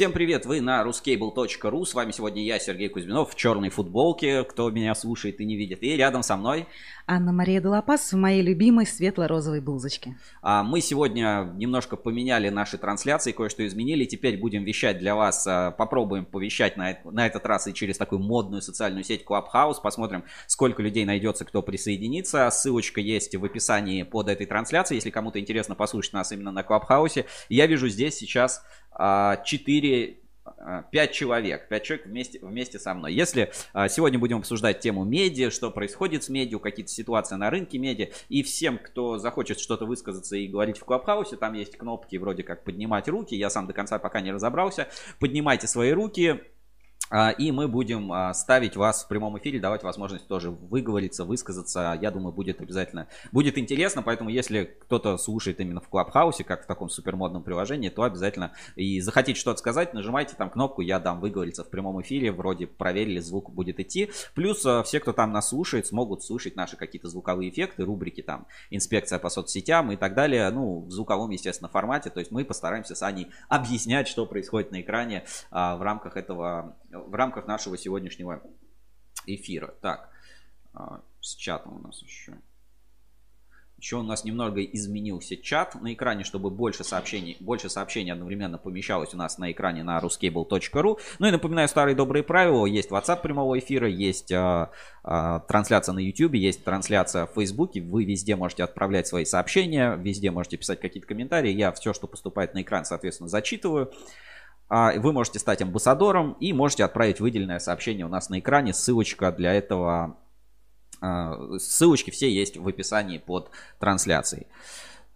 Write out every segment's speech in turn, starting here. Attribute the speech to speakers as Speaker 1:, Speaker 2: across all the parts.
Speaker 1: Всем привет, вы на ruscable.ru. С вами сегодня я, Сергей Кузьминов, в черной футболке, кто меня слушает и не видит. И рядом со мной...
Speaker 2: Анна-Мария Долопас в моей любимой светло-розовой блузочке.
Speaker 1: А, мы сегодня немножко поменяли наши трансляции, кое-что изменили. Теперь будем вещать для вас, а, попробуем повещать на, на этот раз и через такую модную социальную сеть Clubhouse. Посмотрим, сколько людей найдется, кто присоединится. Ссылочка есть в описании под этой трансляцией, если кому-то интересно послушать нас именно на Clubhouse. Я вижу здесь сейчас 4 5 человек, 5 человек вместе, вместе со мной. Если а, сегодня будем обсуждать тему медиа, что происходит с медиа, какие-то ситуации на рынке медиа, и всем, кто захочет что-то высказаться и говорить в Клабхаусе, там есть кнопки вроде как поднимать руки, я сам до конца пока не разобрался, поднимайте свои руки, а, и мы будем а, ставить вас в прямом эфире, давать возможность тоже выговориться, высказаться. Я думаю, будет обязательно, будет интересно. Поэтому, если кто-то слушает именно в Клабхаусе, как в таком супермодном приложении, то обязательно и захотите что-то сказать, нажимайте там кнопку «Я дам выговориться» в прямом эфире. Вроде проверили, звук будет идти. Плюс а, все, кто там нас слушает, смогут слышать наши какие-то звуковые эффекты, рубрики там «Инспекция по соцсетям» и так далее. Ну, в звуковом, естественно, формате. То есть мы постараемся с Аней объяснять, что происходит на экране в рамках этого в рамках нашего сегодняшнего эфира. Так, а, с чатом у нас еще. Еще у нас немного изменился чат на экране, чтобы больше сообщений, больше сообщений одновременно помещалось у нас на экране на ruscable.ru. Ну и напоминаю старые добрые правила. Есть WhatsApp прямого эфира, есть а, а, трансляция на YouTube, есть трансляция в Facebook. Вы везде можете отправлять свои сообщения, везде можете писать какие-то комментарии. Я все, что поступает на экран, соответственно, зачитываю. А, вы можете стать амбассадором и можете отправить выделенное сообщение у нас на экране. Ссылочка для этого, а, ссылочки все есть в описании под трансляцией.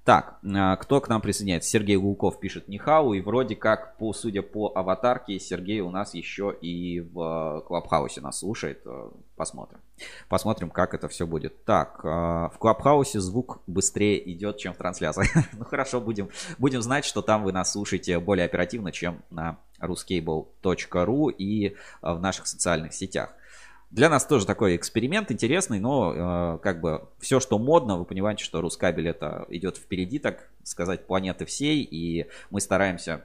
Speaker 1: Так, а, кто к нам присоединяется? Сергей Гулков пишет Нихау. И вроде как, по, судя по аватарке, Сергей у нас еще и в Клабхаусе нас слушает. Э, посмотрим. Посмотрим, как это все будет. Так, в Клабхаусе звук быстрее идет, чем в трансляции. ну хорошо, будем, будем знать, что там вы нас слушаете более оперативно, чем на ruscable.ru и в наших социальных сетях. Для нас тоже такой эксперимент интересный, но э, как бы все, что модно, вы понимаете, что Рускабель это идет впереди, так сказать, планеты всей, и мы стараемся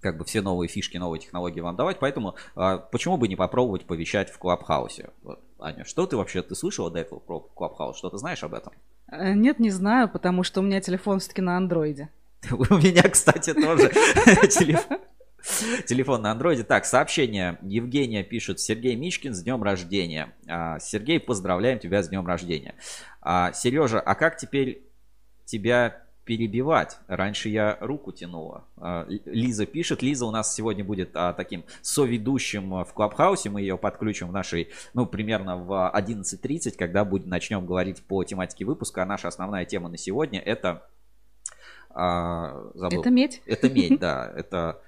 Speaker 1: как бы все новые фишки, новые технологии вам давать, поэтому э, почему бы не попробовать повещать в Клабхаусе? Вот, Аня, что ты вообще, ты слышала до этого про Клабхаус? Что ты знаешь об этом?
Speaker 2: Э, нет, не знаю, потому что у меня телефон все-таки на андроиде.
Speaker 1: У меня, кстати, тоже телефон. Телефон на андроиде. Так, сообщение. Евгения пишет. Сергей Мичкин с днем рождения. А, Сергей, поздравляем тебя с днем рождения. А, Сережа, а как теперь тебя перебивать. Раньше я руку тянула. А, Лиза пишет. Лиза у нас сегодня будет а, таким соведущим в Клабхаусе. Мы ее подключим в нашей, ну, примерно в 11.30, когда будем, начнем говорить по тематике выпуска. А наша основная тема на сегодня это...
Speaker 2: А, забыл. Это медь.
Speaker 1: Это медь, да. Это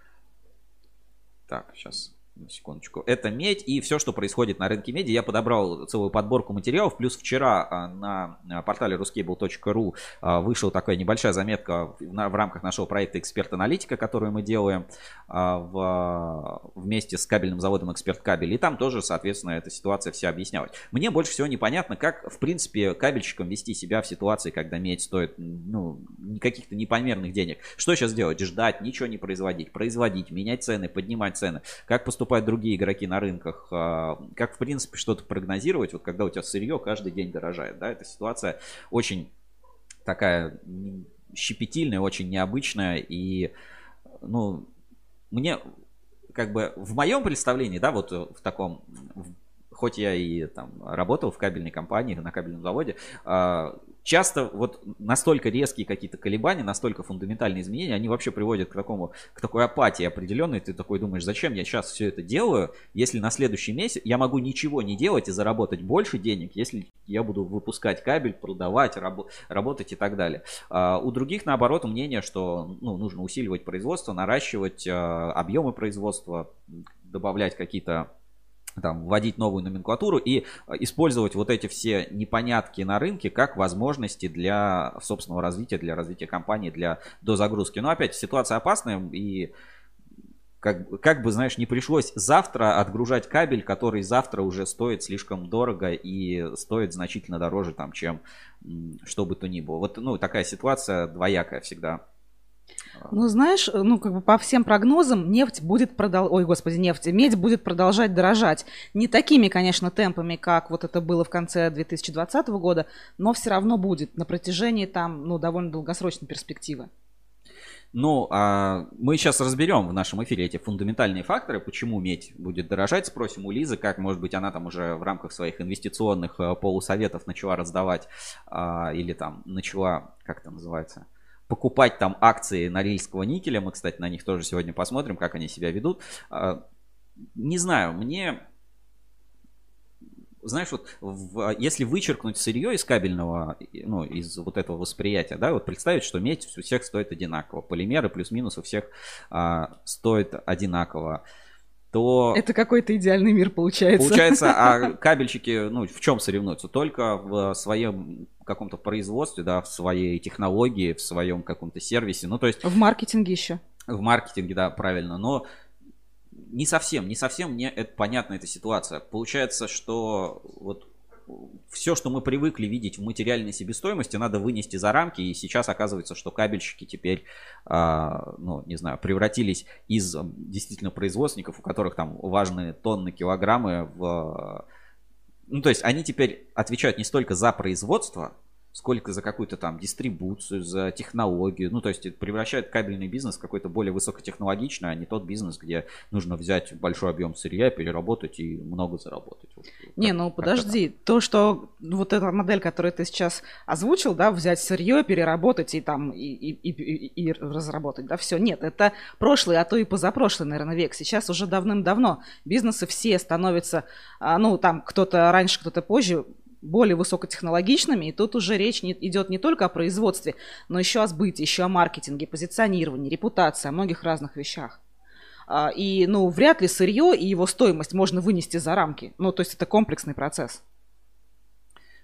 Speaker 1: так, сейчас секундочку. Это медь и все, что происходит на рынке меди. Я подобрал целую подборку материалов. Плюс вчера а, на портале ruscable.ru а, вышла такая небольшая заметка в рамках нашего проекта «Эксперт-аналитика», которую мы делаем а, в, вместе с кабельным заводом «Эксперт Кабель». И там тоже, соответственно, эта ситуация вся объяснялась. Мне больше всего непонятно, как, в принципе, кабельщикам вести себя в ситуации, когда медь стоит ну, каких-то непомерных денег. Что сейчас делать? Ждать, ничего не производить, производить, менять цены, поднимать цены. Как поступать поступают другие игроки на рынках, а, как в принципе что-то прогнозировать, вот когда у тебя сырье каждый день дорожает, да, эта ситуация очень такая щепетильная, очень необычная. И, ну, мне как бы в моем представлении, да, вот в таком, хоть я и там работал в кабельной компании, на кабельном заводе, а, часто вот настолько резкие какие-то колебания, настолько фундаментальные изменения, они вообще приводят к такому, к такой апатии определенной. Ты такой думаешь, зачем я сейчас все это делаю, если на следующий месяц я могу ничего не делать и заработать больше денег, если я буду выпускать кабель, продавать, раб- работать и так далее. А у других, наоборот, мнение, что ну, нужно усиливать производство, наращивать а, объемы производства, добавлять какие-то там, вводить новую номенклатуру и э, использовать вот эти все непонятки на рынке как возможности для собственного развития, для развития компании, для дозагрузки. Но опять ситуация опасная и как, как бы, знаешь, не пришлось завтра отгружать кабель, который завтра уже стоит слишком дорого и стоит значительно дороже, там, чем что бы то ни было. Вот, ну, такая ситуация двоякая всегда
Speaker 2: Ну, знаешь, ну, как бы по всем прогнозам нефть будет продолжать, ой, господи, нефть, медь будет продолжать дорожать. Не такими, конечно, темпами, как вот это было в конце 2020 года, но все равно будет на протяжении там, ну, довольно долгосрочной перспективы.
Speaker 1: Ну, а мы сейчас разберем в нашем эфире эти фундаментальные факторы, почему медь будет дорожать. Спросим у Лизы, как, может быть, она там уже в рамках своих инвестиционных э, полусоветов начала раздавать а, или там начала, как это называется, покупать там акции Норильского никеля. Мы, кстати, на них тоже сегодня посмотрим, как они себя ведут. А, не знаю, мне знаешь, вот в, если вычеркнуть сырье из кабельного, ну, из вот этого восприятия, да, вот представить, что медь у всех стоит одинаково, полимеры плюс-минус у всех а, стоят одинаково, то...
Speaker 2: Это какой-то идеальный мир получается.
Speaker 1: Получается, а кабельщики, ну, в чем соревнуются? Только в своем каком-то производстве, да, в своей технологии, в своем каком-то сервисе, ну, то есть...
Speaker 2: В маркетинге еще.
Speaker 1: В маркетинге, да, правильно, но не совсем, не совсем мне это понятна эта ситуация. Получается, что вот все, что мы привыкли видеть в материальной себестоимости, надо вынести за рамки. И сейчас оказывается, что кабельщики теперь, а, ну, не знаю, превратились из действительно производственников, у которых там важные тонны, килограммы в... Ну, то есть они теперь отвечают не столько за производство, сколько за какую-то там дистрибуцию, за технологию. Ну, то есть превращает кабельный бизнес в какой-то более высокотехнологичный, а не тот бизнес, где нужно взять большой объем сырья, переработать и много заработать.
Speaker 2: Не, ну подожди, то, что вот эта модель, которую ты сейчас озвучил, да, взять сырье, переработать и там и, и, и, и разработать, да, все. Нет, это прошлый, а то и позапрошлый, наверное, век. Сейчас уже давным-давно бизнесы все становятся, а, ну, там кто-то раньше, кто-то позже, более высокотехнологичными, и тут уже речь не, идет не только о производстве, но еще о сбытии, еще о маркетинге, позиционировании, репутации, о многих разных вещах. А, и, ну, вряд ли сырье и его стоимость можно вынести за рамки. Ну, то есть это комплексный процесс.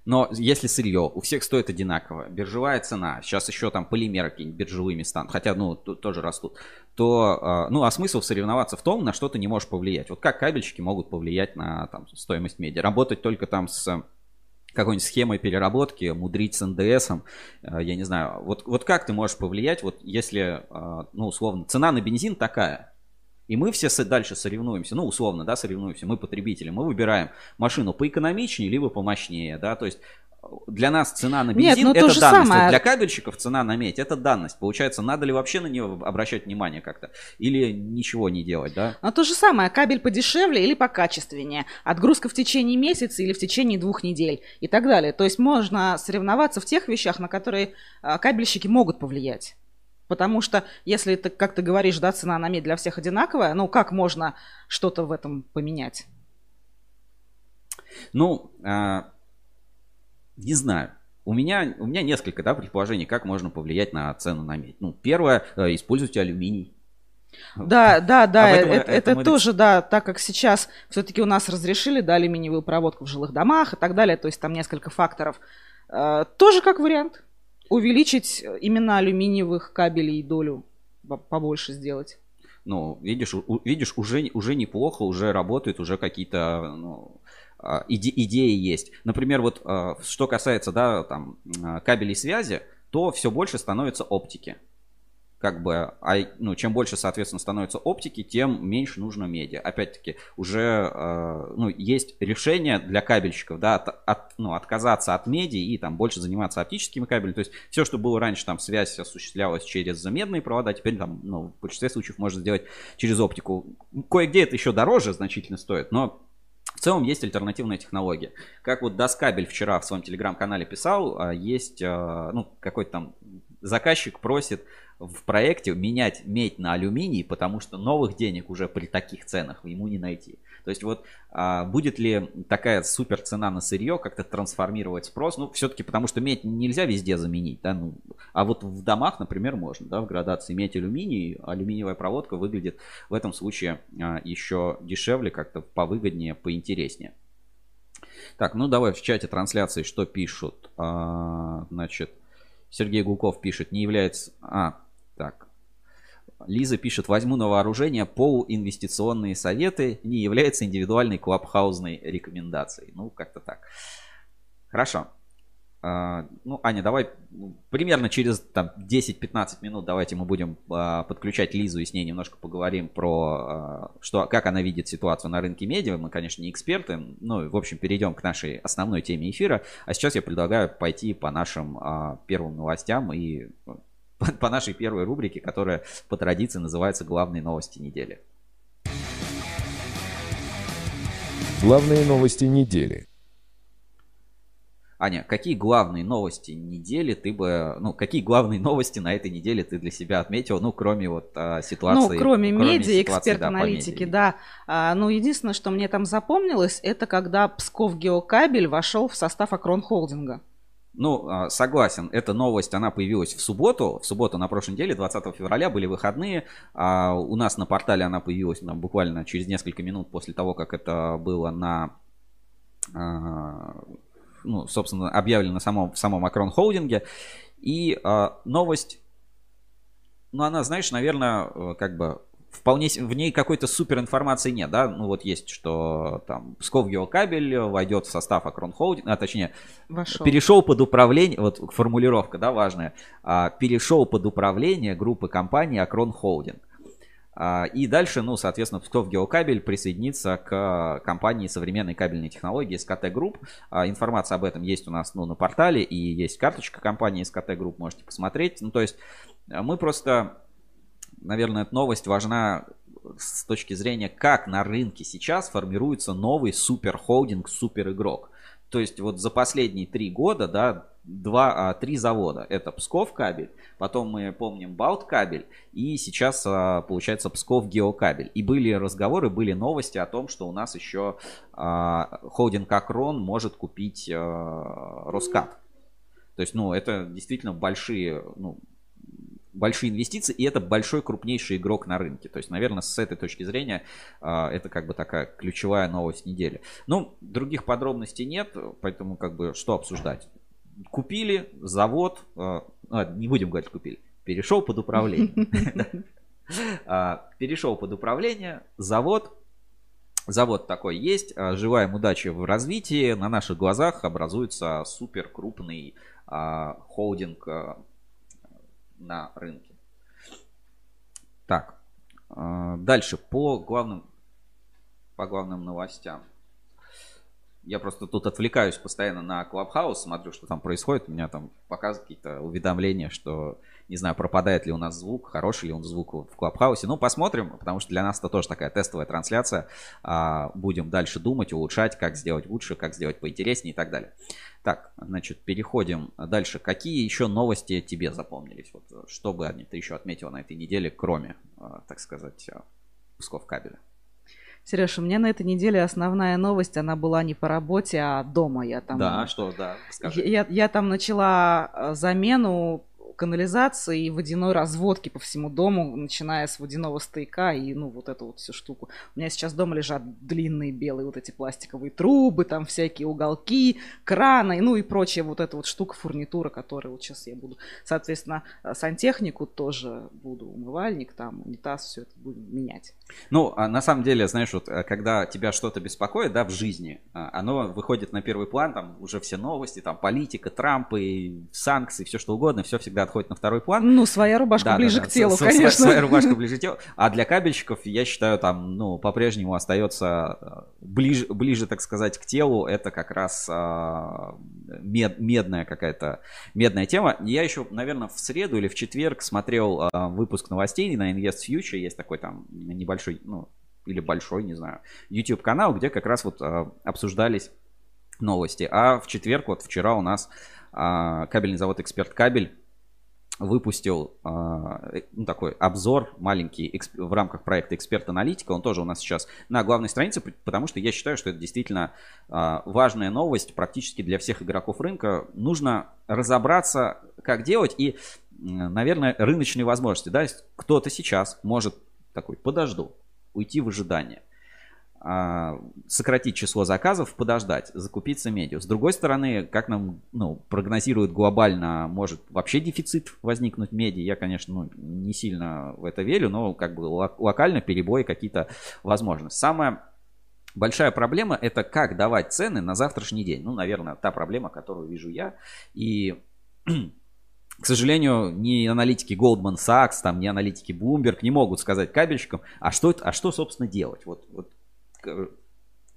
Speaker 1: Но если сырье у всех стоит одинаково, биржевая цена, сейчас еще там полимеры какие-нибудь биржевыми станут, хотя, ну, тоже растут, то, а, ну, а смысл соревноваться в том, на что ты не можешь повлиять. Вот как кабельщики могут повлиять на там, стоимость меди? Работать только там с какой-нибудь схемой переработки, мудрить с НДСом, э, я не знаю. Вот, вот как ты можешь повлиять, вот если, э, ну, условно, цена на бензин такая, и мы все дальше соревнуемся, ну, условно, да, соревнуемся, мы потребители, мы выбираем машину поэкономичнее, либо помощнее, да, то есть для нас цена на бензин Нет, ну, это данность. Самое. Вот для кабельщиков цена на медь это данность. Получается, надо ли вообще на нее обращать внимание как-то? Или ничего не делать, да?
Speaker 2: Но то же самое, кабель подешевле или покачественнее. Отгрузка в течение месяца или в течение двух недель и так далее. То есть можно соревноваться в тех вещах, на которые а, кабельщики могут повлиять. Потому что если ты, как ты говоришь, да, цена на медь для всех одинаковая, ну как можно что-то в этом поменять?
Speaker 1: Ну, а, не знаю. У меня, у меня несколько да, предположений, как можно повлиять на цену на медь. Ну, первое, э, используйте алюминий.
Speaker 2: Да, да, да, этом, это, это, тоже, да, так как сейчас все-таки у нас разрешили, да, алюминиевую проводку в жилых домах и так далее, то есть там несколько факторов. Э, тоже как вариант увеличить именно алюминиевых кабелей долю побольше сделать.
Speaker 1: Ну, видишь, у, видишь, уже, уже неплохо, уже работают, уже какие-то ну, а, иде, идеи есть. Например, вот а, что касается да, там, а, кабелей связи, то все больше становится оптики. Как бы, а, ну, чем больше, соответственно, становится оптики, тем меньше нужно медиа. Опять-таки, уже ну, есть решение для кабельщиков, да, от, от, ну, отказаться от меди и там больше заниматься оптическими кабелями. То есть все, что было раньше, там связь осуществлялась через медные провода, теперь там, ну, в большинстве случаев можно сделать через оптику. Кое-где это еще дороже значительно стоит, но в целом есть альтернативная технология. Как вот Доскабель вчера в своем телеграм-канале писал, а, есть а, ну, какой-то там заказчик просит в проекте менять медь на алюминий, потому что новых денег уже при таких ценах ему не найти. То есть вот а, будет ли такая супер цена на сырье как-то трансформировать спрос? Ну, все-таки потому что медь нельзя везде заменить, да, ну, а вот в домах, например, можно, да, в градации медь алюминий, алюминиевая проводка выглядит в этом случае а, еще дешевле, как-то повыгоднее, поинтереснее. Так, ну давай в чате трансляции что пишут. А, значит, Сергей Гулков пишет, не является... А, так, Лиза пишет, возьму на вооружение полуинвестиционные советы, не является индивидуальной клабхаузной рекомендацией. Ну, как-то так. Хорошо. а, ну, Аня, давай примерно через там, 10-15 минут давайте мы будем а, подключать Лизу и с ней немножко поговорим про а, что, как она видит ситуацию на рынке медиа. Мы, конечно, не эксперты, ну, в общем, перейдем к нашей основной теме эфира. А сейчас я предлагаю пойти по нашим первым новостям и по, по нашей первой рубрике, которая по традиции называется «Главные новости недели».
Speaker 3: Главные новости недели.
Speaker 1: Аня, какие главные новости недели ты бы, ну, какие главные новости на этой неделе ты для себя отметил, ну, кроме вот а, ситуации?
Speaker 2: Ну, кроме, кроме медиа, эксперт-аналитики, да. да. А, ну, единственное, что мне там запомнилось, это когда Псков Геокабель вошел в состав Акрон Холдинга.
Speaker 1: Ну, а, согласен, эта новость, она появилась в субботу. В субботу на прошлой неделе, 20 февраля, были выходные. А у нас на портале она появилась ну, буквально через несколько минут после того, как это было на а, ну, собственно, объявлено в самом, в самом Акрон Холдинге. И э, новость, ну, она, знаешь, наверное, э, как бы вполне в ней какой-то супер информации нет, да, ну вот есть, что там Псков Геокабель войдет в состав Акрон Холдинг, а точнее Вошел. перешел под управление, вот формулировка, да, важная, а, перешел под управление группы компаний Акрон Холдинг. А, и дальше, ну, соответственно, Псковгеокабель присоединится к компании современной кабельной технологии СКТ Групп. А, информация об этом есть у нас ну, на портале и есть карточка компании СКТ Групп, можете посмотреть. Ну, то есть э, мы просто, наверное, эта новость важна с точки зрения, как на рынке сейчас формируется новый суперхолдинг, суперигрок. То есть вот за последние три года, да, два, а, три завода. Это Псков кабель, потом мы помним Баут кабель и сейчас а, получается Псков геокабель. И были разговоры, были новости о том, что у нас еще а, холдинг Акрон может купить а, Роскат. То есть, ну, это действительно большие, ну, большие инвестиции, и это большой, крупнейший игрок на рынке. То есть, наверное, с этой точки зрения а, это как бы такая ключевая новость недели. Ну, других подробностей нет, поэтому как бы что обсуждать? Купили завод, а, а не будем говорить купили, перешел под управление. А, перешел под управление, завод, Завод такой есть, желаем удачи в развитии. На наших глазах образуется супер крупный холдинг на рынке. Так, а, дальше по главным, по главным новостям. Я просто тут отвлекаюсь постоянно на Clubhouse, смотрю, что там происходит. У меня там показывают какие-то уведомления, что не знаю, пропадает ли у нас звук, хороший ли он звук в Клабхаусе. Ну, посмотрим, потому что для нас это тоже такая тестовая трансляция. А, будем дальше думать, улучшать, как сделать лучше, как сделать поинтереснее и так далее. Так, значит, переходим дальше. Какие еще новости тебе запомнились? Вот, что бы ты еще отметил на этой неделе, кроме, а, так сказать, пусков кабеля?
Speaker 2: Сереж, у меня на этой неделе основная новость, она была не по работе, а дома. Я там,
Speaker 1: да, что, да,
Speaker 2: скажи. Я, я там начала а, замену канализации и водяной разводки по всему дому, начиная с водяного стояка и, ну, вот эту вот всю штуку. У меня сейчас дома лежат длинные белые вот эти пластиковые трубы, там всякие уголки, краны, ну и прочая вот эта вот штука, фурнитура, которую вот сейчас я буду. Соответственно, сантехнику тоже буду, умывальник, там, унитаз, все это буду менять.
Speaker 1: Ну, а на самом деле, знаешь, вот э, когда тебя что-то беспокоит, да, в жизни, а, оно выходит на первый план, там уже все новости, там политика, Трампы, санкции, все что угодно, все всегда отходит на второй план.
Speaker 2: Ну, своя рубашка да, ближе да, да. к телу, конечно.
Speaker 1: Своя рубашка ближе к телу. А для кабельщиков, я считаю, там, ну, по-прежнему остается э, ближе, ближе, так сказать, к телу, это как раз а, мед, медная какая-то, медная тема. Я еще, наверное, в среду или в четверг смотрел а, выпуск новостей на Invest Future, есть такой там небольшой небольшой, ну, или большой, не знаю, YouTube канал, где как раз вот а, обсуждались новости. А в четверг, вот вчера у нас а, кабельный завод Эксперт Кабель выпустил а, ну, такой обзор маленький в рамках проекта Эксперт-аналитика. Он тоже у нас сейчас на главной странице, потому что я считаю, что это действительно а, важная новость практически для всех игроков рынка. Нужно разобраться, как делать и, наверное, рыночные возможности. Да? Кто-то сейчас может такой, подожду, уйти в ожидание. А, сократить число заказов, подождать, закупиться медиа. С другой стороны, как нам ну, прогнозируют глобально, может вообще дефицит возникнуть меди. Я, конечно, ну, не сильно в это верю, но как бы локально перебои какие-то возможны. Самое большая проблема это как давать цены на завтрашний день. Ну, наверное, та проблема, которую вижу я. И к сожалению, ни аналитики Goldman Sachs, там, ни аналитики Bloomberg не могут сказать кабельщикам, а что, а что собственно, делать. Вот, вот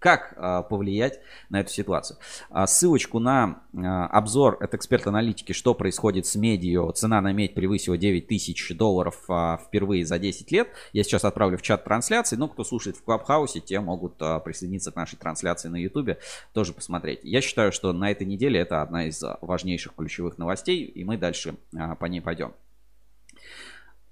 Speaker 1: как а, повлиять на эту ситуацию. А, ссылочку на а, обзор от эксперт-аналитики, что происходит с медью, цена на медь превысила 9 тысяч долларов впервые за 10 лет. Я сейчас отправлю в чат трансляции, но кто слушает в Клабхаусе, те могут присоединиться к нашей трансляции на Ютубе, тоже посмотреть. Я считаю, что на этой неделе это одна из важнейших ключевых новостей, и мы дальше по ней пойдем.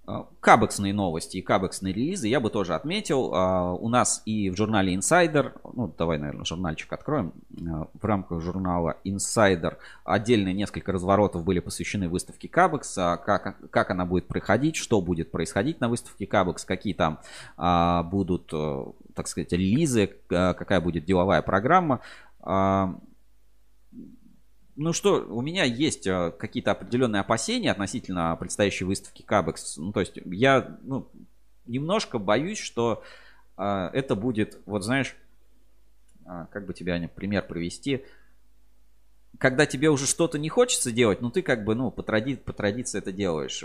Speaker 1: А, кабексные новости и кабексные релизы я бы тоже отметил. А, у нас и в журнале Insider, ну давай, наверное, журнальчик откроем. А, в рамках журнала Insider отдельные несколько разворотов были посвящены выставке Кабекс, как, как она будет проходить, что будет происходить на выставке Кабекс, какие там будут, э, так сказать, релизы, какая будет деловая программа. Ну что, у меня есть э, какие-то определенные опасения относительно предстоящей выставки Кабекс. Ну, то есть я ну, немножко боюсь, что э, это будет, вот знаешь, э, как бы тебе, Аня, пример привести. Когда тебе уже что-то не хочется делать, ну ты как бы, ну, по, тради, по традиции это делаешь.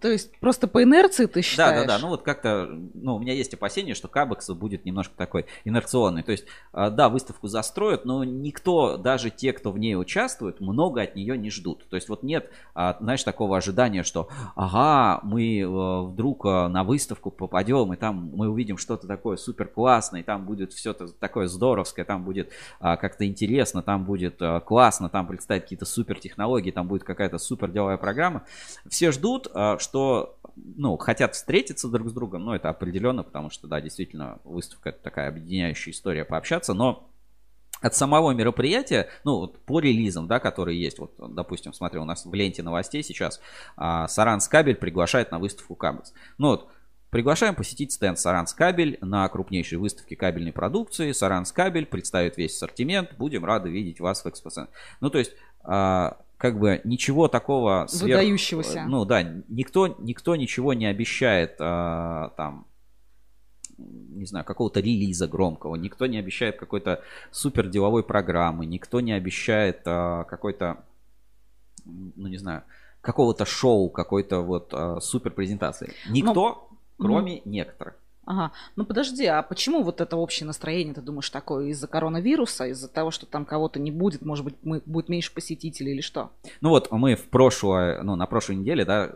Speaker 2: То есть просто по инерции ты считаешь?
Speaker 1: Да, да, да. Ну вот как-то, ну у меня есть опасение, что Кабекс будет немножко такой инерционный. То есть, а, да, выставку застроят, но никто, даже те, кто в ней участвует, много от нее не ждут. То есть вот нет, а, знаешь, такого ожидания, что, ага, мы э, вдруг э, на выставку попадем, и там мы увидим что-то такое супер классное, и там будет все такое здоровское, там будет а, как-то интересно, там будет э, классно, там представят какие-то супер технологии, там будет какая-то супер деловая программа. Все ждут, что что, ну, хотят встретиться друг с другом, ну, это определенно, потому что, да, действительно, выставка это такая объединяющая история пообщаться, но от самого мероприятия, ну, вот по релизам, да, которые есть, вот, допустим, смотри, у нас в ленте новостей сейчас а, Саранскабель приглашает на выставку Кабекс. Ну, вот, Приглашаем посетить стенд Саранскабель на крупнейшей выставке кабельной продукции. Саранскабель представит весь ассортимент. Будем рады видеть вас в экспоцентре. Ну, то есть, а, как бы ничего такого
Speaker 2: сверх... выдающегося.
Speaker 1: Ну да, никто, никто ничего не обещает а, там не знаю, какого-то релиза громкого, никто не обещает какой-то супер деловой программы, никто не обещает а, какой-то, ну не знаю, какого-то шоу, какой-то вот а, супер презентации. Никто, Но... кроме mm некоторых.
Speaker 2: Ага. Ну подожди, а почему вот это общее настроение, ты думаешь, такое из-за коронавируса, из-за того, что там кого-то не будет, может быть, мы, будет меньше посетителей или что?
Speaker 1: Ну вот мы в прошлое, ну на прошлой неделе, да,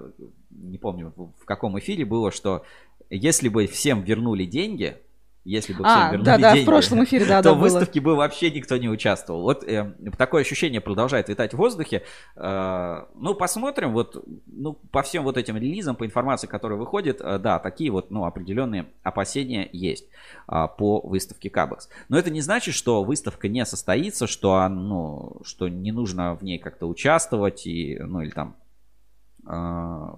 Speaker 1: не помню в каком эфире было, что если бы всем вернули деньги, если бы
Speaker 2: а,
Speaker 1: вернули
Speaker 2: да, да,
Speaker 1: деньги,
Speaker 2: в прошлом эфире, да,
Speaker 1: то
Speaker 2: да,
Speaker 1: в выставке бы вообще никто не участвовал. Вот э, такое ощущение продолжает витать в воздухе. Э, ну, посмотрим, вот, ну, по всем вот этим релизам, по информации, которая выходит, э, да, такие вот, ну, определенные опасения есть э, по выставке Кабекс. Но это не значит, что выставка не состоится, что, ну, что не нужно в ней как-то участвовать, и, ну, или там, э,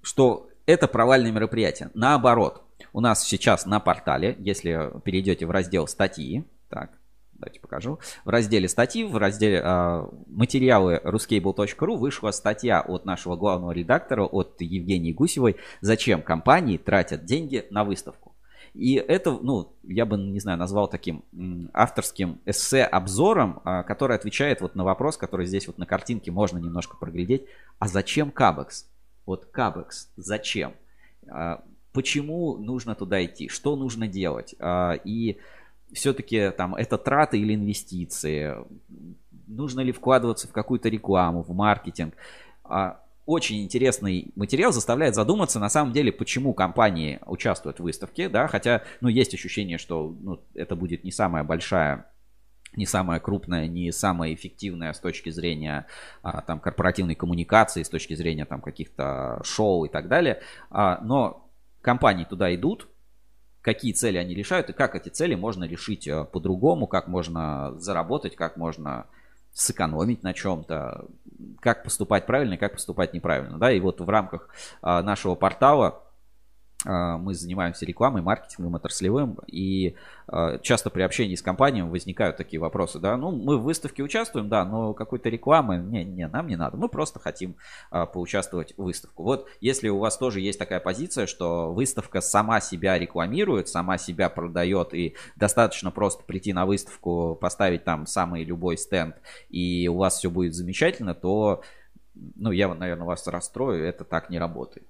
Speaker 1: что это провальное мероприятие. Наоборот, у нас сейчас на портале, если перейдете в раздел статьи, так, давайте покажу. В разделе статьи, в разделе э, материалы ruscable.ru вышла статья от нашего главного редактора, от Евгении Гусевой, зачем компании тратят деньги на выставку. И это, ну, я бы, не знаю, назвал таким авторским эссе-обзором, а, который отвечает вот на вопрос, который здесь вот на картинке можно немножко проглядеть. А зачем Кабекс? Вот Кабекс, зачем? Почему нужно туда идти, что нужно делать. А, и все-таки там это траты или инвестиции, нужно ли вкладываться в какую-то рекламу, в маркетинг. А, очень интересный материал заставляет задуматься, на самом деле, почему компании участвуют в выставке, да, хотя, ну, есть ощущение, что ну, это будет не самая большая не самая крупная, не самая эффективная с точки зрения а, там корпоративной коммуникации, с точки зрения там каких-то шоу и так далее. А, но компании туда идут, какие цели они решают и как эти цели можно решить э, по-другому, как можно заработать, как можно сэкономить на чем-то, как поступать правильно и как поступать неправильно. Да? И вот в рамках а, нашего портала мы занимаемся рекламой, маркетингом отраслевым, и а, часто при общении с компаниями возникают такие вопросы, да, ну, мы в выставке участвуем, да, но какой-то рекламы, не, не, нам не надо, мы просто хотим а, поучаствовать в выставку. Вот если у вас тоже есть такая позиция, что выставка сама себя рекламирует, сама себя продает, и достаточно просто прийти на выставку, поставить там самый любой стенд, и у вас все будет замечательно, то, ну, я, наверное, вас расстрою, это так не работает.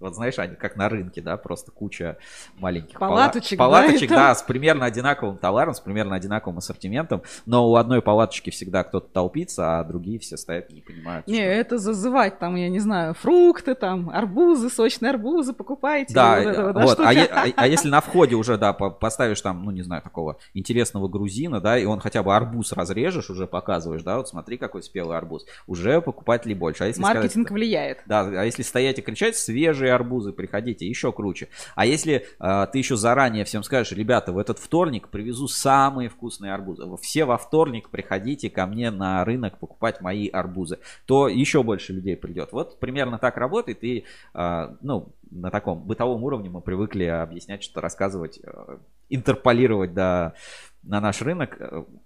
Speaker 1: Вот знаешь, они как на рынке, да, просто куча маленьких
Speaker 2: палаточек,
Speaker 1: пала... палаточек да, да, с примерно одинаковым товаром, с примерно одинаковым ассортиментом, но у одной палаточки всегда кто-то толпится, а другие все стоят и не понимают.
Speaker 2: Не, что... это зазывать там, я не знаю, фрукты там, арбузы, сочные арбузы покупаете.
Speaker 1: Да, вот, это, да, вот. А, е- а, а если на входе уже, да, поставишь там, ну не знаю, такого интересного грузина, да, и он хотя бы арбуз разрежешь, уже показываешь, да, вот смотри, какой спелый арбуз, уже покупателей больше. А
Speaker 2: если Маркетинг сказать, влияет.
Speaker 1: Да, а если стоять и кричать, свежие свежие арбузы, приходите, еще круче. А если э, ты еще заранее всем скажешь, ребята, в этот вторник привезу самые вкусные арбузы, все во вторник приходите ко мне на рынок покупать мои арбузы, то еще больше людей придет. Вот примерно так работает, и, э, ну, на таком бытовом уровне мы привыкли объяснять, что рассказывать, э, интерполировать до на наш рынок.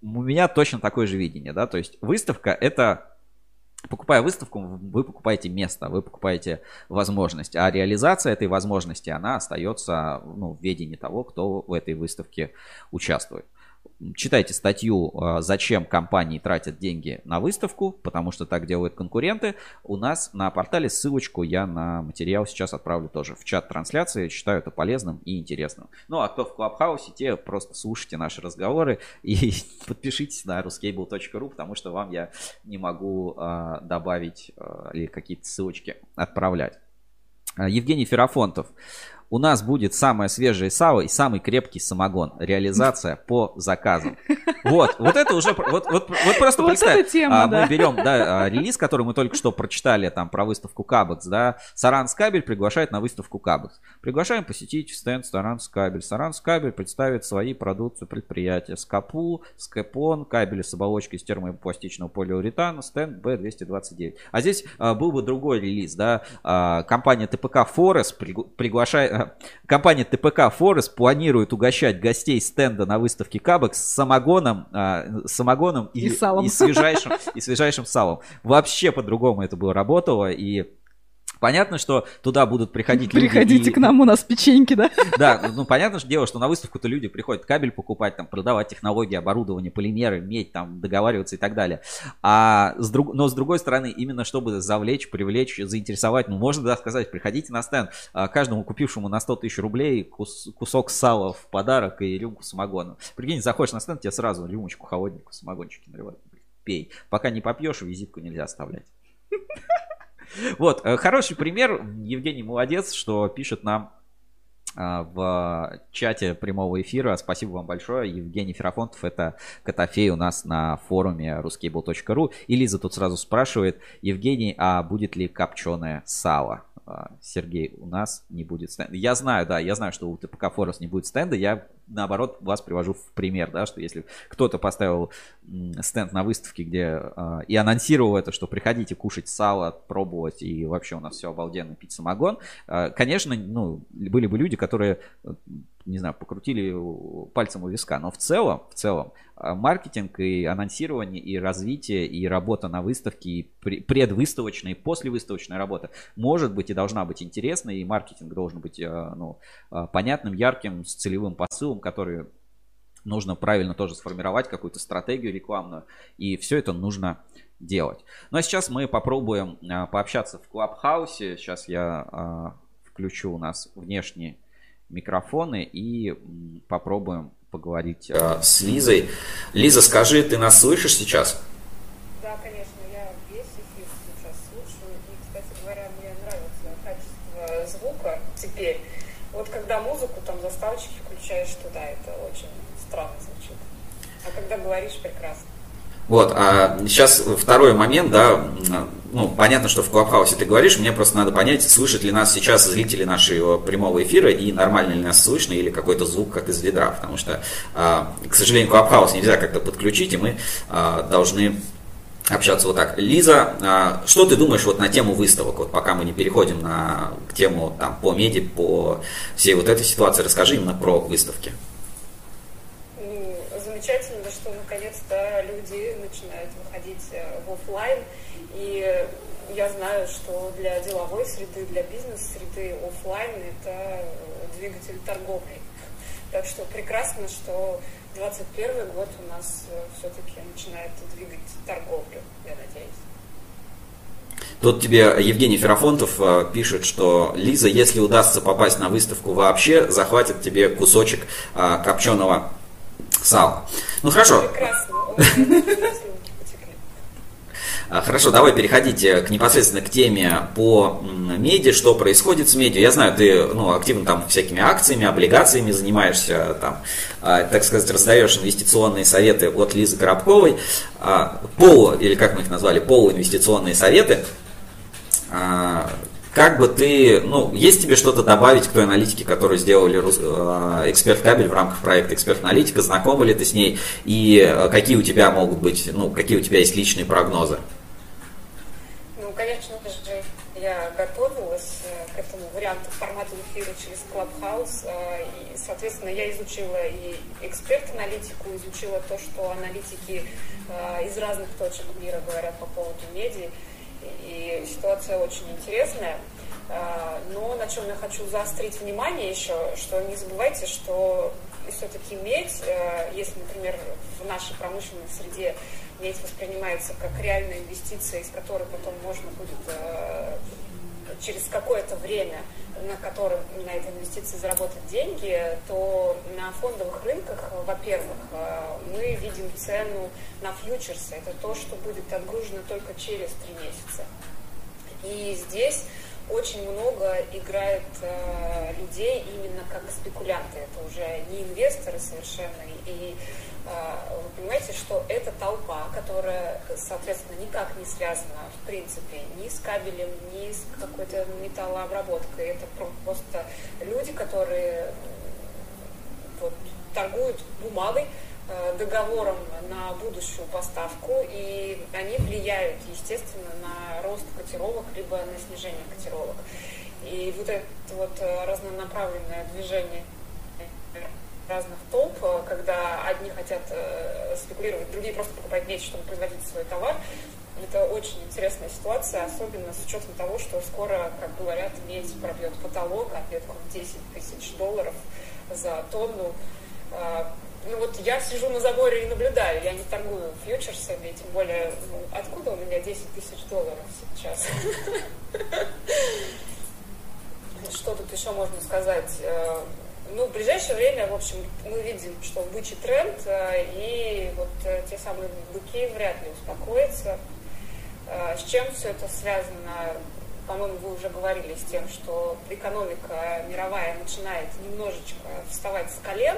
Speaker 1: У меня точно такое же видение, да, то есть выставка это Покупая выставку, вы покупаете место, вы покупаете возможность, а реализация этой возможности, она остается ну, в ведении того, кто в этой выставке участвует читайте статью, а, зачем компании тратят деньги на выставку, потому что так делают конкуренты. У нас на портале ссылочку я на материал сейчас отправлю тоже в чат трансляции. Считаю это полезным и интересным. Ну, а кто в Клабхаусе, те просто слушайте наши разговоры и подпишитесь на ruscable.ru, потому что вам я не могу а, добавить а, или какие-то ссылочки отправлять. Евгений Ферафонтов. У нас будет самое свежее сало и самый крепкий самогон. Реализация по заказам. Вот, вот это уже, вот, вот, вот просто вот представь, тема, а, да. мы берем, да, а, релиз, который мы только что прочитали там про выставку Кабекс, да, Саранскабель приглашает на выставку Кабекс. Приглашаем посетить стенд Саранскабель. Саранскабель представит свои продукцию предприятия. Скапу, Скэпон, кабели с оболочкой из термопластичного полиуретана, стенд B229. А здесь а, был бы другой релиз, да, а, компания ТПК Форес приглашает, а, компания ТПК Форес планирует угощать гостей стенда на выставке Кабекс с самогоном а, самогоном и, и, салом. и, свежайшим, и свежайшим салом. Вообще по-другому это было работало, и Понятно, что туда будут приходить
Speaker 2: люди. Приходите и... к нам, у нас печеньки, да?
Speaker 1: Да, ну понятно же дело, что на выставку-то люди приходят кабель покупать, там, продавать технологии, оборудование, полимеры, медь, там, договариваться и так далее. А с друг... Но с другой стороны, именно чтобы завлечь, привлечь, заинтересовать, ну можно да, сказать, приходите на стенд, а, каждому купившему на 100 тысяч рублей кус... кусок сала в подарок и рюмку самогона. Прикинь, заходишь на стенд, тебе сразу рюмочку холодненькую, самогончики наливают. Пей. Пока не попьешь, визитку нельзя оставлять. Вот, э, хороший пример. Евгений молодец, что пишет нам а, в чате прямого эфира. Спасибо вам большое. Евгений Ферафонтов, это Котофей у нас на форуме ruskable.ru. И Лиза тут сразу спрашивает, Евгений, а будет ли копченое сало? А, Сергей, у нас не будет стенда. Я знаю, да, я знаю, что у ТПК Форес не будет стенда. Я, наоборот, вас привожу в пример, да, что если кто-то поставил стенд на выставке, где э, и анонсировал это, что приходите кушать сало, пробовать, и вообще у нас все обалденно, пить самогон, э, конечно, ну, были бы люди, которые не знаю, покрутили пальцем у виска. Но в целом, в целом, а, маркетинг и анонсирование, и развитие, и работа на выставке, и предвыставочная, и послевыставочная работа может быть и должна быть интересной, и маркетинг должен быть а, ну, а, понятным, ярким, с целевым посылом, который нужно правильно тоже сформировать, какую-то стратегию рекламную, и все это нужно делать. Ну а сейчас мы попробуем пообщаться в Клабхаусе. Сейчас я включу у нас внешний микрофоны и попробуем поговорить э, с Лизой. Лиза, скажи, ты нас слышишь сейчас?
Speaker 4: Да, конечно, я весь эфир сейчас слушаю. И, кстати говоря, мне нравится качество звука теперь. Вот когда музыку, там заставочки включаешь туда, это очень странно звучит. А когда говоришь, прекрасно.
Speaker 1: Вот, а сейчас второй момент, да, ну, понятно, что в Клабхаусе ты говоришь, мне просто надо понять, слышат ли нас сейчас зрители нашего прямого эфира и нормально ли нас слышно или какой-то звук как из ведра, потому что, а, к сожалению, Клабхаус нельзя как-то подключить, и мы а, должны общаться вот так. Лиза, а, что ты думаешь вот на тему выставок? Вот пока мы не переходим на, к тему там, по меди, по всей вот этой ситуации, расскажи именно про выставки.
Speaker 4: Ну, замечательно, что наконец-то люди начинают выходить э, в офлайн. И я знаю, что для деловой среды, для бизнес-среды офлайн это двигатель торговли. Так что прекрасно, что 2021 год у нас э, все-таки начинает двигать торговлю, я надеюсь.
Speaker 1: Тут тебе Евгений Ферафонтов э, пишет, что Лиза, если удастся попасть на выставку вообще, захватит тебе кусочек э, копченого сала. Ну хорошо. Прекрасно. А, хорошо, давай переходите к непосредственно к теме по меди, что происходит с медиа. Я знаю, ты ну, активно там всякими акциями, облигациями занимаешься, там, а, так сказать, раздаешь инвестиционные советы от Лизы Коробковой. А, полу, или как мы их назвали, полуинвестиционные советы. Как бы ты, ну, есть тебе что-то добавить к той аналитике, которую сделали эксперт кабель в рамках проекта эксперт аналитика, знакомы ли ты с ней и какие у тебя могут быть, ну, какие у тебя есть личные прогнозы?
Speaker 4: Конечно же, я готовилась э, к этому варианту формата эфира через Clubhouse, э, и, соответственно, я изучила и эксперт-аналитику, изучила то, что аналитики э, из разных точек мира говорят по поводу медиа, и ситуация очень интересная. Но на чем я хочу заострить внимание еще, что не забывайте, что все-таки медь, если, например, в нашей промышленной среде медь воспринимается как реальная инвестиция, из которой потом можно будет э, через какое-то время, на котором на этой инвестиции заработать деньги, то на фондовых рынках, во-первых, э, мы видим цену на фьючерсы. Это то, что будет отгружено только через три месяца. И здесь очень много играет э, людей именно как спекулянты. Это уже не инвесторы совершенно. И вы понимаете, что это толпа, которая, соответственно, никак не связана, в принципе, ни с кабелем, ни с какой-то металлообработкой. Это просто люди, которые вот, торгуют бумагой, э, договором на будущую поставку, и они влияют, естественно, на рост котировок, либо на снижение котировок. И вот это вот э, разнонаправленное движение разных толп, э, когда одни хотят э, спекулировать, другие просто покупать нефть, чтобы производить свой товар. Это очень интересная ситуация, особенно с учетом того, что скоро, как говорят, медь пробьет потолок, отметку в 10 тысяч долларов за тонну. А, ну вот я сижу на заборе и наблюдаю, я не торгую фьючерсами, тем более, ну, откуда у меня 10 тысяч долларов сейчас? Что тут еще можно сказать? Ну, в ближайшее время, в общем, мы видим, что бычий тренд, э, и вот э, те самые быки вряд ли успокоятся. Э, с чем все это связано, по-моему, вы уже говорили с тем, что экономика мировая начинает немножечко вставать с колен.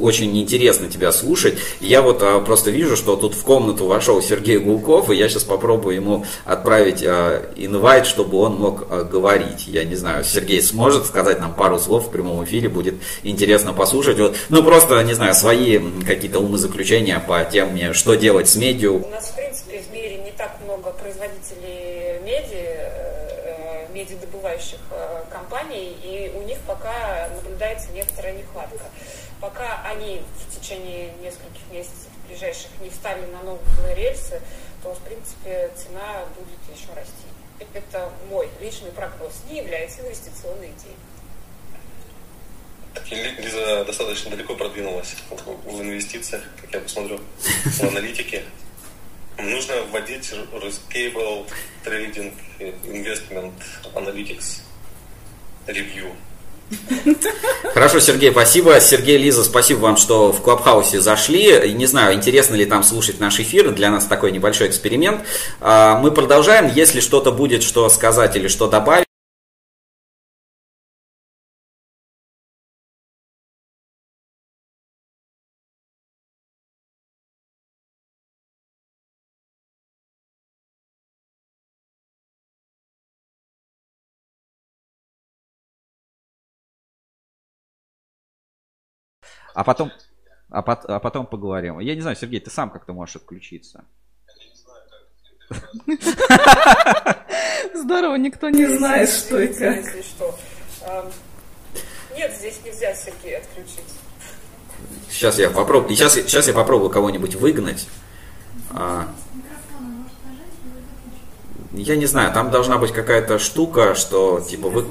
Speaker 1: Очень интересно тебя слушать. Я вот а, просто вижу, что тут в комнату вошел Сергей Гулков, и я сейчас попробую ему отправить а, инвайт, чтобы он мог а, говорить. Я не знаю, Сергей сможет сказать нам пару слов в прямом эфире, будет интересно послушать. Вот, ну, просто, не знаю, свои какие-то умозаключения по теме, что делать с медиа.
Speaker 4: У нас, в принципе, в мире не так много производителей медиа, медиадобывающих э, компаний, и у них пока наблюдается некоторая нехватка. Пока они в течение нескольких месяцев ближайших не встали на новые рельсы, то, в принципе, цена будет еще расти. Это мой личный прогноз, не является инвестиционной идеей.
Speaker 5: Лиза достаточно далеко продвинулась в инвестициях, как я посмотрю, в аналитике. Нужно вводить Ruscable Trading Investment Analytics Review.
Speaker 1: Хорошо, Сергей, спасибо. Сергей, Лиза, спасибо вам, что в Клабхаусе зашли. Не знаю, интересно ли там слушать наш эфир. Для нас такой небольшой эксперимент. А, мы продолжаем. Если что-то будет, что сказать или что добавить, А потом, а, pot, а потом поговорим. Я не знаю, Сергей, ты сам как-то можешь отключиться.
Speaker 2: Здорово, никто не знает, что и как.
Speaker 4: Нет, здесь нельзя Сергей отключить.
Speaker 1: Сейчас я попробую. Сейчас, сейчас я попробую кого-нибудь выгнать. А, я не знаю, там должна быть какая-то штука, что типа вы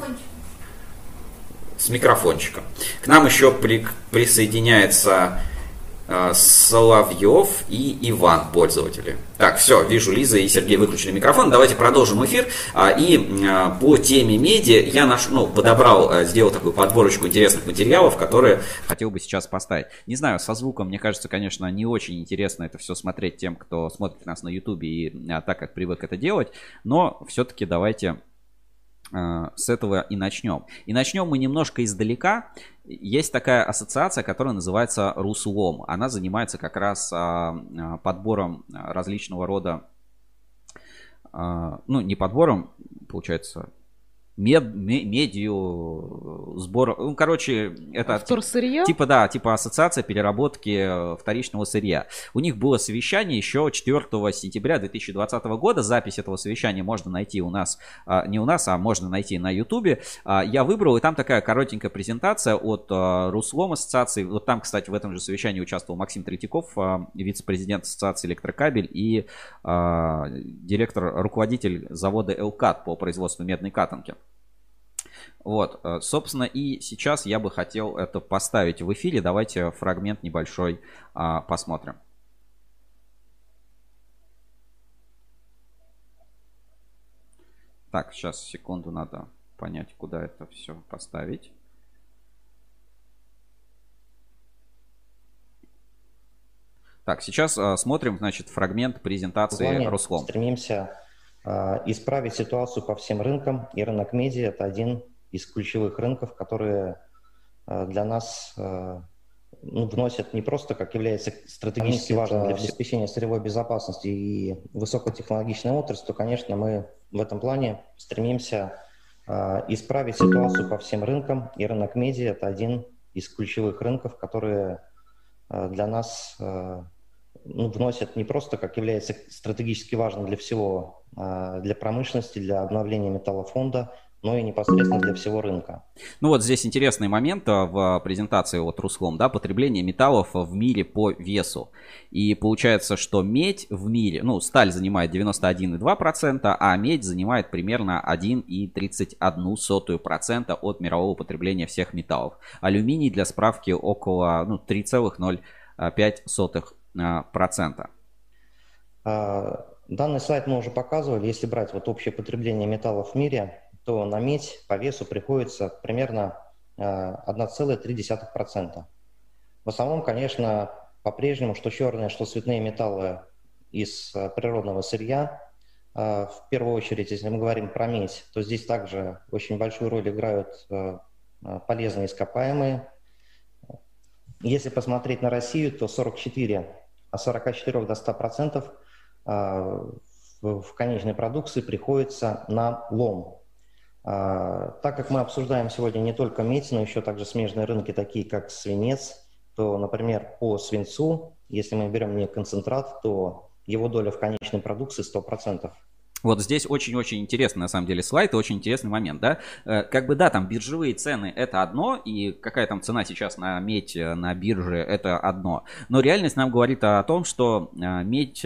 Speaker 1: с микрофончиком. К нам еще при, присоединяется э, Соловьев и Иван, пользователи. Так, все, вижу, Лиза и Сергей выключили микрофон. Давайте продолжим эфир. А, и а, по теме медиа я наш, ну, подобрал, а, сделал такую подборочку интересных материалов, которые хотел бы сейчас поставить. Не знаю, со звуком, мне кажется, конечно, не очень интересно это все смотреть тем, кто смотрит нас на YouTube и так, как привык это делать. Но все-таки давайте с этого и начнем. И начнем мы немножко издалека. Есть такая ассоциация, которая называется Руслом. Она занимается как раз подбором различного рода, ну не подбором, получается, мед, медиу, сбор, ну, короче, это
Speaker 2: Вторсырье?
Speaker 1: типа, да, типа ассоциация переработки э, вторичного сырья. У них было совещание еще 4 сентября 2020 года. Запись этого совещания можно найти у нас, а, не у нас, а можно найти на ютубе. А, я выбрал, и там такая коротенькая презентация от э, Руслом ассоциации. Вот там, кстати, в этом же совещании участвовал Максим Третьяков, а, вице-президент ассоциации электрокабель и директор, руководитель завода «Элкат» по производству медной катанки. Вот, э, собственно, и сейчас я бы хотел это поставить в эфире. Давайте фрагмент небольшой а, посмотрим. Так, сейчас, секунду, надо понять, куда это все поставить. Так, сейчас а, смотрим, значит, фрагмент презентации Руслом.
Speaker 6: Стремимся а, исправить ситуацию по всем рынкам, и рынок медиа – это один из ключевых рынков, которые а, для нас а, ну, вносят не просто, как является стратегически важным для обеспечения сырьевой безопасности и высокотехнологичной отрасли, то, конечно, мы в этом плане стремимся исправить ситуацию по всем рынкам, и рынок медиа – это один из ключевых рынков, которые для нас ну, вносят не просто, как является стратегически важным для всего, для промышленности, для обновления металлофонда, но и непосредственно для всего рынка.
Speaker 1: Ну вот здесь интересный момент а, в презентации от Руслом, да, потребление металлов в мире по весу. И получается, что медь в мире, ну, сталь занимает 91,2%, а медь занимает примерно 1,31% от мирового потребления всех металлов. Алюминий для справки около ну, 3,05% а.
Speaker 6: А, данный слайд мы уже показывали. Если брать вот общее потребление металлов в мире, то на медь по весу приходится примерно 1,3%. А, в основном, конечно, по-прежнему, что черные, что цветные металлы из природного сырья. В первую очередь, если мы говорим про медь, то здесь также очень большую роль играют полезные ископаемые. Если посмотреть на Россию, то 44 от 44 до 100 процентов а, в конечной продукции приходится на лом. А, так как мы обсуждаем сегодня не только медь, но еще также смежные рынки, такие как свинец, то, например, по свинцу, если мы берем не концентрат, то его доля в конечной продукции 100%.
Speaker 1: Вот здесь очень-очень интересный, на самом деле, слайд и очень интересный момент, да. Э, как бы, да, там биржевые цены это одно, и какая там цена сейчас на медь э, на бирже это одно. Но реальность нам говорит о том, что э, медь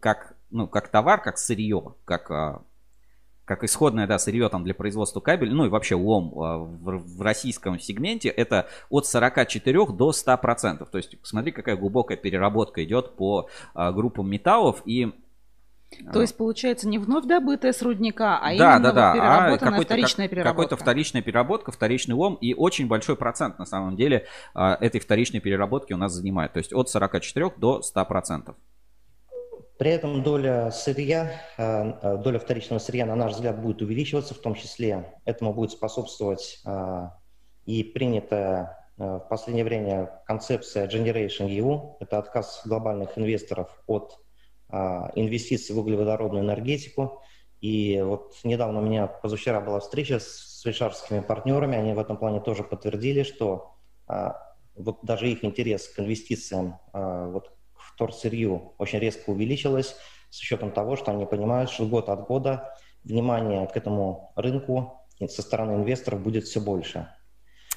Speaker 1: как, ну, как товар, как сырье, как как исходное да, сырье там для производства кабеля, ну и вообще лом в, в российском сегменте, это от 44 до 100 процентов. То есть посмотри, какая глубокая переработка идет по группам металлов. И
Speaker 2: то есть, получается, не вновь добытая с рудника, а да, именно да, да. переработанная а вторичная переработка.
Speaker 1: Какой-то вторичная переработка, вторичный лом, и очень большой процент, на самом деле, а, этой вторичной переработки у нас занимает. То есть, от 44 до 100%.
Speaker 6: При этом доля сырья, а, а, доля вторичного сырья, на наш взгляд, будет увеличиваться, в том числе этому будет способствовать и принятая в последнее время концепция Generation EU. Это отказ глобальных инвесторов от инвестиций в углеводородную энергетику. И вот недавно у меня позавчера была встреча с швейцарскими партнерами, они в этом плане тоже подтвердили, что вот даже их интерес к инвестициям вот, вторсырью очень резко увеличилось. с учетом того, что они понимают, что год от года внимание к этому рынку со стороны инвесторов будет все больше.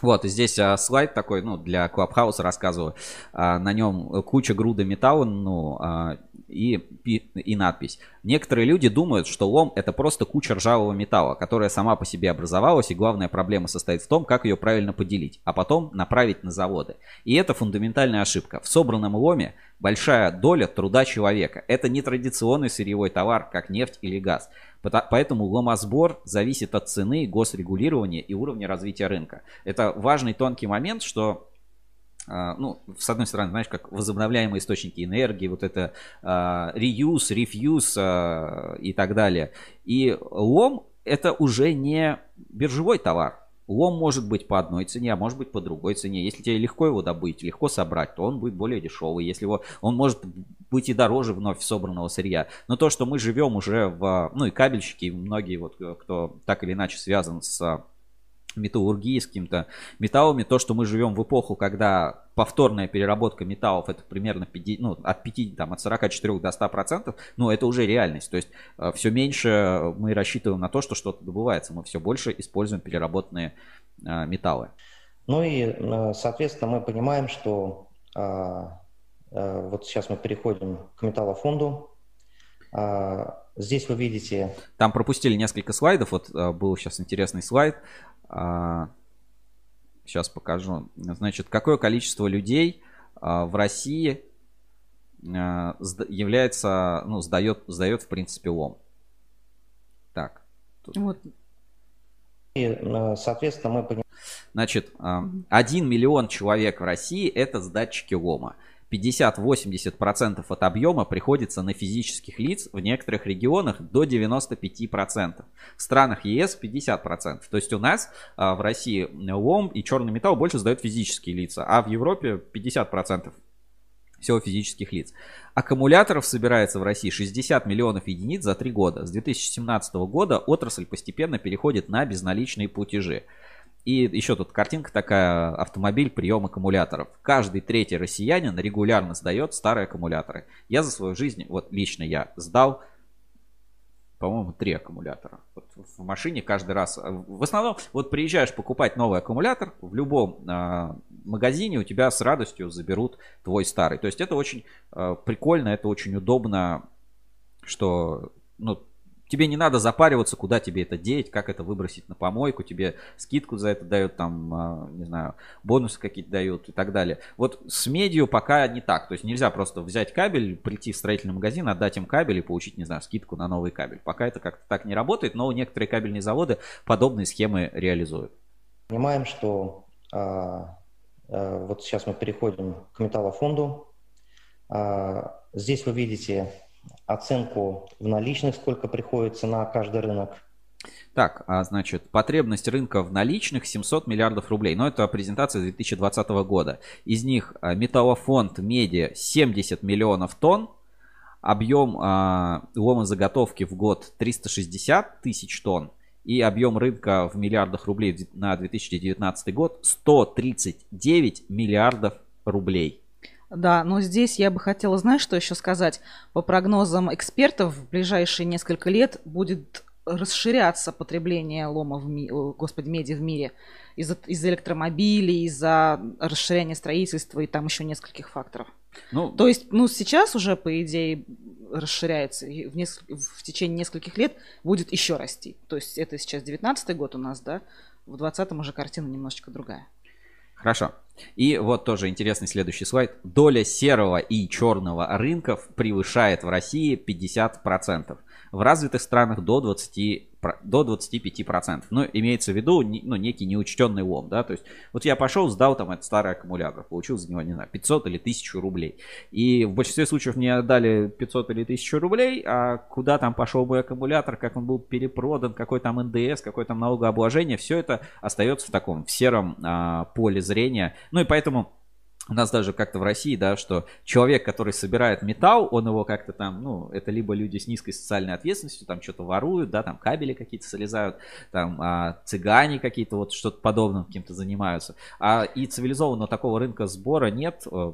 Speaker 1: Вот, и здесь а, слайд такой, ну, для Clubhouse рассказываю. А, на нем куча груда металла, ну, а, и, и надпись. Некоторые люди думают, что лом это просто куча ржавого металла, которая сама по себе образовалась, и главная проблема состоит в том, как ее правильно поделить, а потом направить на заводы. И это фундаментальная ошибка. В собранном ломе большая доля труда человека. Это не традиционный сырьевой товар, как нефть или газ. Поэтому ломосбор зависит от цены, госрегулирования и уровня развития рынка. Это важный тонкий момент, что а, ну, с одной стороны, знаешь, как возобновляемые источники энергии, вот это uh, reuse, refuse uh, и так далее. И лом это уже не биржевой товар. Лом может быть по одной цене, а может быть по другой цене. Если тебе легко его добыть, легко собрать, то он будет более дешевый. Если его, он может быть и дороже вновь собранного сырья. Но то, что мы живем уже в... Ну и кабельщики, и многие вот, кто так или иначе связан с металлургии, с какими-то металлами. То, что мы живем в эпоху, когда повторная переработка металлов это примерно 50, ну, от 5, там, от 44 до 100 процентов, ну, это уже реальность. То есть э, все меньше мы рассчитываем на то, что что-то добывается. Мы все больше используем переработанные э, металлы.
Speaker 6: Ну и, э, соответственно, мы понимаем, что вот сейчас мы переходим к металлофонду. Здесь вы видите...
Speaker 1: Там пропустили несколько слайдов. Вот был сейчас интересный слайд. Сейчас покажу. Значит, какое количество людей а, в России а, является, ну, сдает, сдает в принципе лом. Так. Тут. Вот.
Speaker 6: И, э, соответственно, мы понимаем.
Speaker 1: Значит, 1 миллион человек в России это сдатчики лома. 50-80% от объема приходится на физических лиц, в некоторых регионах до 95%. В странах ЕС 50%. То есть у нас а, в России лом и черный металл больше сдают физические лица, а в Европе 50% всего физических лиц. Аккумуляторов собирается в России 60 миллионов единиц за 3 года. С 2017 года отрасль постепенно переходит на безналичные платежи. И еще тут картинка такая, автомобиль, прием аккумуляторов. Каждый третий россиянин регулярно сдает старые аккумуляторы. Я за свою жизнь, вот лично я сдал, по-моему, три аккумулятора. Вот в машине каждый раз. В основном, вот приезжаешь покупать новый аккумулятор, в любом э, магазине у тебя с радостью заберут твой старый. То есть это очень э, прикольно, это очень удобно, что ну, Тебе не надо запариваться, куда тебе это деть, как это выбросить на помойку, тебе скидку за это дают, там, а, не знаю, бонусы какие-то дают и так далее. Вот с медиа пока не так. То есть нельзя просто взять кабель, прийти в строительный магазин, отдать им кабель и получить, не знаю, скидку на новый кабель. Пока это как-то так не работает, но некоторые кабельные заводы подобные схемы реализуют.
Speaker 6: Понимаем, что а, а, вот сейчас мы переходим к металлофонду. А, здесь вы видите оценку в наличных, сколько приходится на каждый рынок.
Speaker 1: Так, а значит, потребность рынка в наличных 700 миллиардов рублей. Но это презентация 2020 года. Из них а, металлофонд меди 70 миллионов тонн, объем а, ломозаготовки в год 360 тысяч тонн, и объем рынка в миллиардах рублей на 2019 год 139 миллиардов рублей.
Speaker 2: Да, но здесь я бы хотела, знаешь, что еще сказать? По прогнозам экспертов, в ближайшие несколько лет будет расширяться потребление лома в ми... господи, меди в мире из-за из электромобилей, из-за расширения строительства и там еще нескольких факторов. Ну, То есть, ну, сейчас уже, по идее, расширяется, и в, неск... в течение нескольких лет будет еще расти. То есть это сейчас 19 год у нас, да, в 20-м уже картина немножечко другая.
Speaker 1: Хорошо. И вот тоже интересный следующий слайд. Доля серого и черного рынков превышает в России 50%. В развитых странах до 20 до 25%. Ну, имеется в виду ну, некий неучтенный лом, да, то есть вот я пошел, сдал там этот старый аккумулятор, получил за него, не знаю, 500 или 1000 рублей. И в большинстве случаев мне дали 500 или 1000 рублей, а куда там пошел мой аккумулятор, как он был перепродан, какой там НДС, какой там налогообложение, все это остается в таком, в сером а, поле зрения. Ну и поэтому у нас даже как-то в России, да, что человек, который собирает металл, он его как-то там, ну, это либо люди с низкой социальной ответственностью, там что-то воруют, да, там кабели какие-то срезают, там а, цыгане какие-то вот что-то подобным каким-то занимаются. А и цивилизованного такого рынка сбора нет, э,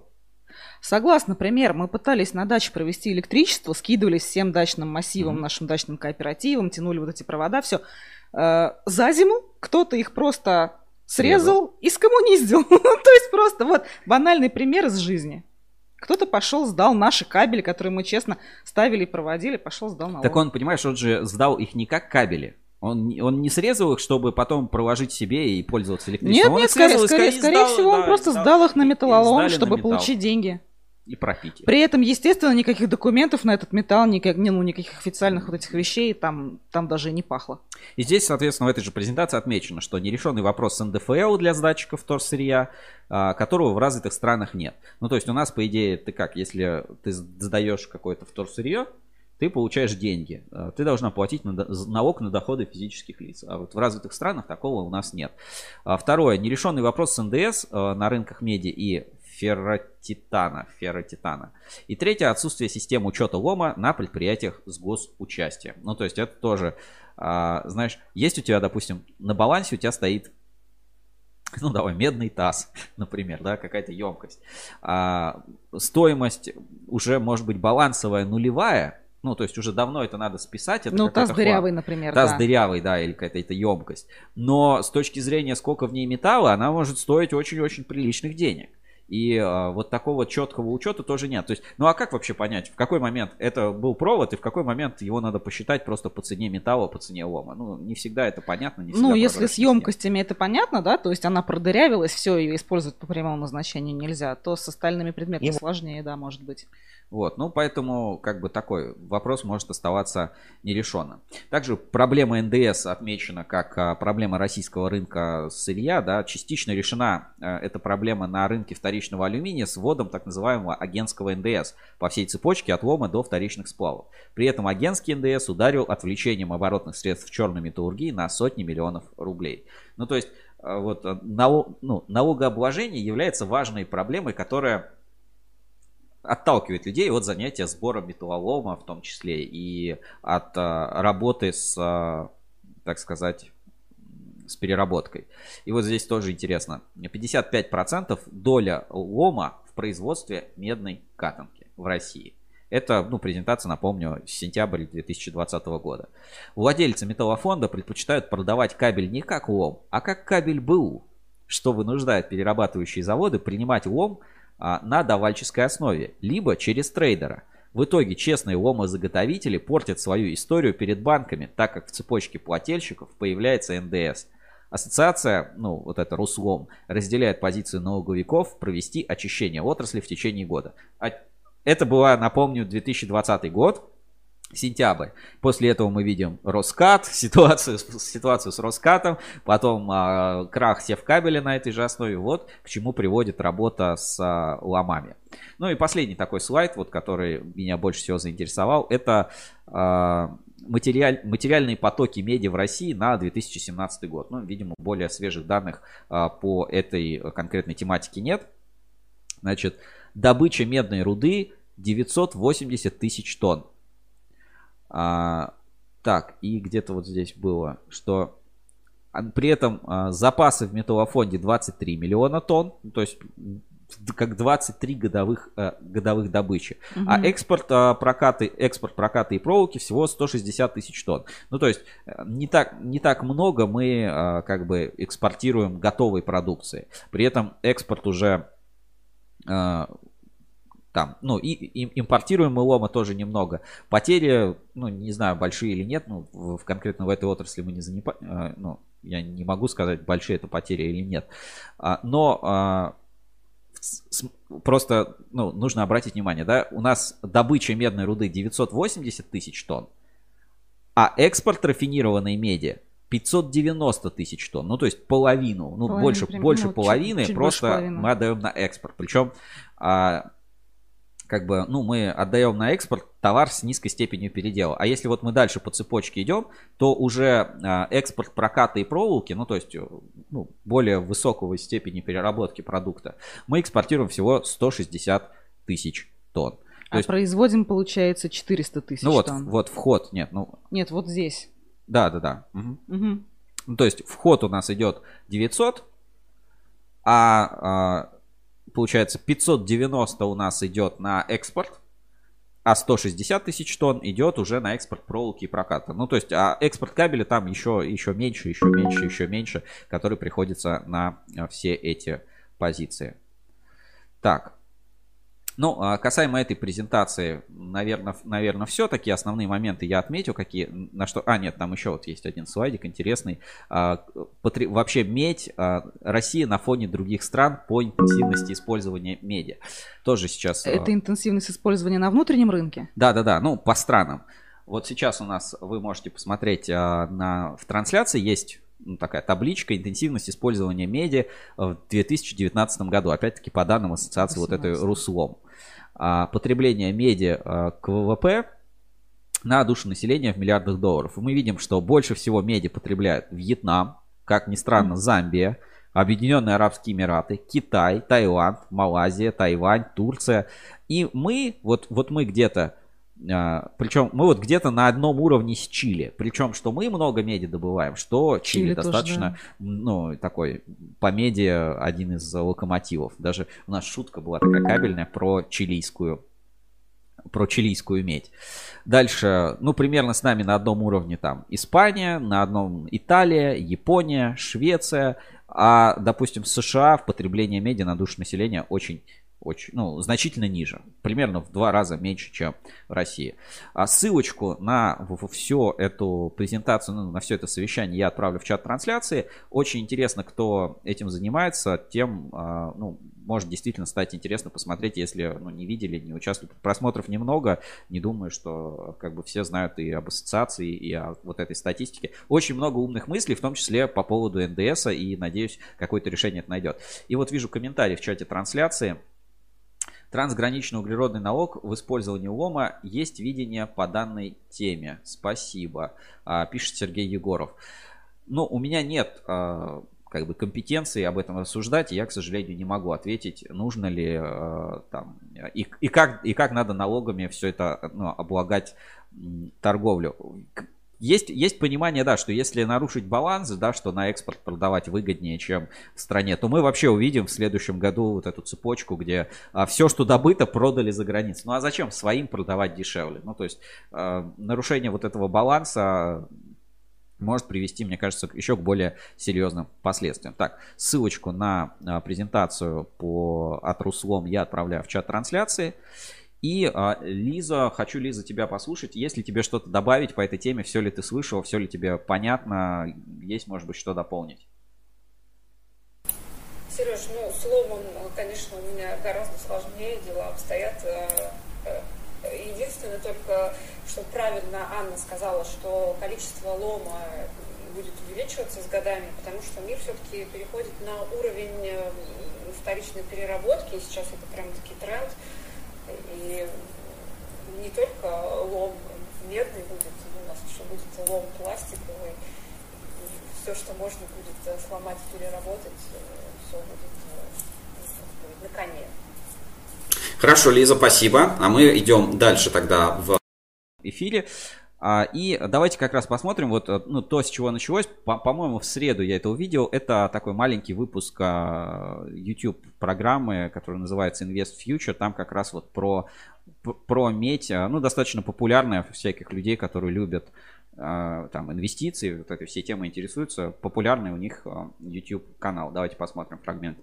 Speaker 2: Согласна, пример. Мы пытались на даче провести электричество, скидывались всем дачным массивом, mm-hmm. нашим дачным кооперативам, тянули вот эти провода, все. Э, за зиму кто-то их просто срезал, срезал. и скоммуниздил. То есть просто вот банальный пример из жизни. Кто-то пошел, сдал наши кабели, которые мы честно ставили и проводили, пошел, сдал налог.
Speaker 1: Так он, понимаешь, он же сдал их не как кабели. Он, он не срезал их, чтобы потом проложить себе и пользоваться электричеством.
Speaker 2: Нет, нет, скорее, скорее, скорее всего, он просто сдал, сдал их на металлолом, чтобы металл. получить деньги
Speaker 1: и пропить.
Speaker 2: При этом, естественно, никаких документов на этот металл, никак, не, ну, никаких официальных вот этих вещей там, там даже и не пахло.
Speaker 1: И здесь, соответственно, в этой же презентации отмечено, что нерешенный вопрос с НДФЛ для сдатчиков вторсырья, а, которого в развитых странах нет. Ну, то есть у нас, по идее, ты как, если ты сдаешь какое-то вторсырье, ты получаешь деньги. А, ты должна платить налог на доходы физических лиц. А вот в развитых странах такого у нас нет. А, второе. Нерешенный вопрос с НДС на рынках меди и ферротитана, ферротитана. И третье, отсутствие системы учета лома на предприятиях с госучастием. Ну, то есть это тоже, а, знаешь, есть у тебя, допустим, на балансе у тебя стоит ну давай, медный таз, например, да, какая-то емкость. А, стоимость уже может быть балансовая нулевая, ну, то есть уже давно это надо списать. Это
Speaker 2: ну, таз дырявый, например.
Speaker 1: Таз да. дырявый, да, или какая-то емкость. Но с точки зрения, сколько в ней металла, она может стоить очень-очень приличных денег. И э, вот такого четкого учета тоже нет. То есть, ну а как вообще понять, в какой момент это был провод и в какой момент его надо посчитать просто по цене металла, по цене лома? Ну, не всегда это понятно. Не
Speaker 2: ну, если с емкостями это понятно, да, то есть она продырявилась, все, ее использовать по прямому назначению нельзя, то с остальными предметами и... сложнее, да, может быть.
Speaker 1: Вот, ну поэтому как бы такой вопрос может оставаться нерешенным. Также проблема НДС отмечена как а, проблема российского рынка сырья, да, частично решена а, эта проблема на рынке вторичного алюминия с вводом так называемого агентского НДС по всей цепочке от лома до вторичных сплавов. При этом агентский НДС ударил отвлечением оборотных средств в черной металлургии на сотни миллионов рублей. Ну то есть а, вот налог, ну, налогообложение является важной проблемой, которая отталкивает людей от занятия сбором металлолома в том числе и от а, работы с, а, так сказать, с переработкой. И вот здесь тоже интересно. 55% доля лома в производстве медной катанки в России. Это, ну, презентация, напомню, сентябрь 2020 года. Владельцы металлофонда предпочитают продавать кабель не как лом, а как кабель БУ, что вынуждает перерабатывающие заводы принимать лом а, на давальческой основе, либо через трейдера. В итоге честные ломозаготовители портят свою историю перед банками, так как в цепочке плательщиков появляется НДС. Ассоциация, ну вот это Руслом, разделяет позицию налоговиков провести очищение отрасли в течение года. А это была, напомню, 2020 год, сентябрь. После этого мы видим Роскат, ситуацию, ситуацию с Роскатом, потом а, крах севкабеля на этой же основе. Вот к чему приводит работа с а, ломами. Ну и последний такой слайд, вот, который меня больше всего заинтересовал, это а, материаль, материальные потоки меди в России на 2017 год. Ну, видимо, более свежих данных а, по этой конкретной тематике нет. Значит, добыча медной руды 980 тысяч тонн. А, так, и где-то вот здесь было, что при этом а, запасы в металлофонде 23 миллиона тонн, то есть как 23 годовых, а, годовых добычи. Угу. А экспорт а, прокаты, экспорт прокаты и проволоки всего 160 тысяч тонн. Ну, то есть э, не так, не так много мы а, как бы экспортируем готовой продукции. При этом экспорт уже а, там, ну, и, и импортируем лома тоже немного. Потери, ну, не знаю, большие или нет, ну, в, конкретно в этой отрасли мы не занимаем, э, ну, я не могу сказать, большие это потери или нет. А, но а, просто, ну, нужно обратить внимание, да, у нас добыча медной руды 980 тысяч тонн, а экспорт рафинированной меди 590 тысяч тонн, ну то есть половину, ну половину, больше, прям, больше ну, половины чуть, чуть просто больше мы отдаем на экспорт. Причем а, как бы, ну, мы отдаем на экспорт товар с низкой степенью передела. А если вот мы дальше по цепочке идем, то уже а, экспорт проката и проволоки, ну, то есть ну, более высокого степени переработки продукта, мы экспортируем всего 160 тысяч тонн. То
Speaker 2: а есть... производим, получается, 400 тысяч
Speaker 1: ну, вот,
Speaker 2: тонн.
Speaker 1: вот вход, нет, ну...
Speaker 2: Нет, вот здесь.
Speaker 1: Да, да, да. Угу. Угу. Ну, то есть вход у нас идет 900, а, а получается, 590 у нас идет на экспорт, а 160 тысяч тонн идет уже на экспорт проволоки и проката. Ну, то есть, а экспорт кабеля там еще, еще меньше, еще меньше, еще меньше, который приходится на а, все эти позиции. Так, ну, а касаемо этой презентации, наверное, наверное, все таки основные моменты я отметил, какие, на что... А, нет, там еще вот есть один слайдик интересный. А, потр... Вообще медь, а, Россия на фоне других стран по интенсивности использования меди. Тоже сейчас...
Speaker 2: Это интенсивность использования на внутреннем рынке?
Speaker 1: Да-да-да, ну, по странам. Вот сейчас у нас, вы можете посмотреть на, в трансляции, есть ну, такая табличка интенсивность использования меди в 2019 году. Опять-таки по данным ассоциации 18. вот этой Руслом. А, потребление меди а, к ВВП на душу населения в миллиардах долларов. И мы видим, что больше всего меди потребляют Вьетнам, как ни странно, Замбия, Объединенные Арабские Эмираты, Китай, Таиланд, Малайзия, Тайвань, Турция. И мы, вот, вот мы где-то Причем мы вот где-то на одном уровне с Чили. Причем, что мы много меди добываем, что Чили, Чили достаточно, тоже, да. ну, такой, по меди один из локомотивов. Даже у нас шутка была такая кабельная про чилийскую про чилийскую медь. Дальше, ну, примерно с нами на одном уровне там Испания, на одном Италия, Япония, Швеция, а, допустим, США в потреблении меди на душу населения очень очень, ну, значительно ниже, примерно в два раза меньше, чем в России. А ссылочку на всю эту презентацию, ну, на все это совещание я отправлю в чат трансляции. Очень интересно, кто этим занимается, тем, а, ну, может действительно стать интересно посмотреть, если ну, не видели, не участвовали. Просмотров немного, не думаю, что как бы все знают и об ассоциации, и о вот этой статистике. Очень много умных мыслей, в том числе по поводу НДС, и надеюсь, какое-то решение это найдет. И вот вижу комментарий в чате трансляции. Трансграничный углеродный налог в использовании лома есть видение по данной теме. Спасибо, а, пишет Сергей Егоров. Но у меня нет а, как бы компетенции об этом рассуждать, и я, к сожалению, не могу ответить, нужно ли а, там и, и как и как надо налогами все это ну, облагать торговлю. Есть, есть понимание, да, что если нарушить баланс, да, что на экспорт продавать выгоднее, чем в стране, то мы вообще увидим в следующем году вот эту цепочку, где а, все, что добыто, продали за границу. Ну а зачем своим продавать дешевле? Ну то есть а, нарушение вот этого баланса может привести, мне кажется, еще к более серьезным последствиям. Так, ссылочку на а, презентацию по от Руслом я отправляю в чат трансляции. И, а, Лиза, хочу, Лиза, тебя послушать. Если тебе что-то добавить по этой теме, все ли ты слышал, все ли тебе понятно, есть, может быть, что дополнить?
Speaker 4: Сереж, ну, с ломом, конечно, у меня гораздо сложнее дела обстоят. Э, э, единственное только, что правильно Анна сказала, что количество лома будет увеличиваться с годами, потому что мир все-таки переходит на уровень э, вторичной переработки, и сейчас это прям таки тренд – и не только лом медный будет, у нас еще будет лом пластиковый. Все, что можно будет э, сломать, переработать, э, все будет э, на коне.
Speaker 1: Хорошо, Лиза, спасибо. А мы идем дальше тогда в эфире. А, и давайте как раз посмотрим вот ну, то, с чего началось. По-моему, в среду я это увидел. Это такой маленький выпуск а, YouTube программы, которая называется Invest Future. Там как раз вот про, про медь, а, ну, достаточно популярная всяких людей, которые любят там инвестиции, вот этой все темы интересуются. Популярный у них YouTube канал. Давайте посмотрим фрагмент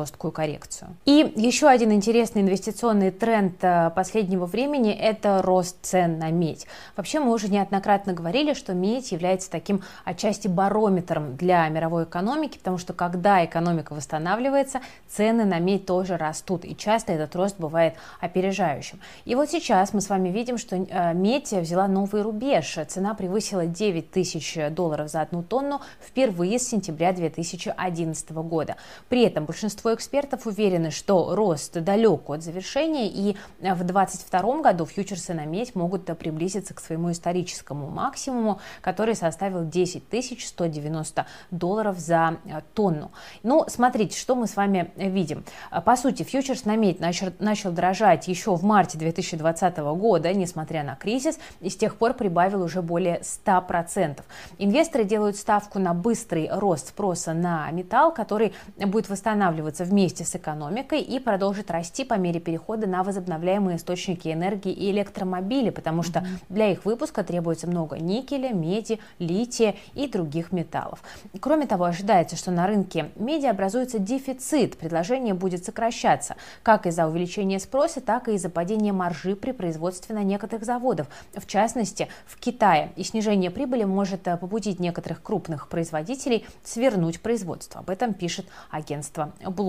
Speaker 7: жесткую коррекцию. И еще один интересный инвестиционный тренд э, последнего времени – это рост цен на медь. Вообще мы уже неоднократно говорили, что медь является таким отчасти барометром для мировой экономики, потому что когда экономика восстанавливается, цены на медь тоже растут, и часто этот рост бывает опережающим. И вот сейчас мы с вами видим, что э, медь взяла новый рубеж. Цена превысила 9 тысяч долларов за одну тонну впервые с сентября 2011 года. При этом большинство Большинство экспертов уверены, что рост далек от завершения, и в 2022 году фьючерсы на медь могут приблизиться к своему историческому максимуму, который составил 10 190 долларов за тонну. Ну, смотрите, что мы с вами видим. По сути, фьючерс на медь начал, начал дрожать еще в марте 2020 года, несмотря на кризис, и с тех пор прибавил уже более 100%. Инвесторы делают ставку на быстрый рост спроса на металл, который будет восстанавливаться развиваться вместе с экономикой и продолжит расти по мере перехода на возобновляемые источники энергии и электромобили, потому что для их выпуска требуется много никеля, меди, лития и других металлов. Кроме того, ожидается, что на рынке меди образуется дефицит, предложение будет сокращаться как из-за увеличения спроса, так и из-за падения маржи при производстве на некоторых заводов, в частности в Китае. И снижение прибыли может э, побудить некоторых крупных производителей свернуть производство. Об этом пишет агентство Bloomberg.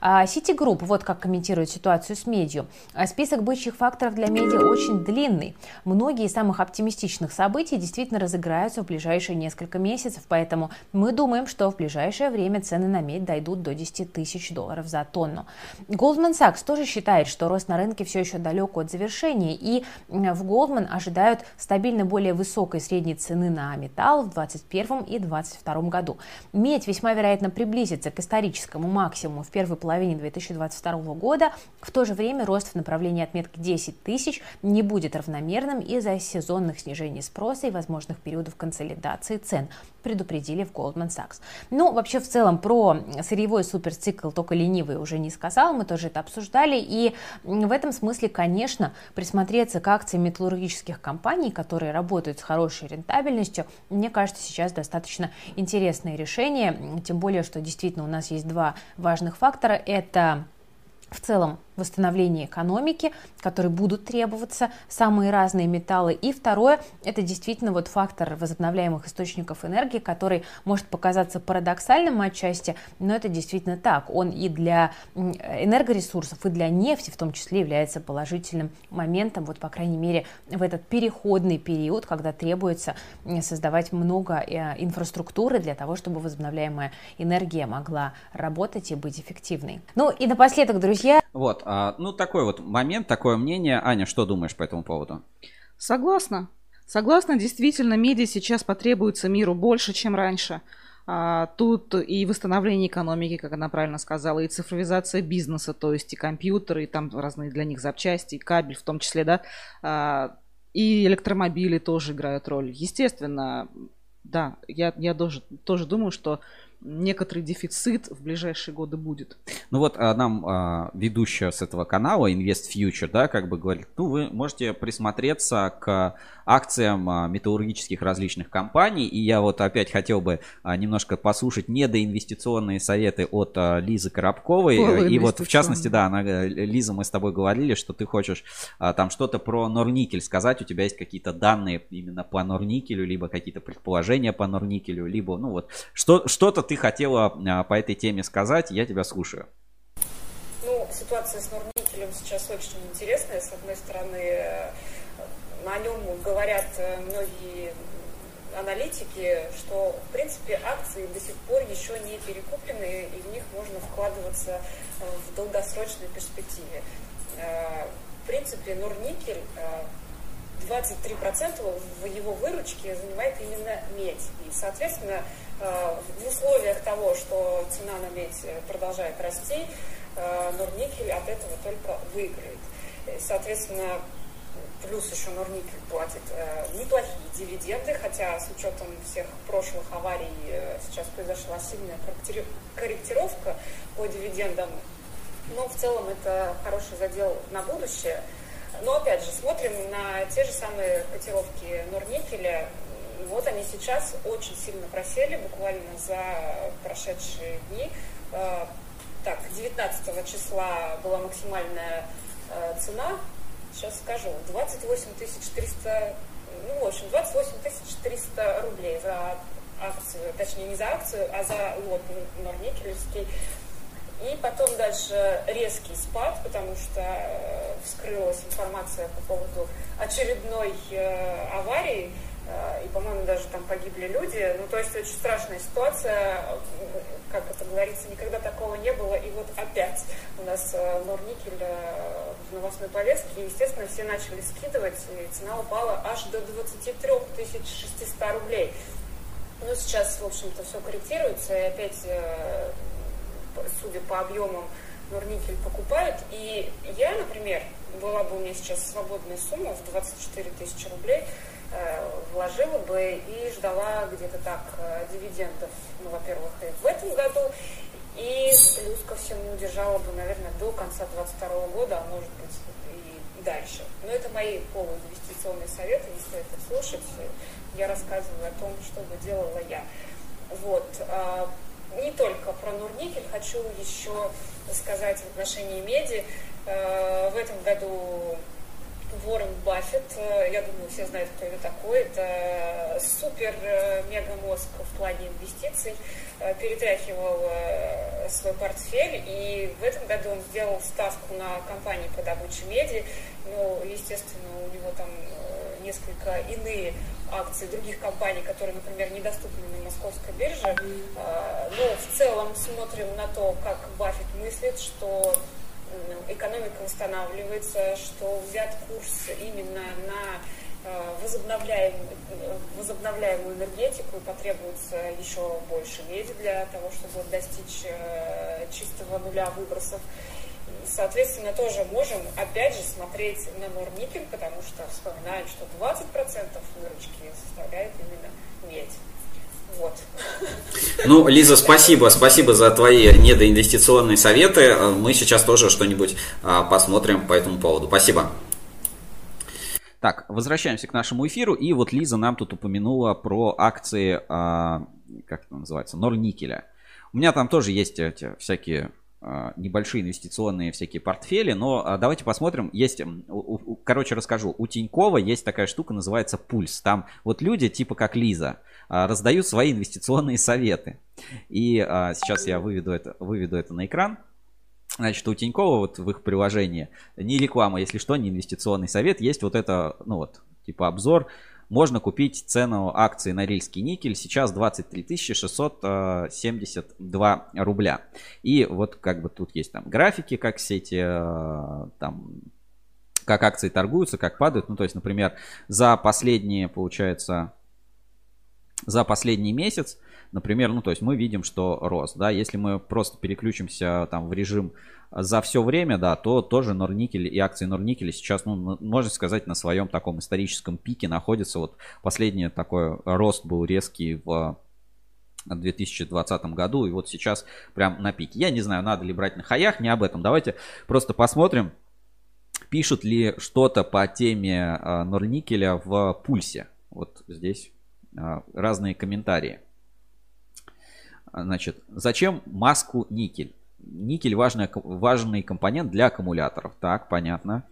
Speaker 7: А Citigroup, вот как комментирует ситуацию с медью. Список бычьих факторов для меди очень длинный. Многие из самых оптимистичных событий действительно разыграются в ближайшие несколько месяцев, поэтому мы думаем, что в ближайшее время цены на медь дойдут до 10 тысяч долларов за тонну. Goldman Sachs тоже считает, что рост на рынке все еще далек от завершения, и в Goldman ожидают стабильно более высокой средней цены на металл в 2021 и 2022 году. Медь весьма вероятно приблизится к историческому максимуму в первой половине 2022 года. В то же время рост в направлении отметки 10 тысяч не будет равномерным из-за сезонных снижений спроса и возможных периодов консолидации цен, предупредили в Goldman Sachs. Ну, вообще, в целом, про сырьевой суперцикл только ленивый уже не сказал, мы тоже это обсуждали, и в этом смысле, конечно, присмотреться к акциям металлургических компаний, которые работают с хорошей рентабельностью, мне кажется, сейчас достаточно интересное решение, тем более, что действительно у нас есть два важных фактора. Это в целом восстановления экономики, которые будут требоваться, самые разные металлы. И второе, это действительно вот фактор возобновляемых источников энергии, который может показаться парадоксальным отчасти, но это действительно так. Он и для энергоресурсов, и для нефти в том числе является положительным моментом, вот по крайней мере в этот переходный период, когда требуется создавать много э, инфраструктуры для того, чтобы возобновляемая энергия могла работать и быть эффективной. Ну и напоследок, друзья.
Speaker 1: Вот, а, ну, такой вот момент, такое мнение. Аня, что думаешь по этому поводу?
Speaker 2: Согласна. Согласна, действительно, медиа сейчас потребуется миру больше, чем раньше. А, тут и восстановление экономики, как она правильно сказала, и цифровизация бизнеса, то есть и компьютеры, и там разные для них запчасти, и кабель в том числе, да, а, и электромобили тоже играют роль. Естественно, да, я, я тоже, тоже думаю, что некоторый дефицит в ближайшие годы будет.
Speaker 1: Ну вот а, нам а, ведущая с этого канала Invest Future, да, как бы говорит, ну вы можете присмотреться к акциям а, металлургических различных компаний, и я вот опять хотел бы а, немножко послушать недоинвестиционные советы от а, Лизы Коробковой, Ой, и вот в частности, да, она, э, Лиза, мы с тобой говорили, что ты хочешь а, там что-то про Норникель сказать, у тебя есть какие-то данные именно по Норникелю, либо какие-то предположения по Норникелю, либо, ну вот, что, что-то ты хотела а, по этой теме сказать, я тебя слушаю.
Speaker 4: Ну, ситуация с Норникелем сейчас очень интересная. С одной стороны, э, на нем говорят э, многие аналитики, что, в принципе, акции до сих пор еще не перекуплены, и в них можно вкладываться э, в долгосрочной перспективе. В принципе, Норникель 23% в его выручке занимает именно медь. И, соответственно, Э, в условиях того, что цена на медь продолжает расти, э, Норникель от этого только выиграет. Соответственно, плюс еще Норникель платит э, неплохие дивиденды, хотя с учетом всех прошлых аварий сейчас произошла сильная корректировка по дивидендам. Но в целом это хороший задел на будущее. Но опять же, смотрим на те же самые котировки Норникеля. Вот они сейчас очень сильно просели, буквально за прошедшие дни. Э, так, 19 числа была максимальная э, цена, сейчас скажу, 28 300, ну, в общем, 28 300 рублей за акцию, точнее, не за акцию, а за лот норникелевский. И потом дальше резкий спад, потому что э, вскрылась информация по поводу очередной аварии, Э, и, по-моему, даже там погибли люди. Ну, то есть очень страшная ситуация, как это говорится, никогда такого не было. И вот опять у нас э, Норникель э, в новостной повестке, и, естественно, все начали скидывать, и цена упала аж до 23 600 рублей. Ну, сейчас, в общем-то, все корректируется, и опять, судя по объемам, Норникель покупают. И я, например, была бы у меня сейчас свободная сумма в 24 тысячи рублей, Э, вложила бы и ждала где-то так э, дивидендов, ну, во-первых, и в этом году, И плюс ко всему держала бы, наверное, до конца 2022 года, а может быть и дальше. Но это мои полуинвестиционные советы, стоит их слушать. Я рассказываю о том, что бы делала я. Вот. Не только про Нурникель, хочу еще сказать в отношении меди. А, в этом году Уоррен Баффет, э, я думаю, все знают, кто это такой, это супер э, в плане инвестиций, э, перетряхивал свой портфель, и в этом году он сделал ставку на компании по добыче меди, ну, естественно, у него там несколько иные акции других компаний, которые, например, недоступны на московской бирже, но в целом смотрим на то, как Баффет мыслит, что экономика восстанавливается, что взят курс именно на э, возобновляемую, возобновляемую энергетику и потребуется еще больше меди для того, чтобы достичь э, чистого нуля выбросов. Соответственно, тоже можем опять же смотреть на Норникель, потому что вспоминаем, что 20% выручки составляет именно медь. Вот.
Speaker 1: Ну, Лиза, спасибо, спасибо за твои недоинвестиционные советы. Мы сейчас тоже что-нибудь а, посмотрим по этому поводу. Спасибо. Так, возвращаемся к нашему эфиру. И вот Лиза нам тут упомянула про акции, а, как это называется, Норникеля. У меня там тоже есть эти всякие небольшие инвестиционные всякие портфели, но давайте посмотрим. Есть, короче, расскажу. У Тинькова есть такая штука, называется пульс. Там вот люди типа как Лиза, а, раздают свои инвестиционные советы. И а, сейчас я выведу это, выведу это на экран. Значит, у Тинькова вот в их приложении не реклама, если что, не инвестиционный совет, есть вот это, ну вот, типа обзор. Можно купить цену акции Норильский никель сейчас 23 672 рубля. И вот как бы тут есть там графики, как все эти а, там как акции торгуются, как падают. Ну, то есть, например, за последние, получается, за последний месяц, например, ну то есть мы видим, что рост, да, если мы просто переключимся там в режим за все время, да, то тоже Норникель и акции Норникеля сейчас, ну, можно сказать, на своем таком историческом пике находятся. Вот последний такой рост был резкий в 2020 году, и вот сейчас прям на пике. Я не знаю, надо ли брать на хаях, не об этом. Давайте просто посмотрим, пишут ли что-то по теме а, Норникеля в пульсе. Вот здесь а, разные комментарии. Значит, зачем маску никель? Никель важный, важный компонент для аккумуляторов. Так, понятно.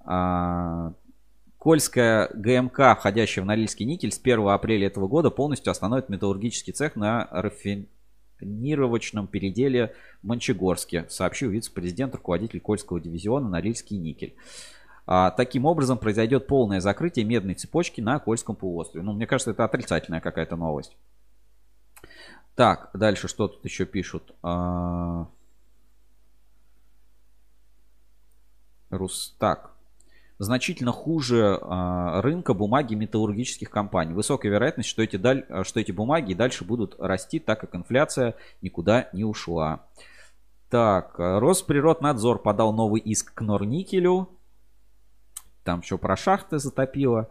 Speaker 1: А, Кольская ГМК, входящая в Норильский никель, с 1 апреля этого года полностью остановит металлургический цех на рафинировочном переделе в Мончегорске, сообщил вице-президент, руководитель Кольского дивизиона Норильский никель. А, таким образом произойдет полное закрытие медной цепочки на Кольском полуострове. Ну, мне кажется, это отрицательная какая-то новость. Так, дальше что тут еще пишут? А... Рустак. Значительно хуже а, рынка бумаги металлургических компаний. Высокая вероятность, что эти, даль... что эти бумаги дальше будут расти, так как инфляция никуда не ушла. Так, Росприроднадзор подал новый иск к Норникелю там еще про шахты затопило. А,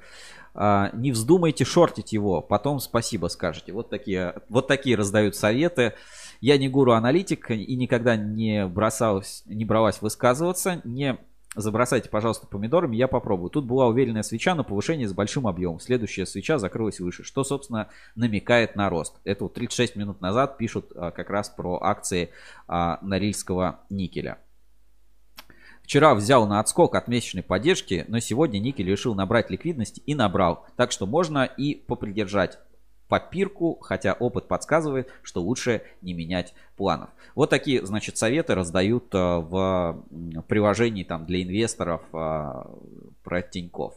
Speaker 1: не вздумайте шортить его, потом спасибо скажете. Вот такие, вот такие раздают советы. Я не гуру-аналитик и никогда не, бросалась, не бралась высказываться. Не забросайте, пожалуйста, помидорами, я попробую. Тут была уверенная свеча на повышение с большим объемом. Следующая свеча закрылась выше, что, собственно, намекает на рост. Это вот 36 минут назад пишут а, как раз про акции а, Норильского никеля. Вчера взял на отскок от месячной поддержки, но сегодня никель решил набрать ликвидности и набрал. Так что можно и попридержать попирку, хотя опыт подсказывает, что лучше не менять планов. Вот такие, значит, советы раздают э, в приложении там для инвесторов э, про Тиньков.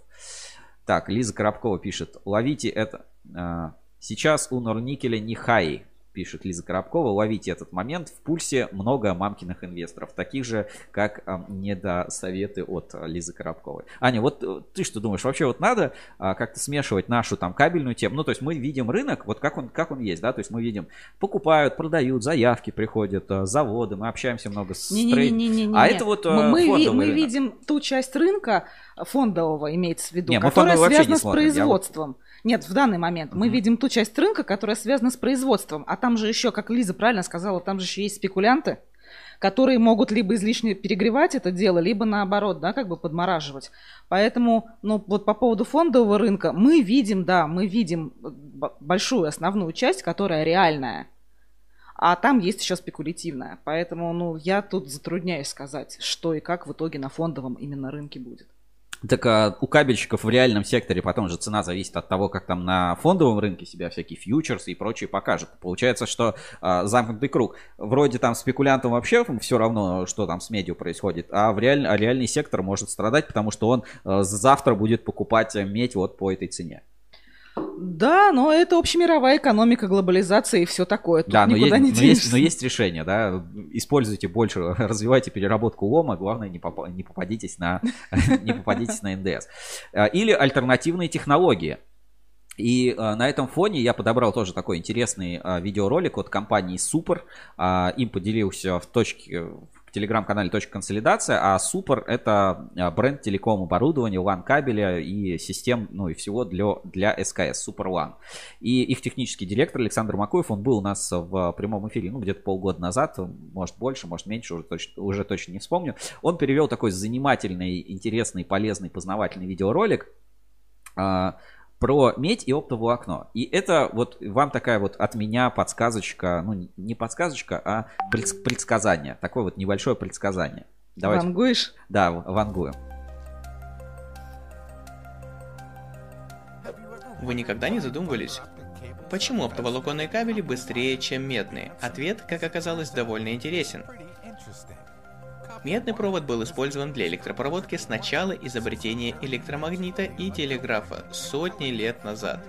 Speaker 1: Так, Лиза Коробкова пишет, ловите это. Э, сейчас у Норникеля не хай, пишет Лиза Коробкова, ловите этот момент. В пульсе много мамкиных инвесторов, таких же, как э, недосоветы от Лизы Коробковой. Аня, вот э, ты что думаешь, вообще вот надо э, как-то смешивать нашу там кабельную тему? Ну, то есть мы видим рынок, вот как он, как он есть, да, то есть мы видим, покупают, продают, заявки приходят, заводы, мы общаемся много с
Speaker 2: не, не, не, не, не, А это вот э, мы, мы, мы видим ту часть рынка фондового, имеется в виду, не, которая связана с производством. Вот... Нет, в данный момент мы видим ту часть рынка, которая связана с производством, а там там же еще, как Лиза правильно сказала, там же еще есть спекулянты, которые могут либо излишне перегревать это дело, либо наоборот, да, как бы подмораживать. Поэтому, ну, вот по поводу фондового рынка, мы видим, да, мы видим большую основную часть, которая реальная. А там есть еще спекулятивная. Поэтому, ну, я тут затрудняюсь сказать, что и как в итоге на фондовом именно рынке будет.
Speaker 1: Так а у кабельщиков в реальном секторе потом же цена зависит от того, как там на фондовом рынке себя всякие фьючерсы и прочие покажут. Получается, что а, замкнутый круг. Вроде там спекулянтам вообще все равно, что там с медиа происходит, а, в реаль... а реальный сектор может страдать, потому что он а, завтра будет покупать медь вот по этой цене.
Speaker 2: Да, но это общемировая экономика, глобализация и все такое. Тут
Speaker 1: да, но
Speaker 2: никуда
Speaker 1: есть,
Speaker 2: не
Speaker 1: но есть, но есть решение, да. Используйте больше, развивайте переработку лома, главное не, поп- не попадитесь на не попадитесь на НДС. А, или альтернативные технологии. И э, на этом фоне я подобрал тоже такой интересный э, видеоролик от компании Super. Э, им поделился в точке, телеграм-канале «Точка консолидация», а Супер — это а, бренд телеком-оборудования, LAN-кабеля и систем, ну и всего для, для СКС, Супер LAN. И их технический директор Александр Макуев, он был у нас в прямом эфире, ну, где-то полгода назад, может больше, может меньше, уже точно, уже точно не вспомню. Он перевел такой занимательный, интересный, полезный, познавательный видеоролик, а, про медь и оптоволокно. И это вот вам такая вот от меня подсказочка, ну не подсказочка, а предсказание. Такое вот небольшое предсказание.
Speaker 2: Давайте. Вангуешь?
Speaker 1: Да, вангую.
Speaker 8: Вы никогда не задумывались, почему оптоволоконные кабели быстрее, чем медные? Ответ, как оказалось, довольно интересен. Медный провод был использован для электропроводки с начала изобретения электромагнита и телеграфа сотни лет назад.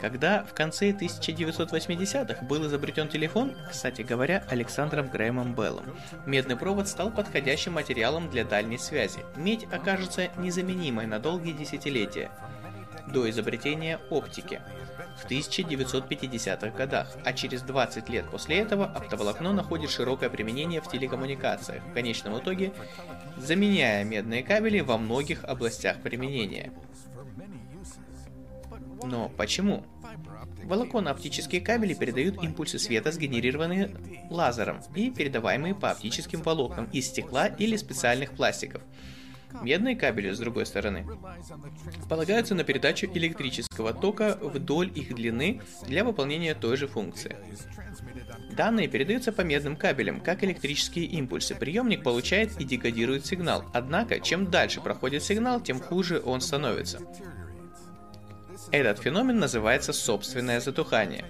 Speaker 8: Когда в конце 1980-х был изобретен телефон, кстати говоря, Александром Грэмом Беллом, медный провод стал подходящим материалом для дальней связи. Медь окажется незаменимой на долгие десятилетия до изобретения оптики в 1950-х годах, а через 20 лет после этого оптоволокно находит широкое применение в телекоммуникациях, в конечном итоге заменяя медные кабели во многих областях применения. Но почему? Волоконно-оптические кабели передают импульсы света, сгенерированные лазером и передаваемые по оптическим волокнам из стекла или специальных пластиков – Медные кабели, с другой стороны, полагаются на передачу электрического тока вдоль их длины для выполнения той же функции. Данные передаются по медным кабелям, как электрические импульсы. Приемник получает и декодирует сигнал. Однако, чем дальше проходит сигнал, тем хуже он становится. Этот феномен называется собственное затухание.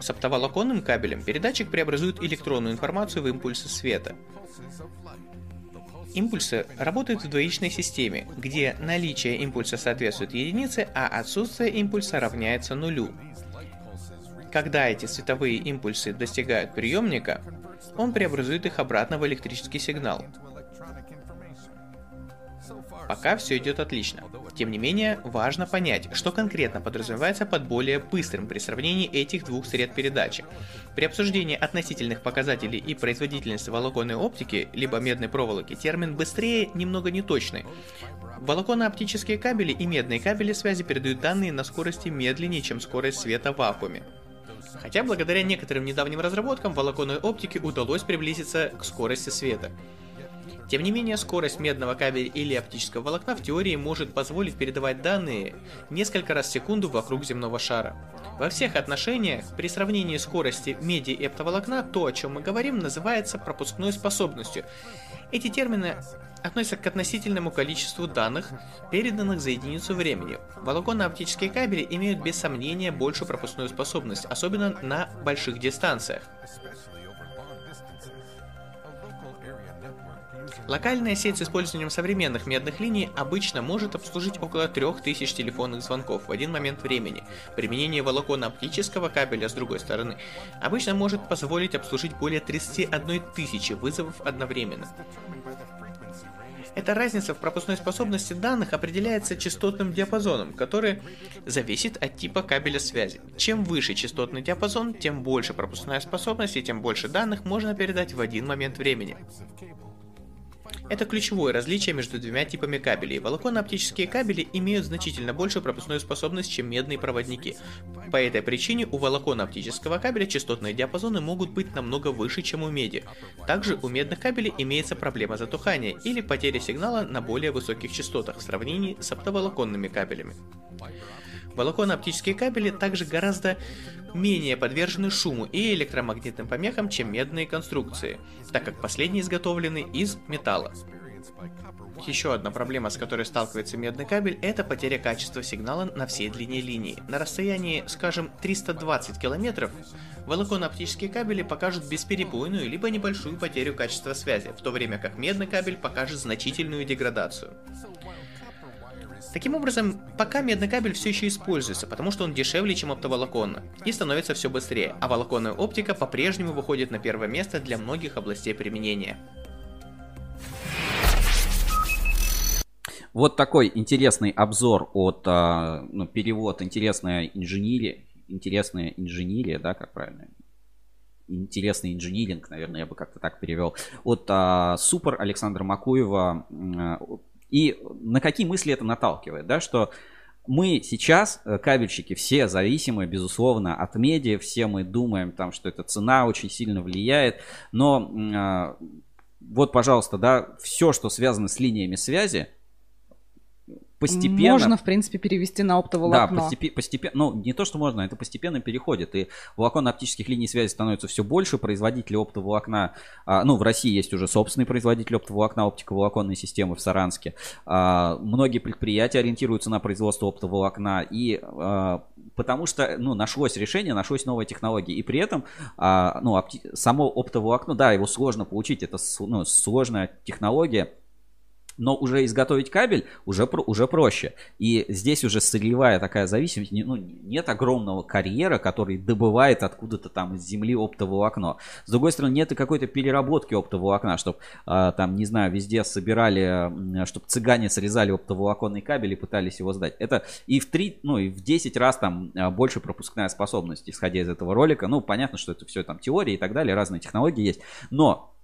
Speaker 8: С оптоволоконным кабелем передатчик преобразует электронную информацию в импульсы света. Импульсы работают в двоичной системе, где наличие импульса соответствует единице, а отсутствие импульса равняется нулю. Когда эти световые импульсы достигают приемника, он преобразует их обратно в электрический сигнал. Пока все идет отлично. Тем не менее, важно понять, что конкретно подразумевается под более быстрым при сравнении этих двух сред передачи. При обсуждении относительных показателей и производительности волоконной оптики, либо медной проволоки, термин «быстрее» немного неточный. Волоконно-оптические кабели и медные кабели связи передают данные на скорости медленнее, чем скорость света в вакууме. Хотя благодаря некоторым недавним разработкам волоконной оптики удалось приблизиться к скорости света. Тем не менее, скорость медного кабеля или оптического волокна в теории может позволить передавать данные несколько раз в секунду вокруг земного шара. Во всех отношениях, при сравнении скорости меди и оптоволокна, то, о чем мы говорим, называется пропускной способностью. Эти термины относятся к относительному количеству данных, переданных за единицу времени. Волоконно-оптические кабели имеют без сомнения большую пропускную способность, особенно на больших дистанциях. Локальная сеть с использованием современных медных линий обычно может обслужить около 3000 телефонных звонков в один момент времени. Применение волоконно-оптического кабеля с другой стороны обычно может позволить обслужить более 31 тысячи вызовов одновременно. Эта разница в пропускной способности данных определяется частотным диапазоном, который зависит от типа кабеля связи. Чем выше частотный диапазон, тем больше пропускная способность и тем больше данных можно передать в один момент времени. Это ключевое различие между двумя типами кабелей. Волоконно-оптические кабели имеют значительно большую пропускную способность, чем медные проводники. По этой причине у волоконно-оптического кабеля частотные диапазоны могут быть намного выше, чем у меди. Также у медных кабелей имеется проблема затухания или потеря сигнала на более высоких частотах в сравнении с оптоволоконными кабелями. Волоконно-оптические кабели также гораздо менее подвержены шуму и электромагнитным помехам, чем медные конструкции, так как последние изготовлены из металла. Еще одна проблема, с которой сталкивается медный кабель, это потеря качества сигнала на всей длине линии. На расстоянии, скажем, 320 километров, волоконно-оптические кабели покажут бесперебойную либо небольшую потерю качества связи, в то время как медный кабель покажет значительную деградацию. Таким образом, пока медный кабель все еще используется, потому что он дешевле, чем оптоволоконно, и становится все быстрее, а волоконная оптика по-прежнему выходит на первое место для многих областей применения.
Speaker 1: Вот такой интересный обзор от, а, ну, перевод «Интересная инженерия», «Интересная инженерия», да, как правильно? интересный инжиниринг, наверное, я бы как-то так перевел, от а, Супер Александра Макуева и на какие мысли это наталкивает, да, что мы сейчас, э, кабельщики, все зависимы, безусловно, от медиа, все мы думаем, там, что эта цена очень сильно влияет, но э, вот, пожалуйста, да, все, что связано с линиями связи, постепенно...
Speaker 2: Можно, в принципе, перевести на оптоволокно.
Speaker 1: Да, постепенно, постепенно, ну, не то, что можно, это постепенно переходит. И волокон оптических линий связи становится все больше. Производители оптоволокна, а, ну, в России есть уже собственный производитель оптоволокна, оптиковолоконной системы в Саранске. А, многие предприятия ориентируются на производство оптоволокна. И а, потому что, ну, нашлось решение, нашлось новая технология. И при этом, а, ну, опти... само оптоволокно, да, его сложно получить. Это ну, сложная технология но уже изготовить кабель уже, уже проще. И здесь уже сырьевая такая зависимость, ну, нет огромного карьера, который добывает откуда-то там из земли оптоволокно. С другой стороны, нет и какой-то переработки оптоволокна, чтобы а, там, не знаю, везде собирали, чтобы цыгане срезали оптоволоконный кабель и пытались его сдать. Это и в 3, ну и в 10 раз там а, больше пропускная способность, исходя из этого ролика. Ну, понятно, что это все там теория и так далее, разные технологии есть. Но,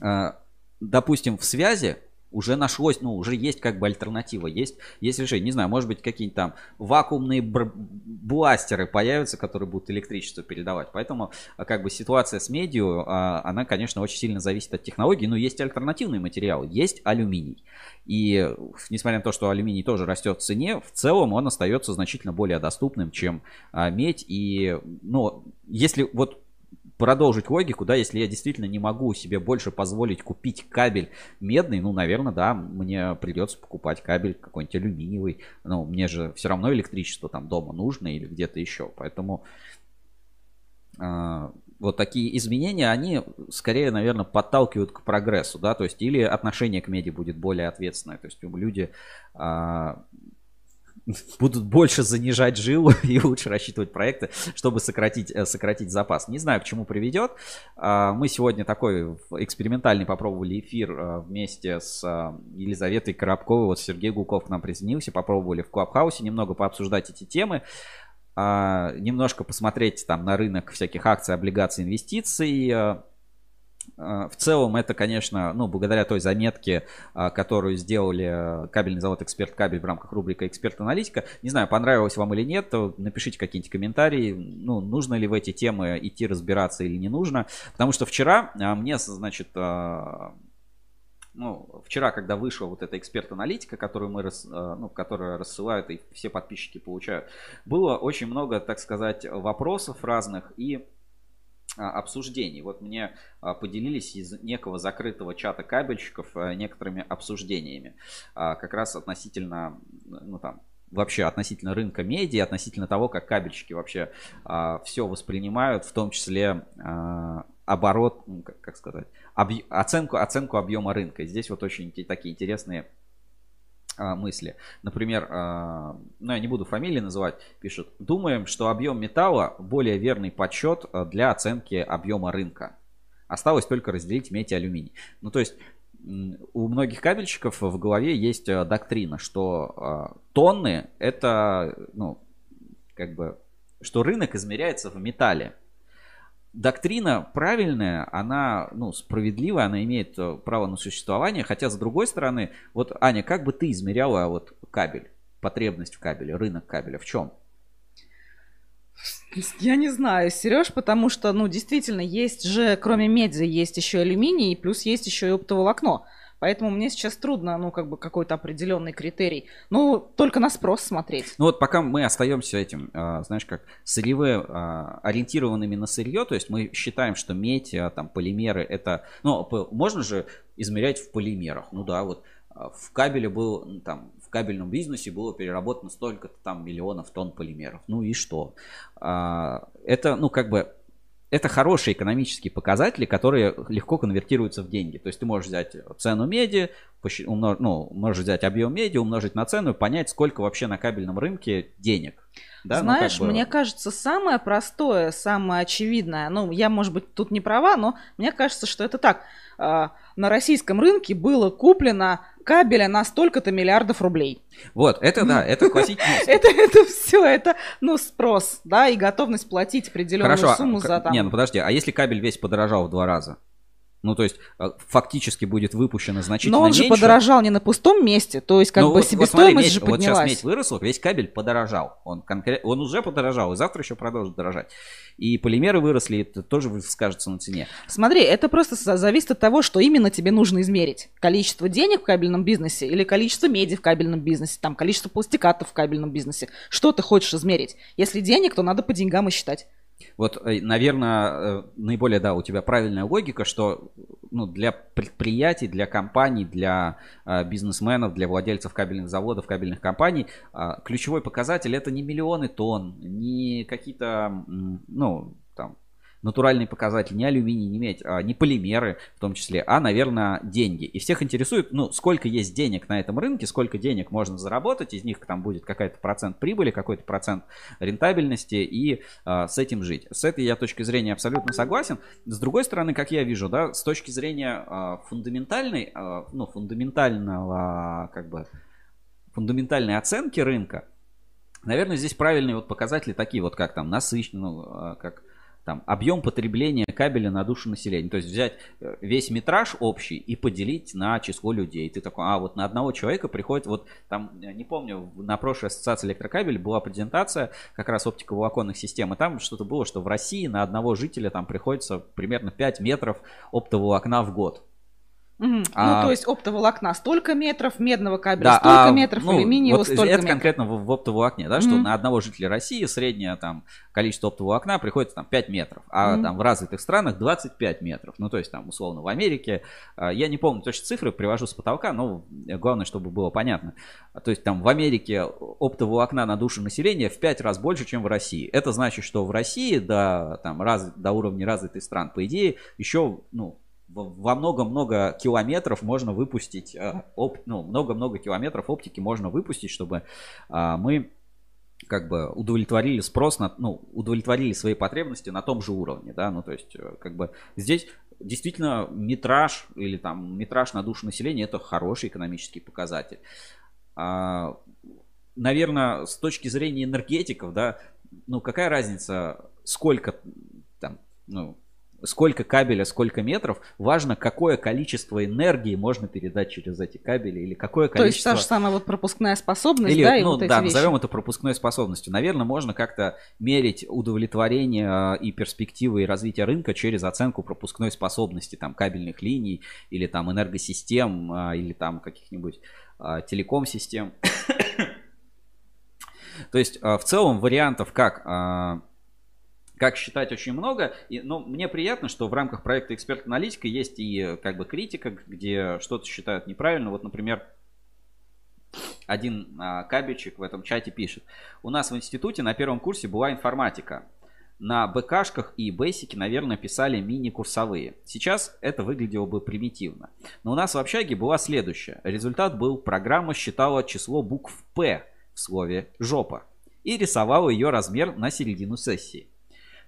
Speaker 1: а, допустим, в связи уже нашлось, ну, уже есть как бы альтернатива, есть, есть решение. Не знаю, может быть, какие-нибудь там вакуумные бластеры появятся, которые будут электричество передавать. Поэтому, а, как бы, ситуация с медиа, а, она, конечно, очень сильно зависит от технологий, но есть альтернативный материал, есть алюминий. И, несмотря на то, что алюминий тоже растет в цене, в целом он остается значительно более доступным, чем а, медь. И, ну, если вот продолжить логику, да, если я действительно не могу себе больше позволить купить кабель медный, ну, наверное, да, мне придется покупать кабель какой-нибудь алюминиевый. Ну, мне же все равно электричество там дома нужно или где-то еще. Поэтому э, вот такие изменения, они скорее, наверное, подталкивают к прогрессу, да, то есть или отношение к меди будет более ответственное, то есть люди э, будут больше занижать жилу и лучше рассчитывать проекты, чтобы сократить, э, сократить запас. Не знаю, к чему приведет. А, мы сегодня такой экспериментальный попробовали эфир э, вместе с э, Елизаветой Коробковой. Вот Сергей Гуков к нам присоединился. Попробовали в Клабхаусе немного пообсуждать эти темы. А, немножко посмотреть там на рынок всяких акций, облигаций, инвестиций в целом это, конечно, ну, благодаря той заметке, э, которую сделали э, кабельный завод «Эксперт Кабель» в рамках рубрика «Эксперт-аналитика». Не знаю, понравилось вам или нет, напишите какие-нибудь комментарии, ну, нужно ли в эти темы идти разбираться или не нужно. Потому что вчера мне, значит, ну, вчера, когда вышла вот эта эксперт-аналитика, которую мы, ну, которая рассылают и все подписчики получают, было очень много, так сказать, вопросов разных и обсуждений. Вот мне а, поделились из некого закрытого чата кабельщиков а, некоторыми обсуждениями. Как раз относительно, ну там, вообще относительно рынка медиа, относительно того, как кабельщики вообще все воспринимают, в том числе оборот, ну, как, сказать, оценку, оценку объема рынка. здесь вот очень такие интересные а, мысли. Например, а, ну я не буду фамилии называть, пишут, думаем, что объем металла более верный подсчет а, для оценки объема рынка. Осталось только разделить медь и алюминий. Ну то есть у многих кабельщиков в голове есть доктрина, что тонны это, ну, как бы, что рынок измеряется в металле. Доктрина правильная, она ну, справедливая, она имеет э, право на существование, хотя с другой стороны, вот, Аня, как бы ты измеряла вот кабель, потребность в кабеле, рынок кабеля, в чем?
Speaker 2: Я не знаю, Сереж, потому что, ну, действительно, есть же, кроме меди, есть еще алюминий, и плюс есть еще и оптоволокно. Поэтому мне сейчас трудно, ну, как бы какой-то определенный критерий. Ну, только на спрос смотреть.
Speaker 1: Ну вот пока мы остаемся этим, а, знаешь, как сырьевые, а, ориентированными на сырье, то есть мы считаем, что медь, а, там, полимеры, это, ну, можно же измерять в полимерах. Ну да, вот в кабеле был, там, в кабельном бизнесе было переработано столько-то там миллионов тонн полимеров. Ну и что? Это, ну, как бы это хорошие экономические показатели, которые легко конвертируются в деньги. То есть ты можешь взять цену меди, умнож, ну, можешь взять объем меди, умножить на цену и понять, сколько вообще на кабельном рынке денег.
Speaker 2: Да? Знаешь, ну, как бы... мне кажется, самое простое, самое очевидное, ну, я, может быть, тут не права, но мне кажется, что это так. А, на российском рынке было куплено кабеля на столько-то миллиардов рублей.
Speaker 1: Вот, это да, это классический...
Speaker 2: это, это все, это, ну, спрос, да, и готовность платить определенную Хорошо, сумму за там...
Speaker 1: Не, ну подожди, а если кабель весь подорожал в два раза? Ну, то есть, э, фактически будет выпущено значительно
Speaker 2: Но он
Speaker 1: меньше.
Speaker 2: же подорожал не на пустом месте, то есть, как ну, бы вот, себестоимость вот смотри, же
Speaker 1: медь, поднялась. Вот сейчас медь выросла, весь кабель подорожал. Он, конкрет... он уже подорожал, и завтра еще продолжит дорожать. И полимеры выросли, это тоже скажется на цене.
Speaker 2: Смотри, это просто зависит от того, что именно тебе нужно измерить. Количество денег в кабельном бизнесе или количество меди в кабельном бизнесе, там, количество пластикатов в кабельном бизнесе. Что ты хочешь измерить? Если денег, то надо по деньгам и считать.
Speaker 1: Вот, э, наверное, э, наиболее, да, у тебя правильная логика, что ну, для предприятий, для компаний, для э, бизнесменов, для владельцев кабельных заводов, кабельных компаний э, ключевой показатель это не миллионы тонн, не какие-то, ну, натуральный показатель, не алюминий, не медь, а не полимеры в том числе, а, наверное, деньги. И всех интересует, ну, сколько есть денег на этом рынке, сколько денег можно заработать, из них там будет какой-то процент прибыли, какой-то процент рентабельности и а, с этим жить. С этой я точки зрения абсолютно согласен. С другой стороны, как я вижу, да, с точки зрения а, фундаментальной, а, ну, фундаментального, как бы, фундаментальной оценки рынка, наверное, здесь правильные вот показатели такие вот, как там насыщенность, ну, а, как там, объем потребления кабеля на душу населения. То есть взять э, весь метраж общий и поделить на число людей. Ты такой, а вот на одного человека приходит, вот там, не помню, на прошлой ассоциации электрокабель была презентация как раз оптиковолоконных систем, и там что-то было, что в России на одного жителя там приходится примерно 5 метров оптоволокна в год.
Speaker 2: Угу. А, ну, то есть оптоволокна столько метров, медного кабеля да, столько а, метров, ну, алюминиевого вот столько
Speaker 1: это метров. конкретно в, в оптоволокне, да, что угу. на одного жителя России среднее там количество оптоволокна приходится там 5 метров, а угу. там в развитых странах 25 метров. Ну, то есть там условно в Америке, а, я не помню точно цифры, привожу с потолка, но главное, чтобы было понятно. То есть там в Америке оптоволокна на душу населения в 5 раз больше, чем в России. Это значит, что в России до, там, раз, до уровня развитых стран, по идее, еще, ну, во много-много километров можно выпустить, э, оп, ну, много-много километров оптики можно выпустить, чтобы а, мы как бы удовлетворили спрос на, ну, удовлетворили свои потребности на том же уровне, да, ну, то есть, э, как бы здесь действительно метраж или там метраж на душу населения это хороший экономический показатель. А, наверное, с точки зрения энергетиков, да, ну, какая разница, сколько там, ну, сколько кабеля, сколько метров, важно, какое количество энергии можно передать через эти кабели или какое количество...
Speaker 2: То есть та же самая вот пропускная способность, или, да, и
Speaker 1: ну,
Speaker 2: вот
Speaker 1: да, эти назовем это пропускной способностью. Наверное, можно как-то мерить удовлетворение а, и перспективы и развития рынка через оценку пропускной способности там кабельных линий или там энергосистем а, или там каких-нибудь а, телеком-систем. То есть в целом вариантов, как как считать очень много. И, но мне приятно, что в рамках проекта эксперт-аналитика есть и как бы критика, где что-то считают неправильно. Вот, например, один а, кабельчик в этом чате пишет. У нас в институте на первом курсе была информатика. На БКшках и Бейсике, наверное, писали мини-курсовые. Сейчас это выглядело бы примитивно. Но у нас в общаге была следующая. Результат был, программа считала число букв «П» в слове «жопа» и рисовала ее размер на середину сессии.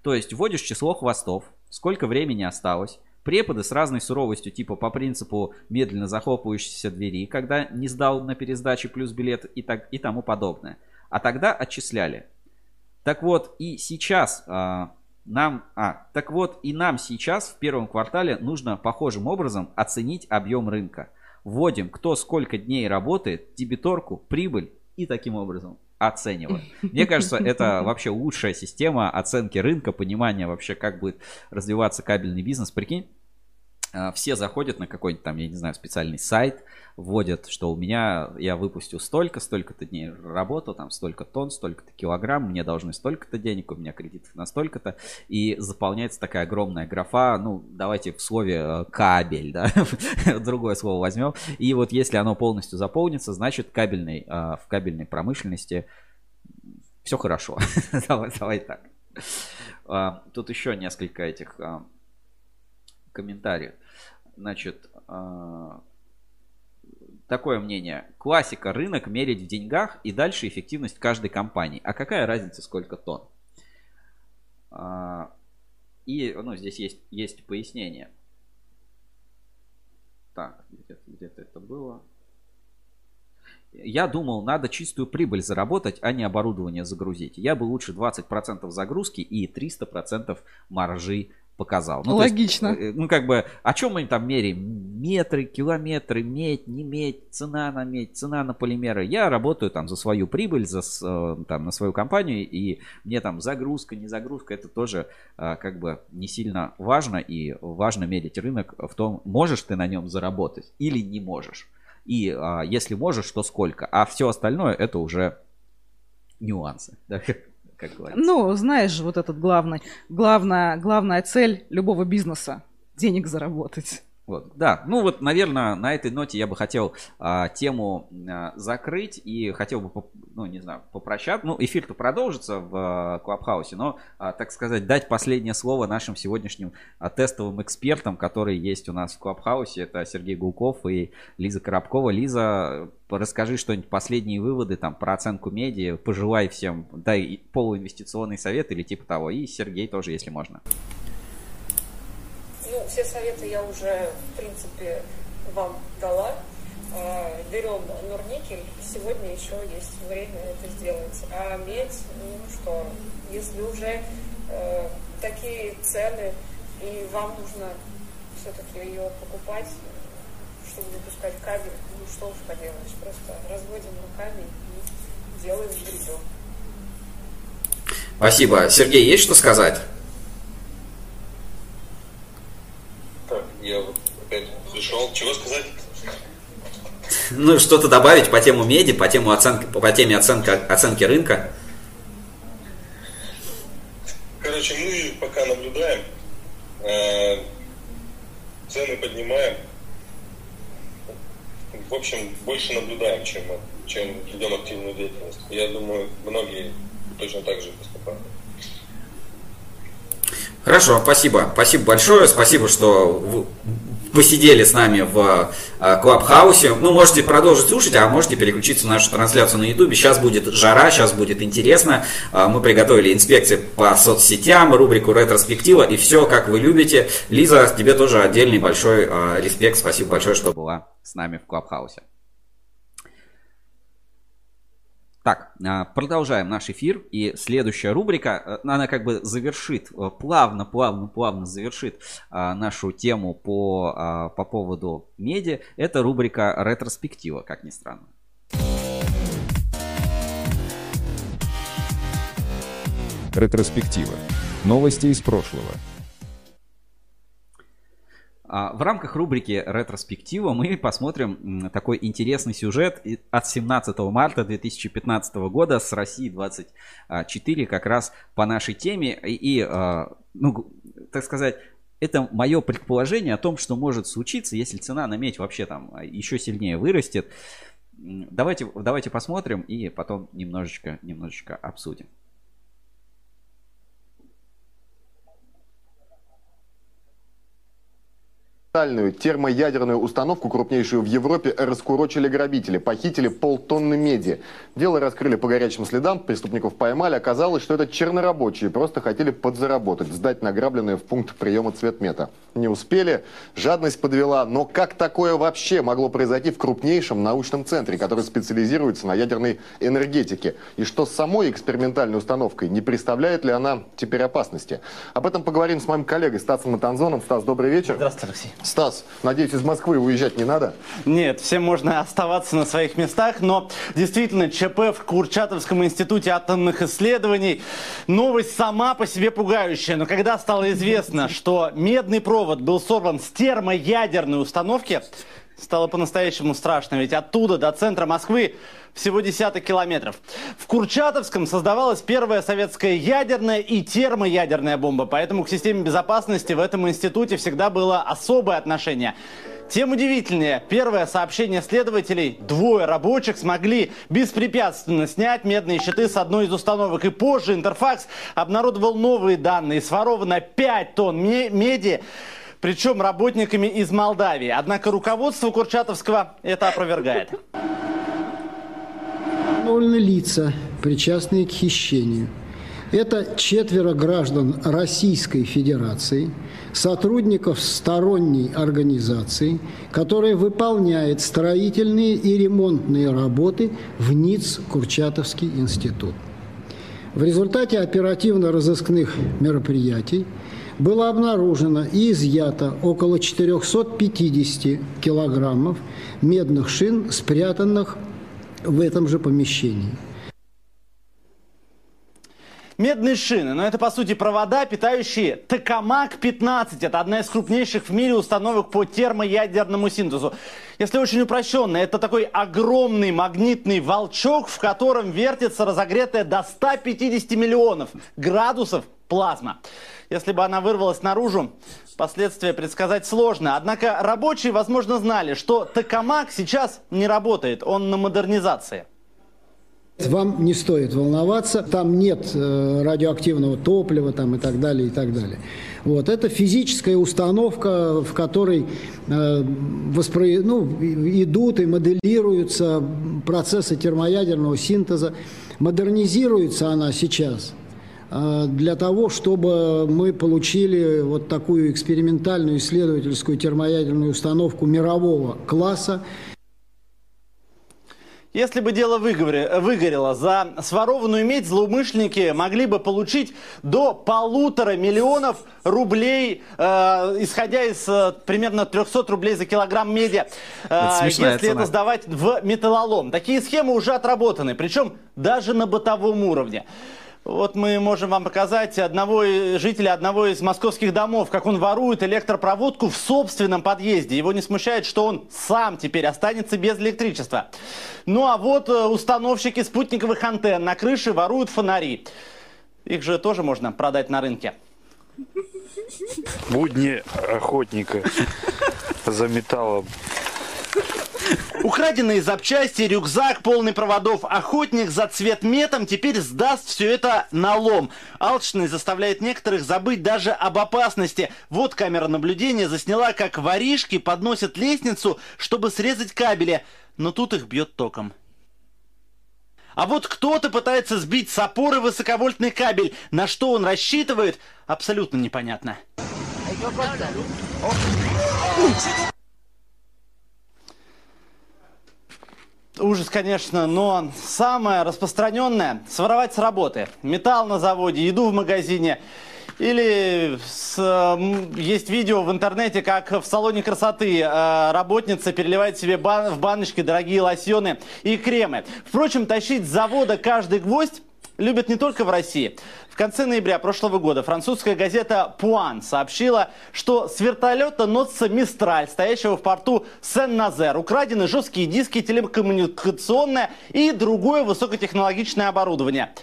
Speaker 1: То есть вводишь число хвостов, сколько времени осталось, преподы с разной суровостью, типа по принципу медленно захлопывающейся двери, когда не сдал на пересдаче плюс билет и, так, и тому подобное. А тогда отчисляли. Так вот, и сейчас а, Нам, а, так вот, и нам сейчас в первом квартале нужно похожим образом оценить объем рынка. Вводим, кто сколько дней работает, дебиторку, прибыль и таким образом оцениваем. Мне кажется, это вообще лучшая система оценки рынка, понимания вообще, как будет развиваться кабельный бизнес. Прикинь, все заходят на какой-нибудь там, я не знаю, специальный сайт, вводят, что у меня, я выпустил столько, столько-то дней работал, там столько тонн, столько-то килограмм, мне должны столько-то денег, у меня кредитов на столько-то, и заполняется такая огромная графа, ну, давайте в слове э, кабель, да, другое слово возьмем, и вот если оно полностью заполнится, значит, кабельный, а, в кабельной промышленности все хорошо, давай, давай так. А, тут еще несколько этих комментариев. Значит, а, такое мнение. Классика, рынок мерить в деньгах и дальше эффективность каждой компании. А какая разница, сколько тонн? А, и ну, здесь есть, есть пояснение. Так, где-то где это было. Я думал, надо чистую прибыль заработать, а не оборудование загрузить. Я бы лучше 20% загрузки и 300% маржи показал.
Speaker 2: Ну, Логично.
Speaker 1: Есть, э, ну, как бы, о чем мы там меряем? Метры, километры, медь, не медь, цена на медь, цена на полимеры. Я работаю там за свою прибыль, за, э, там, на свою компанию, и мне там загрузка, не загрузка, это тоже э, как бы не сильно важно, и важно мерить рынок в том, можешь ты на нем заработать или не можешь. И если можешь, то сколько. А все остальное это уже нюансы. Да? Как говорится.
Speaker 2: Ну, знаешь, вот этот главный, главная, главная цель любого бизнеса – денег заработать.
Speaker 1: Вот, да, ну вот, наверное, на этой ноте я бы хотел а, тему а, закрыть и хотел бы, ну, не знаю, попрощаться. Ну, эфир-то продолжится в а, Клабхаусе, но, а, так сказать, дать последнее слово нашим сегодняшним а, тестовым экспертам, которые есть у нас в Клабхаусе. Это Сергей Гулков и Лиза Коробкова. Лиза, расскажи что-нибудь, последние выводы там про оценку медиа, пожелай всем, дай полуинвестиционный совет или типа того. И Сергей тоже, если можно.
Speaker 4: Ну, все советы я уже, в принципе, вам дала. А, Берем Норникель. Сегодня еще есть время это сделать. А медь, ну что, если уже э, такие цены, и вам нужно все-таки ее покупать, чтобы выпускать кабель, ну что уж поделаешь, просто разводим руками и делаем грибем.
Speaker 1: Спасибо. Сергей, есть что сказать?
Speaker 5: Я вот опять пришел. Чего сказать?
Speaker 1: Ну, что-то добавить по тему меди, по, тему оценки, по теме оценка, оценки рынка?
Speaker 5: Короче, мы пока наблюдаем, э, цены поднимаем. В общем, больше наблюдаем, чем, чем ведем активную деятельность. Я думаю, многие точно так же поступают.
Speaker 1: Хорошо, спасибо. Спасибо большое. Спасибо, что вы посидели с нами в э, Клабхаусе. Ну, можете продолжить слушать, а можете переключиться на нашу трансляцию на Ютубе. Сейчас будет жара, сейчас будет интересно. Э, мы приготовили инспекции по соцсетям, рубрику ретроспектива и все, как вы любите. Лиза, тебе тоже отдельный большой э, респект. Спасибо большое, что была с нами в Клабхаусе. Так, а, продолжаем наш эфир. И следующая рубрика, э, она как бы завершит, э, плавно, плавно, плавно завершит а, нашу тему по, а, по поводу меди. Это рубрика ретроспектива, как ни странно.
Speaker 3: Ретроспектива. Новости из прошлого.
Speaker 1: А, в рамках рубрики «Ретроспектива» мы посмотрим такой интересный сюжет от 17 марта 2015 года с России 24 как раз по нашей теме. И, а, ну, так сказать, это мое предположение о том, что может случиться, если цена на медь вообще там еще сильнее вырастет. Давайте, давайте посмотрим и потом немножечко, немножечко обсудим.
Speaker 9: Термоядерную установку, крупнейшую в Европе, раскурочили грабители, похитили полтонны меди. Дело раскрыли по горячим следам, преступников поймали. Оказалось, что это чернорабочие, просто хотели подзаработать, сдать награбленное в пункт приема цветмета. Не успели, жадность подвела. Но как такое вообще могло произойти в крупнейшем научном центре, который специализируется на ядерной энергетике? И что с самой экспериментальной установкой? Не представляет ли она теперь опасности? Об этом поговорим с моим коллегой Стасом Матанзоном. Стас, добрый вечер.
Speaker 10: Здравствуйте, Алексей.
Speaker 9: Стас, надеюсь, из Москвы уезжать не надо?
Speaker 10: Нет, всем можно оставаться на своих местах, но действительно ЧП в Курчатовском институте атомных исследований. Новость сама по себе пугающая, но когда стало известно, что медный провод был сорван с термоядерной установки, стало по-настоящему страшно, ведь оттуда до центра Москвы всего десяток километров. В Курчатовском создавалась первая советская ядерная и термоядерная бомба, поэтому к системе безопасности в этом институте всегда было особое отношение. Тем удивительнее, первое сообщение следователей, двое рабочих смогли беспрепятственно снять медные щиты с одной из установок. И позже Интерфакс обнародовал новые данные. Своровано 5 тонн меди причем работниками из Молдавии. Однако руководство Курчатовского это опровергает.
Speaker 11: Установлены лица, причастные к хищению. Это четверо граждан Российской Федерации, сотрудников сторонней организации, которая выполняет строительные и ремонтные работы в НИЦ Курчатовский институт. В результате оперативно-розыскных мероприятий было обнаружено и изъято около 450 килограммов медных шин, спрятанных в этом же помещении.
Speaker 10: Медные шины, но это по сути провода, питающие Токамак-15. Это одна из крупнейших в мире установок по термоядерному синтезу. Если очень упрощенно, это такой огромный магнитный волчок, в котором вертится разогретая до 150 миллионов градусов плазма. Если бы она вырвалась наружу, последствия предсказать сложно. Однако рабочие, возможно, знали, что Токамак сейчас не работает, он на модернизации.
Speaker 11: Вам не стоит волноваться, там нет э, радиоактивного топлива там, и так далее, и так далее. Вот. Это физическая установка, в которой э, воспро... ну, идут и моделируются процессы термоядерного синтеза. Модернизируется она сейчас для того, чтобы мы получили вот такую экспериментальную исследовательскую термоядерную установку мирового класса,
Speaker 10: если бы дело выгорело, за сворованную медь злоумышленники могли бы получить до полутора миллионов рублей, э, исходя из э, примерно 300 рублей за килограмм меди, э, если цена. это сдавать в металлолом. Такие схемы уже отработаны, причем даже на бытовом уровне. Вот мы можем вам показать одного жителя одного из московских домов, как он ворует электропроводку в собственном подъезде. Его не смущает, что он сам теперь останется без электричества. Ну а вот э, установщики спутниковых антенн на крыше воруют фонари. Их же тоже можно продать на рынке.
Speaker 12: Будни охотника за металлом.
Speaker 10: Украденные запчасти, рюкзак, полный проводов. Охотник за цветметом теперь сдаст все это на лом. Алчность заставляет некоторых забыть даже об опасности. Вот камера наблюдения засняла, как воришки подносят лестницу, чтобы срезать кабели. Но тут их бьет током. А вот кто-то пытается сбить с опоры высоковольтный кабель. На что он рассчитывает, абсолютно непонятно. Ужас, конечно, но самое распространенное – своровать с работы. Металл на заводе, еду в магазине. Или с, есть видео в интернете, как в салоне красоты э, работница переливает себе бан, в баночки дорогие лосьоны и кремы. Впрочем, тащить с завода каждый гвоздь любят не только в России. В конце ноября прошлого года французская газета «Пуан» сообщила, что с вертолета носится «Мистраль», стоящего в порту Сен-Назер. Украдены жесткие диски, телекоммуникационное и другое высокотехнологичное оборудование.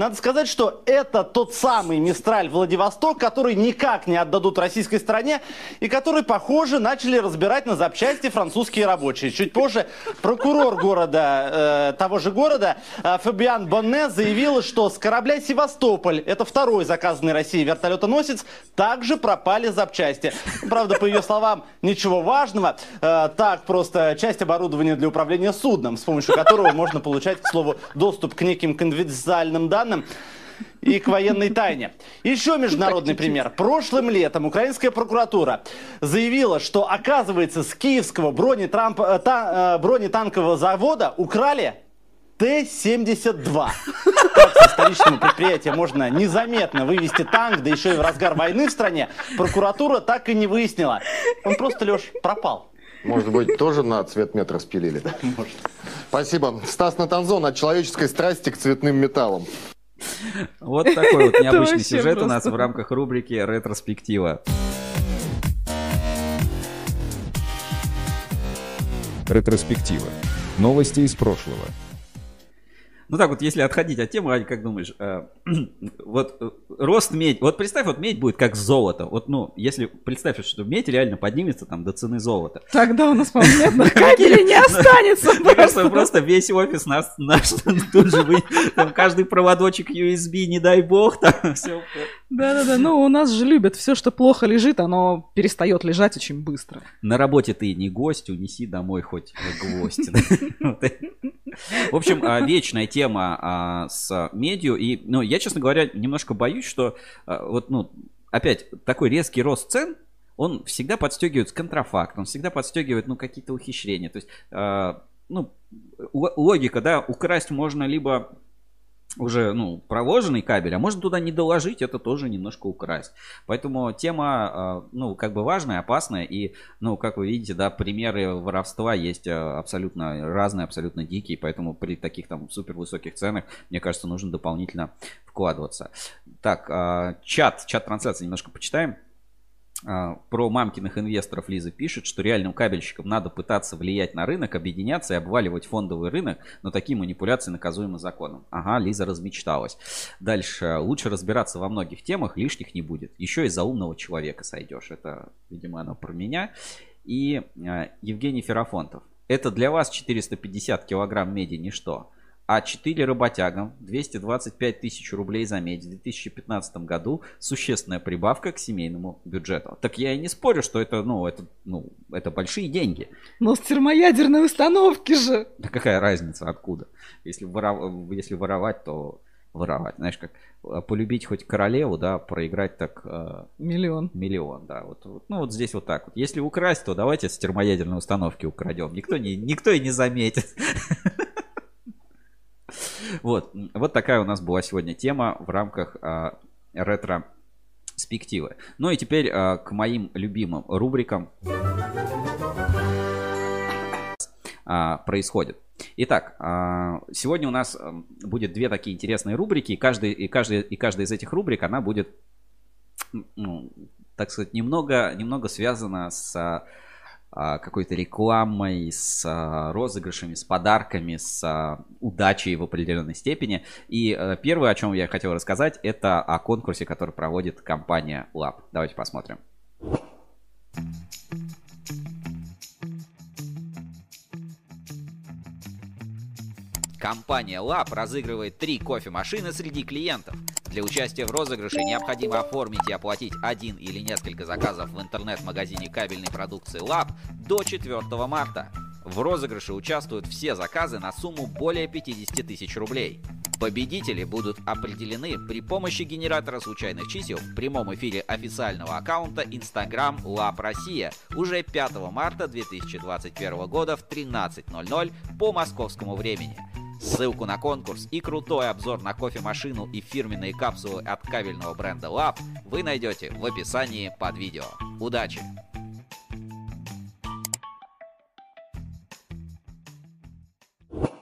Speaker 10: Надо сказать, что это тот самый Мистраль Владивосток, который никак не отдадут российской стране и который, похоже, начали разбирать на запчасти французские рабочие. Чуть позже прокурор города, э, того же города, э, Фабиан Бонне заявил, что с корабля «Севастополь», это второй заказанный Россией вертолетоносец, также пропали запчасти. Правда, по ее словам, ничего важного. Э, так, просто часть оборудования для управления судном, с помощью которого можно получать, к слову, доступ к неким конфиденциальным данным и к военной тайне. Еще международный пример. Прошлым летом украинская прокуратура заявила, что, оказывается, с киевского бронетрамп, э, та, э, бронетанкового завода украли Т-72. Как со столичного предприятия можно незаметно вывести танк, да еще и в разгар войны в стране, прокуратура так и не выяснила. Он просто, Леш, пропал.
Speaker 9: Может быть, тоже на цвет метра спилили?
Speaker 10: Может.
Speaker 9: Спасибо. Стас Натанзон от человеческой страсти к цветным металлам.
Speaker 1: Вот такой вот необычный сюжет у нас в рамках рубрики «Ретроспектива».
Speaker 3: Ретроспектива. Новости из прошлого.
Speaker 1: Ну так вот, если отходить от темы, Ань, как думаешь, э, вот э, рост медь, вот представь, вот медь будет как золото. Вот, ну, если представь, что медь реально поднимется там до цены золота.
Speaker 2: Тогда у нас, одного кабеля не останется.
Speaker 1: Мне кажется,
Speaker 2: просто.
Speaker 1: просто весь офис нас, наш тут же вы, там каждый проводочек USB, не дай бог, там все.
Speaker 2: Да-да-да, ну у нас же любят все, что плохо лежит, оно перестает лежать очень быстро.
Speaker 1: На работе ты не гость, унеси домой хоть гвоздь. В общем, а, вечная тема а, с медью. И, ну, я, честно говоря, немножко боюсь, что а, вот, ну, опять, такой резкий рост цен, он всегда подстегивает контрафакт, он всегда подстегивает, ну, какие-то ухищрения. То есть, ну, логика, да, украсть можно либо уже, ну, проложенный кабель, а можно туда не доложить, это тоже немножко украсть. Поэтому тема, э, ну, как бы важная, опасная, и, ну, как вы видите, да, примеры воровства есть э, абсолютно разные, абсолютно дикие, поэтому при таких там супер высоких ценах, мне кажется, нужно дополнительно вкладываться. Так, э, чат, чат трансляции немножко почитаем. А, Про мамкиных инвесторов Лиза пишет, что реальным кабельщикам надо пытаться влиять на рынок, объединяться и обваливать фондовый рынок, но такие манипуляции наказуемы законом. Ага, Лиза размечталась. Дальше. Лучше разбираться во многих темах, лишних не будет. Еще из-за умного человека сойдешь. Это, видимо, оно про меня. И а, Евгений Ферафонтов. Это для вас 450 килограмм меди ничто. А 4 работягам 225 тысяч рублей за медь в 2015 году существенная прибавка к семейному бюджету. Так я и не спорю, что это, ну, это, ну, это большие деньги.
Speaker 2: Но с термоядерной установки же.
Speaker 1: Да какая разница откуда? Если, воров- если воровать, то воровать. Знаешь, как э, полюбить хоть королеву, да, проиграть так э,
Speaker 2: Миллион.
Speaker 1: миллион, да. Вот, вот, ну вот здесь вот так вот. Если украсть, то давайте с термоядерной установки украдем. Никто, не, никто и не заметит. Вот, вот такая у нас была сегодня тема в рамках а, ретро спективы. Ну и теперь а, к моим любимым рубрикам а, происходит. Итак, а, сегодня у нас м, будет две такие интересные рубрики, и каждый, и каждый, и каждая из этих рубрик, она будет, ну, так сказать, немного, немного связана с а, какой-то рекламой, с а, розыгрышами, с подарками, с а, удачей в определенной степени. И э, первое, о чем я хотел рассказать, это о конкурсе, который проводит компания Lab. Давайте посмотрим. Компания Lab разыгрывает три кофемашины среди клиентов. Для участия в розыгрыше необходимо оформить и оплатить один или несколько заказов в интернет-магазине кабельной продукции Lab до 4 марта. В розыгрыше участвуют все заказы на сумму более 50 тысяч рублей. Победители будут определены при помощи генератора случайных чисел в прямом эфире официального аккаунта Instagram Lab Россия уже 5 марта 2021 года в 13.00 по московскому времени ссылку на конкурс и крутой обзор на кофемашину и фирменные капсулы от кабельного бренда Lab вы найдете в описании под видео. Удачи!
Speaker 13: you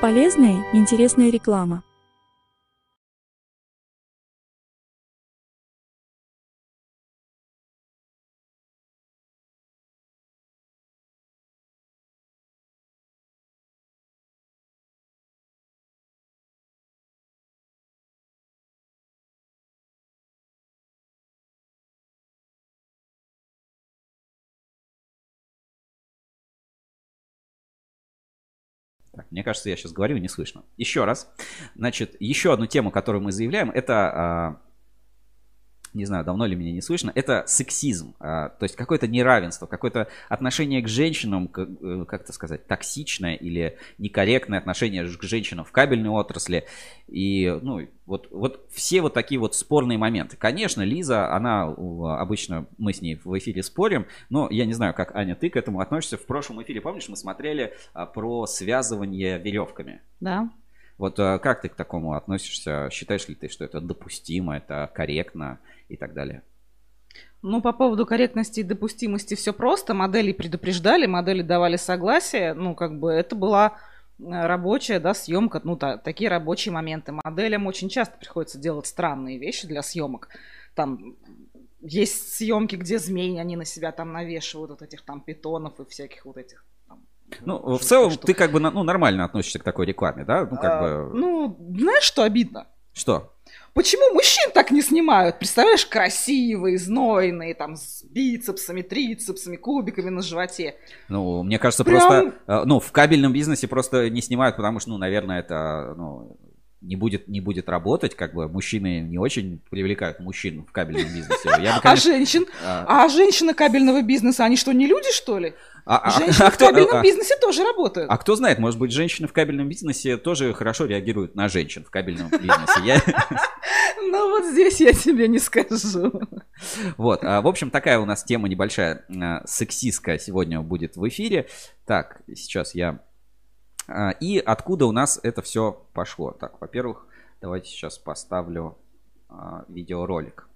Speaker 13: Полезная и интересная реклама.
Speaker 1: Мне кажется, я сейчас говорю, не слышно. Еще раз. Значит, еще одну тему, которую мы заявляем, это а, не знаю, давно ли меня не слышно, это сексизм. А, то есть какое-то неравенство, какое-то отношение к женщинам, э, как это сказать, токсичное или некорректное отношение к женщинам в кабельной отрасли. И, ну, вот, вот все вот такие вот спорные моменты. Конечно, Лиза, она обычно, мы с ней в эфире спорим, но я не знаю, как, Аня, ты к этому относишься. В прошлом эфире, помнишь, мы смотрели а, про связывание веревками?
Speaker 2: Да.
Speaker 1: Вот а, как ты к такому относишься? Считаешь ли ты, что это допустимо, это корректно? И так далее.
Speaker 2: Ну, по поводу корректности и допустимости все просто. Модели предупреждали, модели давали согласие. Ну, как бы это была э, рабочая, да, съемка, ну, та, такие рабочие моменты. Моделям очень часто приходится делать странные вещи для съемок. Там есть съемки, где змеи, они на себя там навешивают вот этих там питонов и всяких вот этих
Speaker 1: ну, в целом, штук. ты как бы ну, нормально относишься к такой рекламе, да? Ну, как
Speaker 2: а,
Speaker 1: бы...
Speaker 2: ну, знаешь, что обидно?
Speaker 1: Что?
Speaker 2: Почему мужчин так не снимают? Представляешь, красивые, знойные, там, с бицепсами, трицепсами, кубиками на животе.
Speaker 1: Ну, мне кажется, Прям... просто, э, ну, в кабельном бизнесе просто не снимают, потому что, ну, наверное, это, ну, не будет, не будет работать, как бы мужчины не очень привлекают мужчин в кабельном бизнесе.
Speaker 2: Я бы, конечно, а женщин? А... а женщины кабельного бизнеса, они что, не люди, что ли?
Speaker 1: А, а
Speaker 2: женщины а, в кабельном а, бизнесе тоже работают.
Speaker 1: А кто знает, может быть, женщины в кабельном бизнесе тоже хорошо реагируют на женщин в кабельном бизнесе.
Speaker 2: Ну вот здесь я тебе не скажу.
Speaker 1: Вот, в общем, такая у нас тема небольшая, сексистская сегодня будет в эфире. Так, сейчас я а, и откуда у нас это все пошло? Так, во-первых, давайте сейчас поставлю а, видеоролик.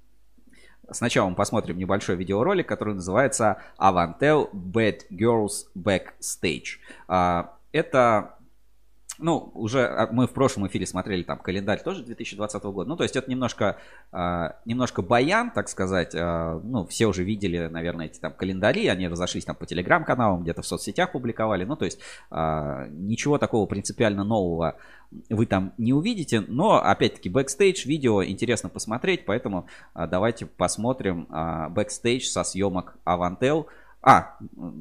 Speaker 1: Сначала мы посмотрим небольшой видеоролик, который называется Avantel Bad Girls Backstage. А, это ну, уже а, мы в прошлом эфире смотрели там календарь тоже 2020 года. Ну, то есть это немножко, э, немножко баян, так сказать. Э, ну, все уже видели, наверное, эти там календари. Они разошлись там по телеграм-каналам, где-то в соцсетях публиковали. Ну, то есть э, ничего такого принципиально нового вы там не увидите. Но, опять-таки, бэкстейдж, видео интересно посмотреть. Поэтому э, давайте посмотрим э, бэкстейдж со съемок Avantel. А,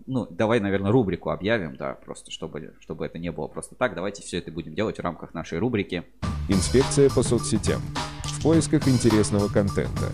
Speaker 1: ну, давай, наверное, рубрику объявим, да, просто чтобы, чтобы это не было просто так. Давайте все это будем делать в рамках нашей рубрики.
Speaker 3: Инспекция по соцсетям. В поисках интересного контента.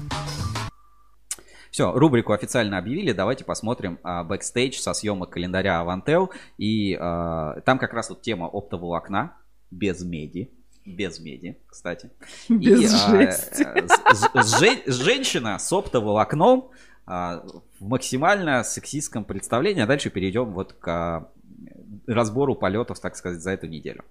Speaker 1: Все, рубрику официально объявили. Давайте посмотрим а, бэкстейдж со съемок календаря Avantel. И а, там как раз вот тема оптового окна без меди. Без меди, кстати.
Speaker 2: Без и, жести.
Speaker 1: А, с, с, с, женщина с оптовым окном а, в максимально сексистском представлении. А дальше перейдем вот к разбору полетов, так сказать, за эту неделю.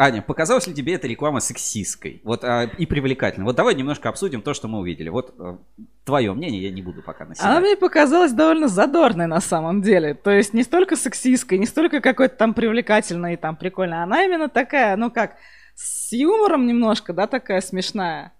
Speaker 1: Аня, показалась ли тебе эта реклама сексистской? Вот а, и привлекательной. Вот давай немножко обсудим то, что мы увидели. Вот а, твое мнение я не буду пока на себя.
Speaker 2: Она мне показалась довольно задорной на самом деле. То есть не столько сексистской, не столько какой-то там привлекательной и там прикольной. Она именно такая, ну как, с юмором немножко, да, такая смешная.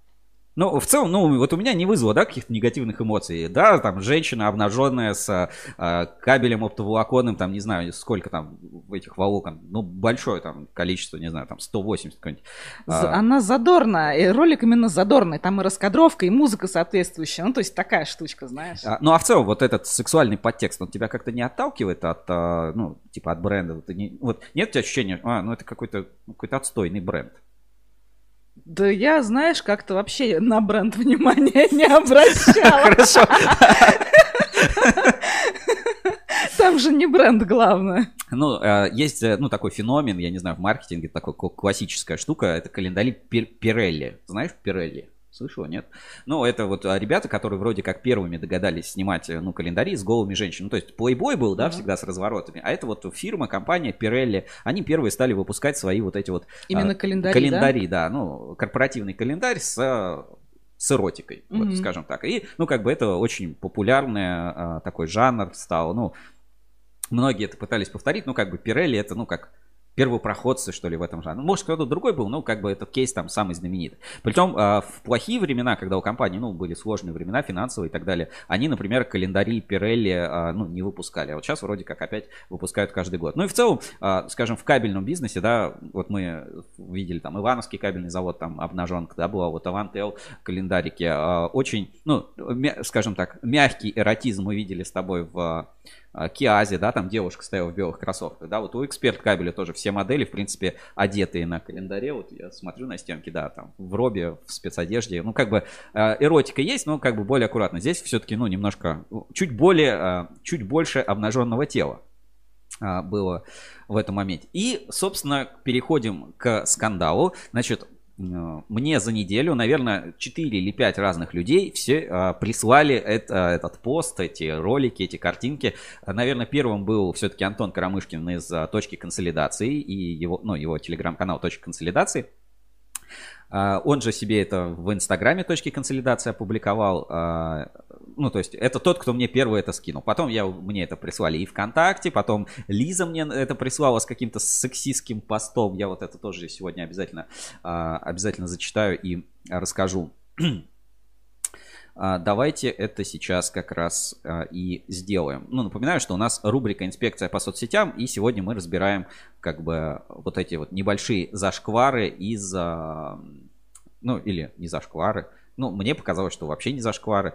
Speaker 1: Ну, в целом, ну, вот у меня не вызвало, да, каких-то негативных эмоций. Да, там, женщина обнаженная с э, кабелем оптоволоконным, там, не знаю, сколько там этих волокон, ну, большое там количество, не знаю, там, 180 какой-нибудь.
Speaker 2: А... Она задорная, и ролик именно задорный, там и раскадровка, и музыка соответствующая, ну, то есть такая штучка, знаешь.
Speaker 1: А, ну, а в целом, вот этот сексуальный подтекст, он тебя как-то не отталкивает от, а, ну, типа, от бренда? Вот, не, вот нет у тебя ощущения, а, ну, это какой-то какой отстойный бренд?
Speaker 2: Да я, знаешь, как-то вообще на бренд внимания не обращала. Хорошо. Там же не бренд главное.
Speaker 1: Ну, э, есть, э, ну, такой феномен, я не знаю, в маркетинге, такой классическая штука, это календари Пирелли. Знаешь Пирелли? Слышала, нет? Ну, это вот а, ребята, которые вроде как первыми догадались снимать, э, ну, календари с голыми женщинами. Ну, то есть Playboy был, да, uh-huh. всегда с разворотами. А это вот фирма, компания Pirelli, они первые стали выпускать свои вот эти вот...
Speaker 2: Именно а, календари,
Speaker 1: Календари, да? да, ну, корпоративный календарь с с эротикой, mm-hmm. вот, скажем так. И, ну, как бы это очень популярный а, такой жанр стал. Ну, многие это пытались повторить, ну, как бы Пирелли это, ну, как первопроходцы, что ли, в этом жанре. Может, кто-то другой был, но как бы этот кейс там самый знаменитый. Притом а, в плохие времена, когда у компании, ну, были сложные времена, финансовые и так далее, они, например, календари Пирелли, а, ну, не выпускали. А вот сейчас вроде как опять выпускают каждый год. Ну и в целом, а, скажем, в кабельном бизнесе, да, вот мы видели там Ивановский кабельный завод, там обнаженка, да, была, вот Авантел календарики. Очень, ну, скажем так, мягкий эротизм мы видели с тобой в а, Киазе, да, там девушка стояла в белых кроссовках, да, вот у эксперт кабеля тоже все модели, в принципе, одетые на календаре, вот я смотрю на стенки, да, там в робе, в спецодежде, ну, как бы а, эротика есть, но как бы более аккуратно. Здесь все-таки, ну, немножко, чуть более, а, чуть больше обнаженного тела было в этом моменте. И, собственно, переходим к скандалу. Значит, Э, мне за неделю, наверное, 4 или 5 разных людей все а, прислали это, этот пост, эти ролики, эти картинки. Наверное, первым был все-таки Антон Карамышкин из точки консолидации и его, ну, его телеграм-канал точки консолидации. Он же себе это в инстаграме точки консолидации опубликовал. А, ну, то есть, это тот, кто мне первый это скинул. Потом я, мне это прислали и ВКонтакте, потом Лиза мне это прислала с каким-то сексистским постом. Я вот это тоже сегодня обязательно, а, обязательно зачитаю и расскажу. Давайте это сейчас как раз и сделаем. Ну, напоминаю, что у нас рубрика «Инспекция по соцсетям», и сегодня мы разбираем как бы вот эти вот небольшие зашквары из... Ну, или не зашквары. Ну, мне показалось, что вообще не зашквары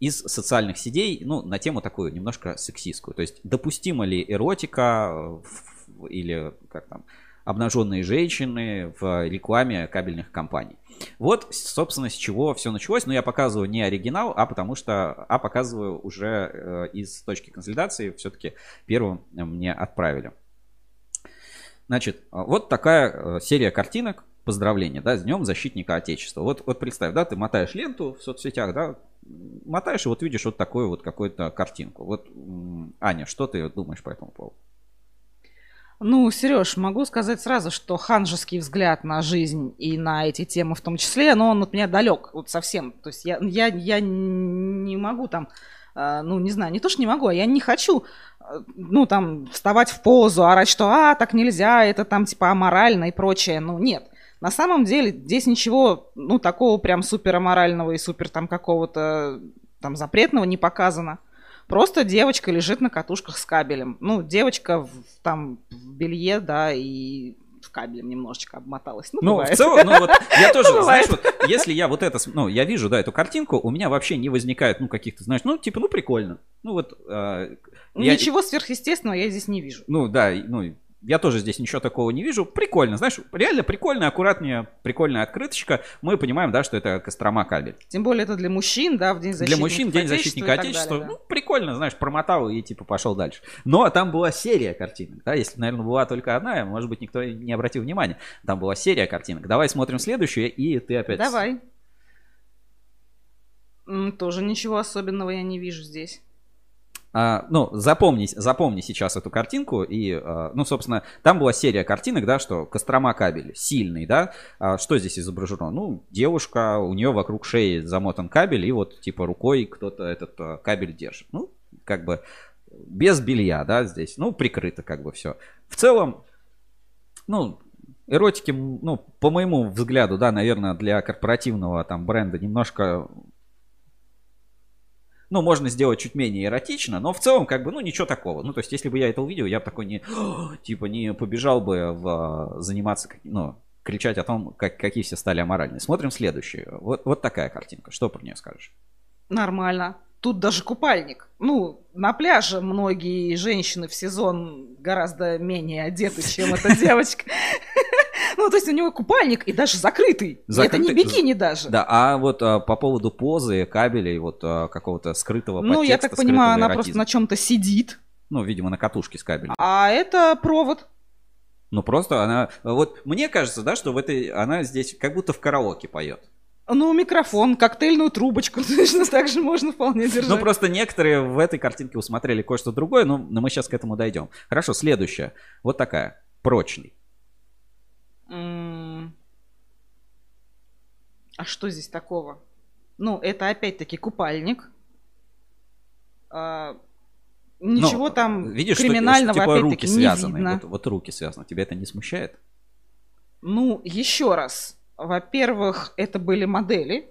Speaker 1: из социальных сетей, ну, на тему такую немножко сексистскую. То есть, допустима ли эротика или как там, обнаженные женщины в рекламе кабельных компаний. Вот, собственно, с чего все началось. Но я показываю не оригинал, а потому что, а показываю уже э, из точки консолидации. Все-таки первым мне отправили. Значит, вот такая э, серия картинок. Поздравления, да, с Днем Защитника Отечества. Вот, вот представь, да, ты мотаешь ленту в соцсетях, да, мотаешь и вот видишь вот такую вот какую-то картинку. Вот, Аня, что ты думаешь по этому поводу?
Speaker 2: Ну, Сереж, могу сказать сразу, что ханжеский взгляд на жизнь и на эти темы в том числе, но он от меня далек вот совсем. То есть я, я, я не могу там, э, ну, не знаю, не то, что не могу, а я не хочу, э, ну, там, вставать в позу, орать, что, а, так нельзя, это там, типа, аморально и прочее. Ну, нет. На самом деле здесь ничего, ну, такого прям супер аморального и супер там какого-то там запретного не показано. Просто девочка лежит на катушках с кабелем. Ну, девочка в, там в белье, да, и с кабелем немножечко обмоталась. Ну,
Speaker 1: ну в целом, ну вот я тоже, знаешь, вот если я вот это, ну, я вижу, да, эту картинку, у меня вообще не возникает, ну, каких-то, знаешь, ну, типа, ну, прикольно. Ну, вот... Э,
Speaker 2: Ничего я... сверхъестественного я здесь не вижу.
Speaker 1: Ну, да, ну, я тоже здесь ничего такого не вижу. Прикольно, знаешь, реально прикольная, аккуратная, прикольная открыточка. Мы понимаем, да, что это Кострома кабель.
Speaker 2: Тем более это для мужчин, да, в День защитника
Speaker 1: Для мужчин День защитника Отечества. Далее, да. Ну, прикольно, знаешь, промотал и типа пошел дальше. Но там была серия картинок, да, если, наверное, была только одна, может быть, никто не обратил внимания. Там была серия картинок. Давай смотрим следующую, и ты опять...
Speaker 2: Давай. Тоже ничего особенного я не вижу здесь.
Speaker 1: А, ну, запомни, запомни сейчас эту картинку. И, а, ну, собственно, там была серия картинок, да, что Кострома кабель сильный, да. А что здесь изображено? Ну, девушка, у нее вокруг шеи замотан кабель, и вот, типа, рукой кто-то этот кабель держит. Ну, как бы без белья, да, здесь. Ну, прикрыто как бы все. В целом, ну, эротики, ну, по моему взгляду, да, наверное, для корпоративного там бренда немножко ну, можно сделать чуть менее эротично, но в целом, как бы, ну, ничего такого. Ну, то есть, если бы я это увидел, я бы такой не, типа, не побежал бы в, заниматься, ну, кричать о том, как, какие все стали аморальные. Смотрим следующую. Вот, вот такая картинка. Что про нее скажешь?
Speaker 2: Нормально. Тут даже купальник. Ну, на пляже многие женщины в сезон гораздо менее одеты, чем эта девочка. Ну, то есть у него купальник и даже закрытый. закрытый. Это не бикини даже.
Speaker 1: Да, а вот а, по поводу позы, кабелей, вот а, какого-то скрытого
Speaker 2: Ну, я так понимаю, она просто на чем-то сидит.
Speaker 1: Ну, видимо, на катушке с кабелем.
Speaker 2: А это провод.
Speaker 1: Ну, просто она... Вот мне кажется, да, что в этой... Она здесь как будто в караоке поет.
Speaker 2: Ну, микрофон, коктейльную трубочку точно так же можно вполне держать.
Speaker 1: Ну, просто некоторые в этой картинке усмотрели кое-что другое, но, но мы сейчас к этому дойдем. Хорошо, следующая. Вот такая. Прочный.
Speaker 2: А что здесь такого? Ну, это опять-таки купальник. А, ничего Но, там видишь, криминального что, типа, руки связаны. Не видно.
Speaker 1: Вот, вот руки связаны. Тебя это не смущает?
Speaker 2: Ну, еще раз. Во-первых, это были модели,